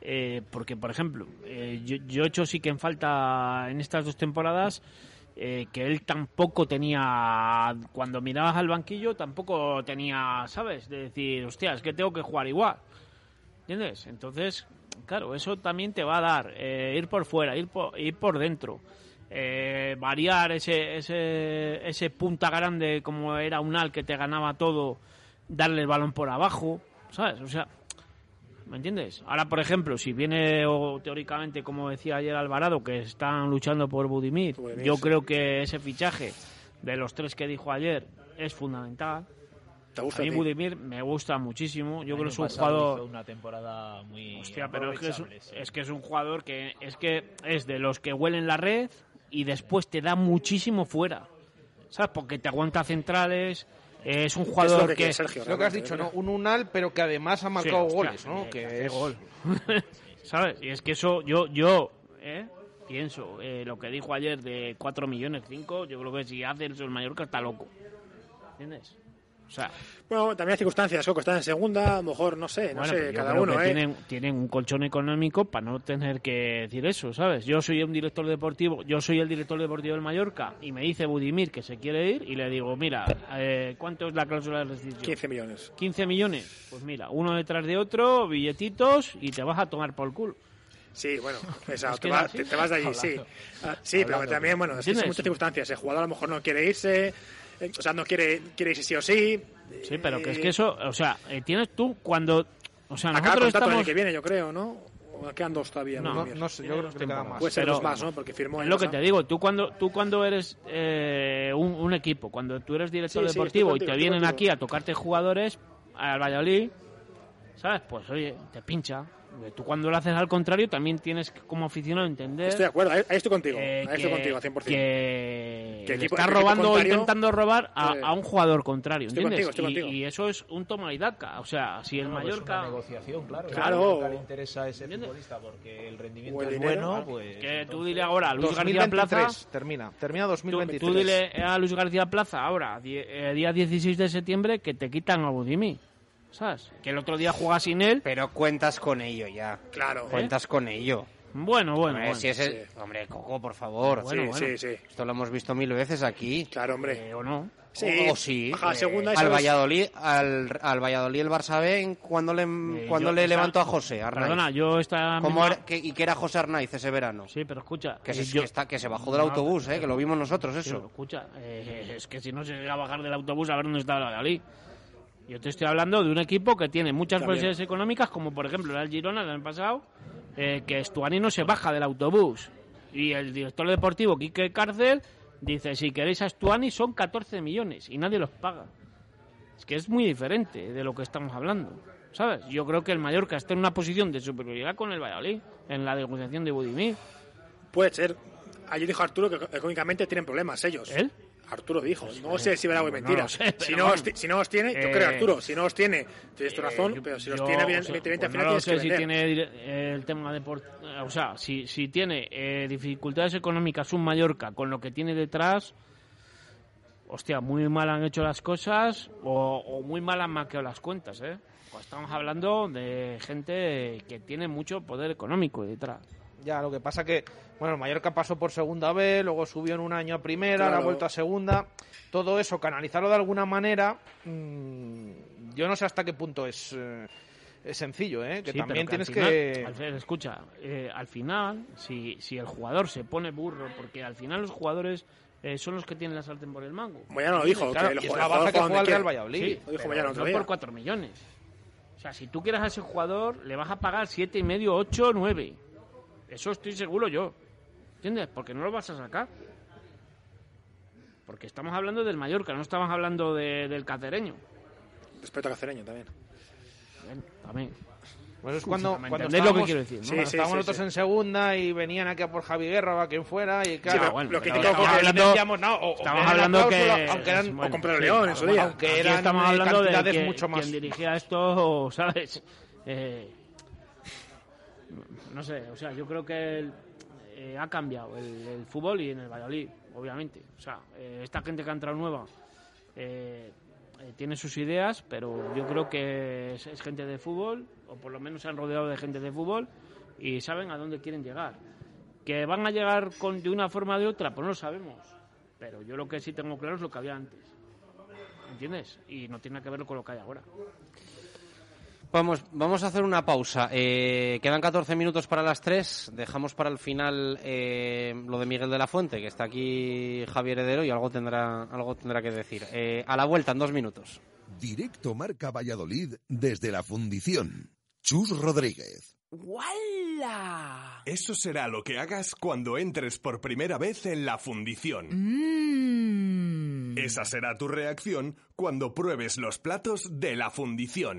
eh, porque, por ejemplo, eh, yo, yo he hecho sí que en falta en estas dos temporadas eh, que él tampoco tenía, cuando mirabas al banquillo, tampoco tenía, ¿sabes? De decir, hostia, es que tengo que jugar igual. ¿Entiendes? Entonces, claro, eso también te va a dar eh, ir por fuera, ir por, ir por dentro, eh, variar ese, ese, ese punta grande como era un al que te ganaba todo, darle el balón por abajo, ¿sabes? O sea, ¿me entiendes? Ahora, por ejemplo, si viene o teóricamente, como decía ayer Alvarado, que están luchando por Budimir, Budimir, yo sí. creo que ese fichaje de los tres que dijo ayer es fundamental. ¿Te gusta a mí a? Budimir me gusta muchísimo. Yo creo que es un jugador hizo una temporada muy Hostia, pero es que es, un- sí. es que es un jugador que es que es de los que huelen la red y después te da muchísimo fuera. ¿Sabes? Porque te aguanta centrales. Es un jugador que que, quiere Sergio, Lo que has dicho, ¿no? Un unal, pero que además ha marcado Sí, goles, hostia, ¿no? que es gol. ¿Sabes? Y es que eso yo yo ¿eh? pienso eh, lo que dijo ayer de 4 millones 5, yo creo que si hace eso el Mallorca está loco. ¿Entiendes? O sea, Bueno, también hay circunstancias, Coco está en segunda, a lo mejor, no sé, no bueno, sé, cada uno, ¿eh? tienen, tienen un colchón económico para no tener que decir eso, ¿sabes? Yo soy un director deportivo, yo soy el director deportivo del Mallorca y me dice Budimir que se quiere ir y le digo, mira, eh, ¿cuánto es la cláusula de rescisión? 15 millones. 15 millones. Pues mira, uno detrás de otro, billetitos y te vas a tomar por culo. Sí, bueno, exacto, Es que te, así. te- te vas de allí, sí. Ah, sí, pero también, bueno, es muchas circunstancias. El jugador a lo mejor no quiere irse, o sea, no quiere, quiere irse sí o sí. Sí, pero que es que eso, o sea, eh, tienes tú cuando... O sea, Acaba el nosotros contrato el año estamos... que viene, yo creo, ¿no? O quedan dos todavía. No, no sé, yo creo que le queda más. Puede ser Pero- dos más, ¿no? Porque firmó Es el lo que te digo, tú cuando, tú cuando eres eh, un, un equipo, cuando tú eres director Sí, sí, deportivo y te vienen contigo. aquí a tocarte jugadores al Valladolid, ¿sabes? Pues oye, te pincha. Tú cuando lo haces al contrario también tienes que, como aficionado entender Estoy de acuerdo, ahí, estoy contigo. eh, ahí estoy que- contigo, 100%. que, Que equipo- está robando o intentando robar a, Sí. a un jugador contrario, Estoy ¿entiendes? contigo, estoy Y- contigo. Y, eso es un toma y daca. O sea, si el No, pues Mallorca... una negociación, claro. Claro. Si le interesa a ese futbolista porque el rendimiento el es bueno, pues... Que tú dile ahora a Luis García 2023 Plaza... termina, termina Tú, 2023. tú dile a Luis García Plaza ahora, die- eh, día 16 de septiembre, que te quitan a Budimir. ¿Sabes? Que el otro día juega sin él. Pero cuentas con ello ya. Claro. Cuentas con ello. Bueno, bueno, Hombre, bueno. si es el- Hombre, Coco, por favor. Bueno, Sí, bueno. sí, sí. Esto lo hemos visto mil veces aquí. Claro, hombre. ¿O no? Sí, O, o sí. baja a Eh, segunda y al Valladolid, al, al Valladolid el Barça B, cuando le, cuando yo- le levantó a José Arnaiz? Perdona, yo esta ¿Cómo misma- era- que- ¿Y que era José Arnaiz ese verano? Sí, pero escucha... Que, eh, se, yo- que está, que se bajó del No, autobús, ¿eh? pero- Que lo vimos nosotros, Sí, eso. pero escucha, eh, es que si no se llega a bajar del autobús a ver dónde está el Valladolid. Yo te estoy hablando de un equipo que tiene muchas posibilidades económicas, como por ejemplo era el Girona el año pasado, eh, que Estuani no se baja del autobús. Y el director deportivo, Quique Cárcel, dice, si queréis a Estuani son 14 millones y nadie los paga. Es que es muy diferente de lo que estamos hablando. ¿Sabes? Yo creo que el Mallorca está en una posición de superioridad con el Valladolid en la negociación de Budimir. Puede ser. Ayer dijo Arturo que económicamente tienen problemas ellos. ¿Él? Arturo dijo. No sé si verá algo no mentira. sé, si, no os, si no os tiene, yo Eh, creo Arturo, si no os tiene, tienes tu Eh, razón, yo- pero si los yo, tiene, o sea, evidentemente al pues final no lo tienes que sé si tiene eh, el tema de por- o sea, si, si tiene eh, dificultades económicas un Mallorca con lo que tiene detrás, hostia, muy mal han hecho las cosas o, o muy mal han maqueado las cuentas, ¿eh? Pues estamos hablando de gente que tiene mucho poder económico detrás. Ya, lo que pasa que, bueno, el Mallorca pasó por segunda B, luego subió en un año a primera, Claro. la vuelta a segunda. Todo eso, canalizarlo de alguna manera, mm, yo no sé hasta qué punto es, eh, es sencillo, ¿eh? Que Sí, también tienes al final- que... Alfred, escucha, eh, al final, si, si el jugador se pone burro, porque al final los jugadores eh, son los que tienen la sartén por el mango. Moyano lo dijo, Claro, que es jugador la baza que juega donde Real. Valladolid. Sí, lo dijo Moyano otro no día. por 4 millones. O sea, si tú quieres a ese jugador, le vas a pagar siete y medio, 8, 9. Eso estoy seguro yo. ¿Entiendes? Porque no lo vas a sacar. Porque estamos hablando del Mallorca, no estamos hablando de- del cacereño. Respeto a Cacereño también. Bien, también. Pues es cuando, ¿Me cuando entendéis lo que estábamos- quiero decir, no? cuando Sí, sí, estábamos sí, nosotros sí. en segunda y venían aquí a por Javi Guerra o a quien fuera y claro, pero bueno, lo que estamos hablando- decíamos, no, o- o estamos que era hablando la que cláusula, aunque eran bueno, o sí, León en su día, aunque eran estamos hablando de cantidades que, mucho más quien dirigía esto, ¿sabes? Eh, no sé, o sea, yo creo que el- eh, ha cambiado el, fútbol y en el Valladolid, obviamente. O sea, eh, esta gente que ha entrado nueva eh, eh, tiene sus ideas, pero yo creo que es, gente de fútbol, o por lo menos se han rodeado de gente de fútbol y saben a dónde quieren llegar. Que van a llegar con, de una forma o de otra, pues no lo sabemos. Pero yo lo que sí tengo claro es lo que había antes. ¿Entiendes? Y no tiene que ver con lo que hay ahora. Vamos, vamos a hacer una pausa. Eh, quedan 14 minutos para las 3. Dejamos para el final eh, lo de Miguel de la Fuente, que está aquí Javier Heredero y algo tendrá, algo tendrá que decir. Eh, a la vuelta, en dos minutos. Directo Marca Valladolid desde la fundición. Chus Rodríguez. ¡Wala! Eso será lo que hagas cuando entres por primera vez en la fundición. Esa será tu reacción cuando pruebes los platos de la fundición.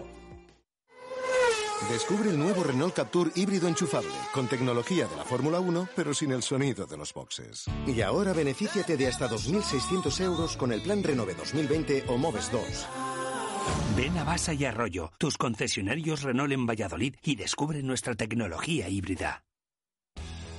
Descubre el nuevo Renault Captur híbrido enchufable, con tecnología de la Fórmula 1, pero sin el sonido de los boxes. Y ahora benefíciate de hasta 2.600 euros con el plan Renove 2020 o Moves 2. Ven a Basa y Arroyo, tus concesionarios Renault en Valladolid y descubre nuestra tecnología híbrida.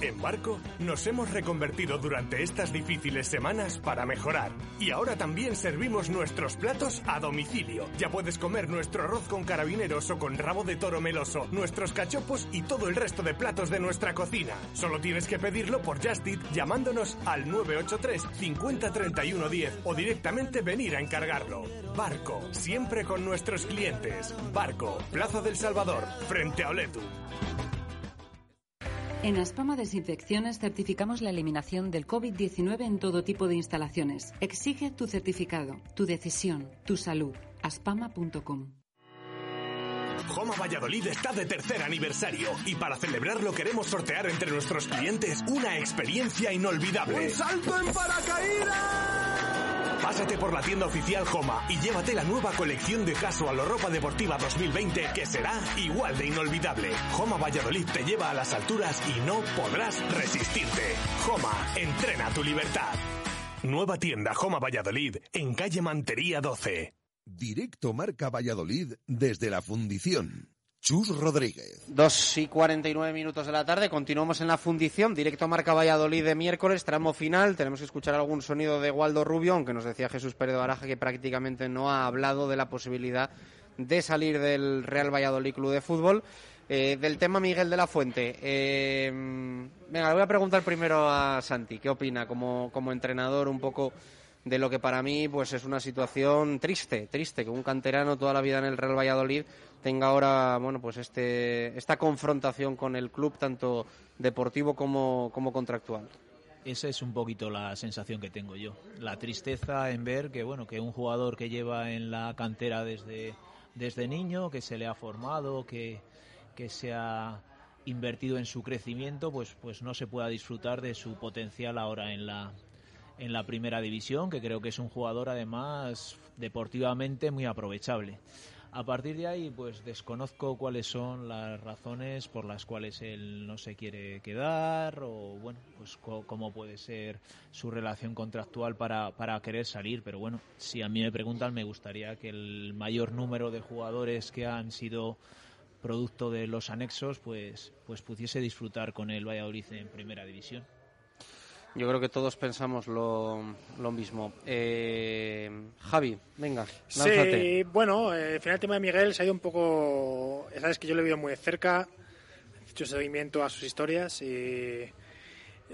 En Barco nos hemos reconvertido durante estas difíciles semanas para mejorar. Y ahora también servimos nuestros platos a domicilio. Ya puedes comer nuestro arroz con carabineros o con rabo de toro meloso, nuestros cachopos y todo el resto de platos de nuestra cocina. Solo tienes que pedirlo por Just Eat llamándonos al 983 50 31 10 o directamente venir a encargarlo. Barco, siempre con nuestros clientes. Barco, Plaza del Salvador, frente a Oletu. En Aspama Desinfecciones certificamos la eliminación del COVID-19 en todo tipo de instalaciones. Exige tu certificado, tu decisión, tu salud. aspama.com. Joma Valladolid está de tercer aniversario y para celebrarlo queremos sortear entre nuestros clientes una experiencia inolvidable. ¡Un salto en paracaídas! Pásate por la tienda oficial Joma y llévate la nueva colección de casual o ropa deportiva 2020 que será igual de inolvidable. Joma Valladolid te lleva a las alturas y no podrás resistirte. Joma, entrena tu libertad. Nueva tienda Joma Valladolid en calle Mantería 12. Directo Marca Valladolid desde la Fundición. Chus Rodríguez. Dos y 49 minutos de la tarde, continuamos en la fundición, directo Marca Valladolid de miércoles, tramo final, tenemos que escuchar algún sonido de Waldo Rubio, aunque nos decía Jesús Pérez de Baraja que prácticamente no ha hablado de la posibilidad de salir del Real Valladolid Club de Fútbol. Eh, del tema Miguel de la Fuente, eh, venga, le voy a preguntar primero a Santi, ¿qué opina como, como entrenador un poco de lo que para mí pues es una situación triste, triste, que un canterano toda la vida en el Real Valladolid tenga ahora bueno pues este esta confrontación con el club tanto deportivo como, como contractual. Esa es un poquito la sensación que tengo yo. La tristeza en ver que bueno que un jugador que lleva en la cantera desde, desde niño, que se le ha formado, que, que se ha invertido en su crecimiento, pues, pues no se pueda disfrutar de su potencial ahora en la, en la primera división, que creo que es un jugador además deportivamente muy aprovechable. A partir de ahí, pues desconozco cuáles son las razones por las cuales él no se quiere quedar o, bueno, pues cómo puede ser su relación contractual para, querer salir. Pero bueno, si a mí me preguntan, me gustaría que el mayor número de jugadores que han sido producto de los anexos, pues, pues pudiese disfrutar con el Valladolid en primera división. Yo creo que todos pensamos lo, lo mismo. Eh, Javi, venga, lánzate. Sí, bueno, eh, al final el tema de Miguel se ha ido un poco... Sabes que yo lo he visto muy de cerca, he hecho seguimiento a sus historias y...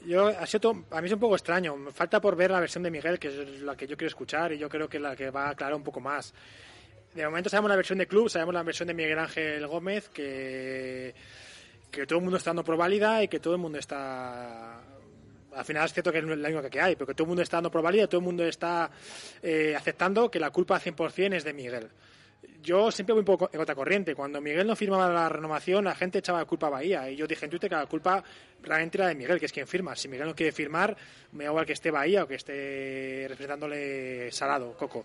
Yo, ha sido todo- a mí es un poco extraño. Me falta por ver la versión de Miguel, que es la que yo quiero escuchar y yo creo que es la que va a aclarar un poco más. De momento sabemos la versión de club, sabemos la versión de Miguel Ángel Gómez, que, que todo el mundo está dando por válida y que todo el mundo está al final es cierto que es la única que hay, pero que todo el mundo está dando por todo el mundo está eh, aceptando que la culpa al 100% es de Miguel. Yo siempre voy un poco en otra corriente. Cuando Miguel no firmaba la renovación, la gente echaba la culpa a Bahía. Y yo dije en Twitter que la culpa realmente era de Miguel, que es quien firma. Si Miguel no quiere firmar, me da igual que esté Bahía o que esté representándole Salado, Coco.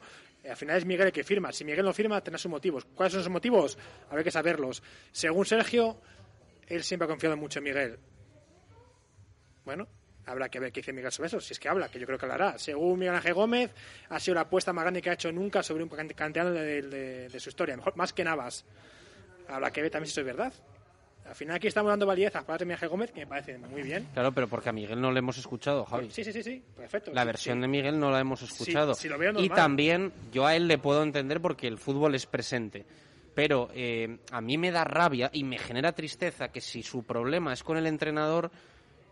Al final es Miguel el que firma. Si Miguel no firma, tendrá sus motivos. ¿Cuáles son sus motivos? Habrá que saberlos. Según Sergio, él siempre ha confiado mucho en Miguel. Bueno, habrá que ver qué dice Miguel sobre eso, si es que habla, que yo creo que hablará. Según Miguel Ángel Gómez, ha sido la apuesta más grande que ha hecho nunca sobre un can- canterano de, de- de su historia, mejor, más que Navas. Habrá que ver también si eso es verdad. Al final aquí estamos dando validez a palabras de Miguel Ángel Gómez, que me parece muy bien. Claro, pero porque a Miguel no le hemos escuchado, Javi. Sí, sí, sí, sí, perfecto. La Sí, versión sí. de Miguel no la hemos escuchado. si lo veo y también yo a él le puedo entender porque el fútbol es presente. Pero eh, a mí me da rabia y me genera tristeza que si su problema es con el entrenador,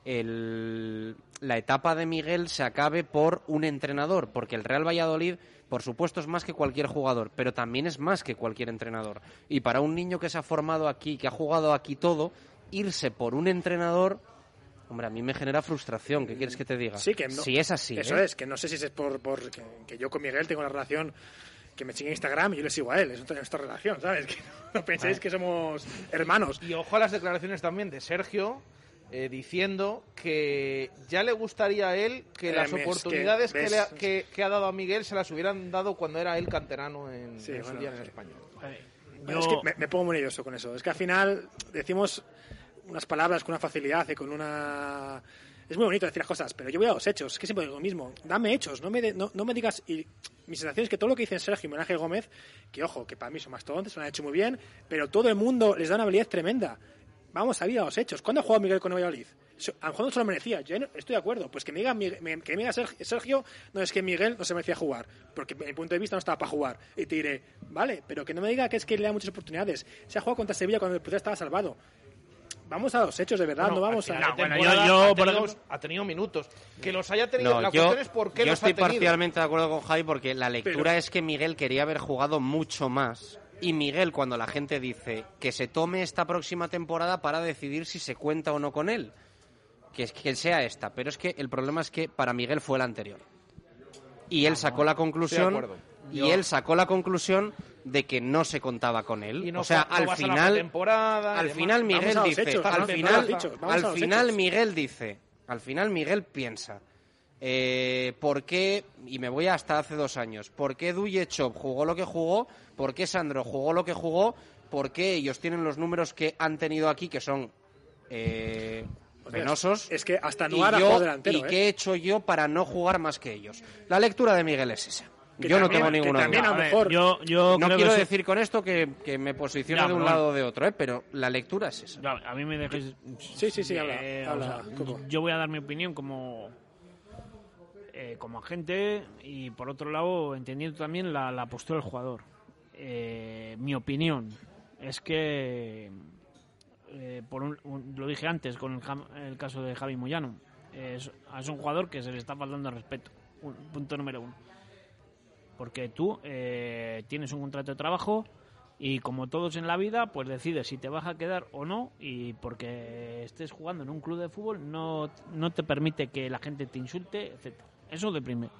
el, la etapa de Miguel se acabe por un entrenador, porque el Real Valladolid, por supuesto, es más que cualquier jugador, pero también es más que cualquier entrenador. Y para un niño que se ha formado aquí, que ha jugado aquí todo, irse por un entrenador, hombre, a mí me genera frustración. ¿Qué quieres que te diga? Sí, que no- Si es así. Eso ¿eh? es, que no sé si es por, por que, que yo con Miguel tengo una relación que me sigue en Instagram y yo le sigo a él. Es esta relación, ¿sabes? Que no penséis que somos hermanos. Y ojo a las declaraciones también de Sergio eh, diciendo que ya le gustaría a él que Eh, las es que, oportunidades que, ¿ves? le ha, que- que ha dado a Miguel se las hubieran dado cuando era él canterano en, Sí, en su bueno, día en sí. español. Bueno, es que me, me pongo muy nervioso con eso. Es que al final decimos unas palabras con una facilidad y con una... Es muy bonito decir las cosas, pero yo voy a los hechos. Es que siempre digo lo mismo. Dame hechos, no me, de- no, no me digas... Y mi sensación es que todo lo que dicen Sergio y Ángel Gómez, que ojo, que para mí son mastodontes, lo han hecho muy bien, pero todo el mundo les da una habilidad tremenda. Vamos a ir a los hechos. ¿Cuándo ha jugado Miguel con el Valladolid? A lo mejor no se lo merecía. Yo no- estoy de acuerdo. Pues que me diga, que me diga Sergio, no es que Miguel no se merecía jugar. Porque en mi punto de vista no estaba para jugar. Y te diré, vale, pero que no me diga que es que le da muchas oportunidades. Se ha jugado contra Sevilla cuando el portero estaba salvado. Vamos a los hechos, de verdad. Bueno, no vamos a. final de temporada ha tenido- ha tenido minutos. Que los haya tenido. No, la yo, cuestión es por qué yo los ha estoy tenido. parcialmente de acuerdo con Javi porque la lectura Pero- es que Miguel quería haber jugado mucho más. Y Miguel, cuando la gente dice que se tome esta próxima temporada para decidir si se cuenta o no con él, que, es, que sea esta. Pero es que el problema es que para Miguel fue la anterior. Y él sacó la conclusión. Y Yo- él sacó la conclusión de que no se contaba con él. Y no o sea, no al final, al final Miguel dice, hechos, al final, hechos, al hechos. Miguel dice, al final Miguel piensa, eh, ¿por qué, y me voy hasta hace dos años, por qué Duyechov jugó lo que jugó, por qué Sandro jugó lo que jugó, por qué ellos tienen los números que han tenido aquí, que son eh, penosos, Es que hasta y, Nuar ha yo- jugado delantero. y ¿eh? qué he hecho yo para no jugar más que ellos. La lectura de Miguel es esa. Que yo no tengo ninguna también duda. a lo mejor- Yo, yo no creo quiero que decir con esto que, que me posicione Ya, de un lado o de otro, ¿eh? pero la lectura es esa. Ya, a mí me dejéis. Sí, sí, sí, habla, Eh, habla, o sea, Coco. yo voy a dar mi opinión como eh, como agente y por otro lado entendiendo también la, postura del jugador. Eh, mi opinión es que eh, por un- lo dije antes con el, caso de Javi Moyano es, un jugador que se le está faltando respeto. Un- punto número uno. Porque tú eh, tienes un contrato de trabajo y como todos en la vida, pues decides si te vas a quedar o no y porque estés jugando en un club de fútbol no, no te permite que la gente te insulte, etcétera. Eso de primero.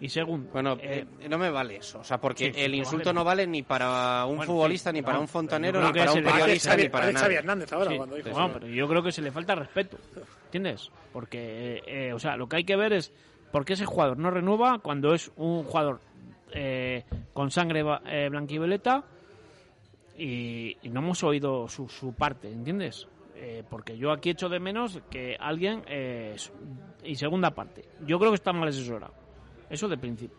Y segundo, Bueno, eh, eh, no me vale eso. O sea, porque sí, el insulto no vale ni para un Bueno, futbolista, sí, ni para no, un fontanero, ni para un periodista, ni para nadie. Hernández ahora, Sí, cuando dijo bueno, pero yo creo que se le falta respeto, ¿entiendes? Porque, eh, eh, o sea, lo que hay que ver es por qué ese jugador no renueva cuando es un jugador eh, con sangre eh, blanquivioleta y, y no hemos oído su, su parte, ¿entiendes? Eh, porque yo aquí echo de menos que alguien... eh, y segunda parte, yo creo que está mal asesorado. Eso de principio.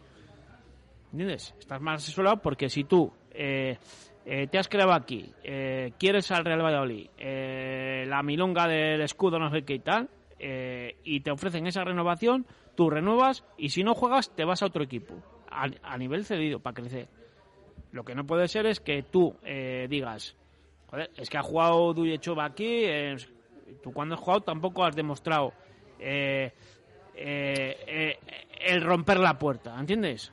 ¿Entiendes? Estás mal asesorado porque si tú eh, eh, te has creado aquí, quieres al Real Valladolid, la milonga del escudo, no sé qué y tal, y te ofrecen esa renovación, tú renuevas y si no juegas te vas a otro equipo, a, a nivel cedido, para crecer. Lo que no puede ser es que tú eh, digas, joder, es que ha jugado Duyechova aquí, eh, tú cuando has jugado tampoco has demostrado eh, eh, el romper la puerta, ¿entiendes?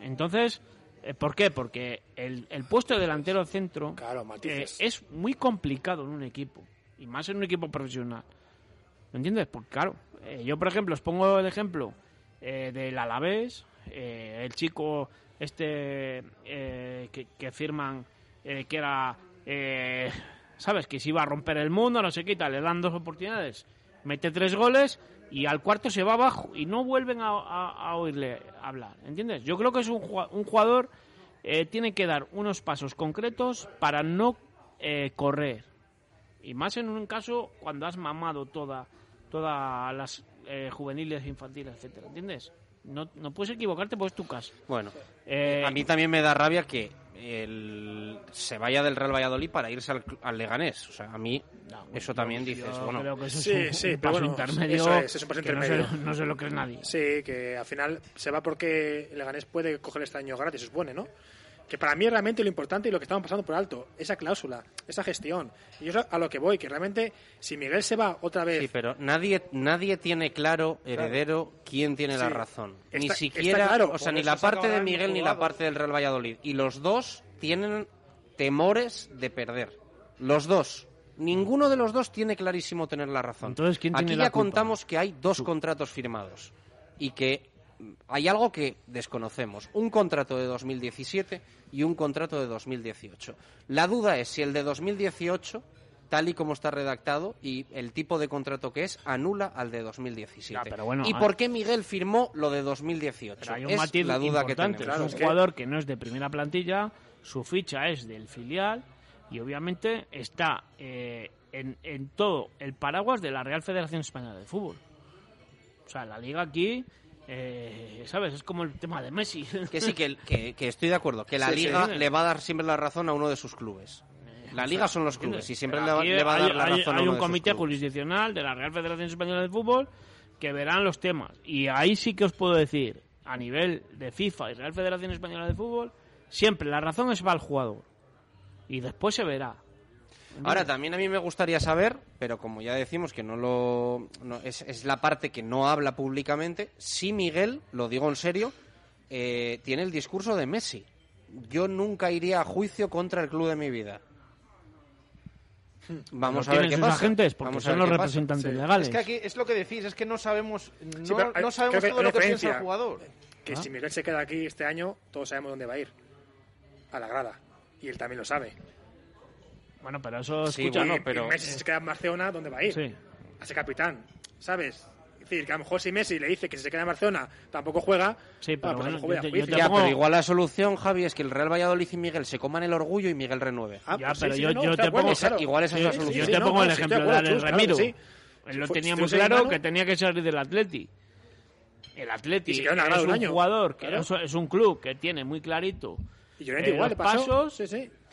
Entonces, ¿por qué? Porque el, el puesto de delantero centro es muy complicado en un equipo, y más en un equipo profesional. ¿Me entiendes? Porque claro, yo por ejemplo os pongo el ejemplo del Alavés, el chico este que, que firman eh, que era, eh, ¿sabes? Que se iba a romper el mundo, no sé qué tal, le dan dos oportunidades, mete tres goles y al cuarto se va abajo y no vuelven a, oírle hablar, ¿entiendes? Yo creo que es un, un jugador, eh, tiene que dar unos pasos concretos para no eh, correr. Y más en un caso cuando has mamado toda todas las eh, juveniles, infantiles, etcétera, ¿entiendes? No, no puedes equivocarte porque es tu casa. Bueno, Eh, a mí también me da rabia que el- se vaya del Real Valladolid para irse al, al Leganés. O sea, a mí eso también dices, bueno... creo que eso es Sí, un, sí, un pero paso bueno, intermedio eso es, es un paso que no intermedio. se, no se lo cree nadie. Sí, que al final se va porque el Leganés puede coger este año gratis, se supone, ¿no? Que para mí es realmente lo importante y lo que estamos pasando por alto, esa cláusula, esa gestión. Y eso a lo que voy, que realmente si Miguel se va otra vez... Sí, pero nadie, nadie tiene claro, heredero, quién tiene la razón. Está- ni siquiera, claro, o sea, ni la parte de Miguel ni la parte del Real Valladolid. Y los dos tienen temores de perder. Los dos. Ninguno de los dos tiene clarísimo tener la razón. Entonces, ¿quién Aquí tiene ya la culpa? contamos que hay dos contratos firmados y que hay algo que desconocemos. Un contrato de 2017 y un contrato de 2018. La duda es si el de 2018, tal y como está redactado y el tipo de contrato que es, anula al de 2017. Ya, pero bueno, ¿Y ah. por qué Miguel firmó lo de 2018? Pero hay un es la duda que tenemos. es un jugador que no es de primera plantilla, su ficha es del filial y obviamente está eh, en, en todo el paraguas de la Real Federación Española de Fútbol. O sea, la liga aquí, eh, ¿sabes? Es como el tema de Messi. Que sí, que, que- que estoy de acuerdo, que la Sí, sí. liga le va a dar siempre la razón a uno de sus clubes. La liga son los clubes y siempre le va, le va a dar hay, la hay- razón a hay uno un de comité jurisdiccional de la Real Federación Española de Fútbol que verán los temas. Y ahí sí que os puedo decir, a nivel de FIFA y Real Federación Española de Fútbol, siempre la razón es para el jugador. Y después se verá. Ahora, también a mí me gustaría saber, pero como ya decimos que no lo. no- es, es la parte que no habla públicamente, si Miguel, lo digo en serio, eh, tiene el discurso de Messi. Yo nunca iría a juicio contra el club de mi vida. Vamos Lo a ver qué sus pasa. agentes, porque Vamos a son ver los representantes legales. Es que aquí es lo que decís, es que no sabemos, no, Sí, pero hay- no sabemos todo lo que piensa el jugador. Que Ah. si Miguel se queda aquí este año, todos sabemos dónde va a ir. A la grada. Y él también lo sabe. Bueno, pero eso Sí, escucha, y- ¿no? y Pero Messi si se queda en Barcelona, ¿dónde va a ir? Sí. A ser capitán, ¿sabes? Es decir, que a lo mejor si Messi le dice que si se queda en Barcelona tampoco juega, Sí, ah, pues a lo mejor voy a yo juicio. Ya, pero igual la solución, Javi, es que el Real Valladolid y Miguel se coman el orgullo y Miguel renueve. Ah, ya, pues pero sí, yo, sí, no, yo te pongo, claro. igual esa es la Sí, solución. Yo te no, pongo no, el estoy ejemplo de Alex Ramiro. lo Si tenía fu- muy si fuese claro que tenía que salir del Atleti. El Atleti es un jugador, que Claro. es, un club que tiene muy clarito Y Llorente eh, igual los pasos.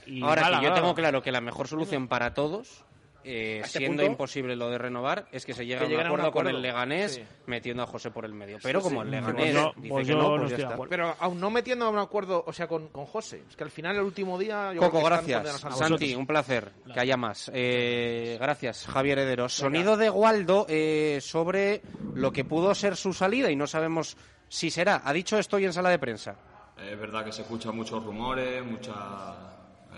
Y Ahora va a que la yo tengo claro que la mejor solución para todos, eh, este siendo punto- imposible lo de renovar, es que se llegue Que a un acuerdo con el Leganés Sí. metiendo a José por el medio. Pero Sí, como sí. el Pues Leganés dice pues que yo no, no pues ya está. Pero aún no metiendo a un acuerdo, o sea, con, con José. Es que al final el último día... yo creo Coco, que gracias. Santi, un placer que haya más. Eh, gracias, Javier Heredero. Sonido de Waldo eh, sobre lo que pudo ser su salida y no sabemos si será. Ha dicho estoy en sala de prensa. Es verdad que se escuchan muchos rumores, mucha,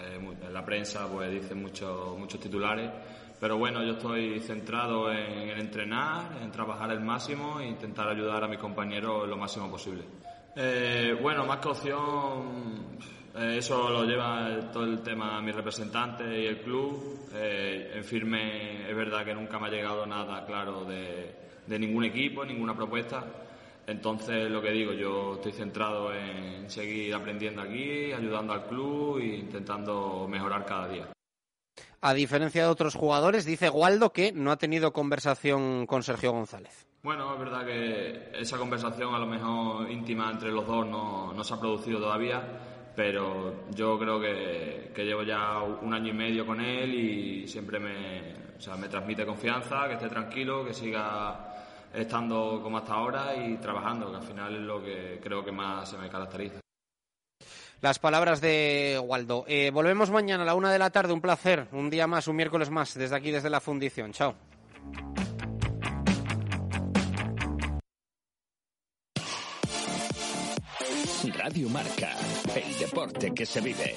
eh, la prensa pues dicen muchos muchos titulares, pero bueno, yo estoy centrado en, en entrenar, en trabajar el máximo e intentar ayudar a mis compañeros lo máximo posible. Eh, bueno, más que opción, eh, eso lo lleva todo el tema mi representante y el club. Eh, en firme es verdad que nunca me ha llegado nada claro de, de ningún equipo, ninguna propuesta. Entonces, lo que digo, yo estoy centrado en seguir aprendiendo aquí, ayudando al club e intentando mejorar cada día. A diferencia de otros jugadores, dice Waldo que no ha tenido conversación con Sergio González. Bueno, es verdad que esa conversación a lo mejor íntima entre los dos no, no se ha producido todavía, pero yo creo que, que llevo ya un año y medio con él y siempre me, o sea, me transmite confianza, que esté tranquilo, que siga estando como hasta ahora y trabajando, que al final es lo que creo que más se me caracteriza. Las palabras de Waldo. Eh, volvemos mañana a la una de la tarde. Un placer. Un día más, un miércoles más. Desde aquí, desde la fundición. Chao. Radio Marca, el deporte que se vive.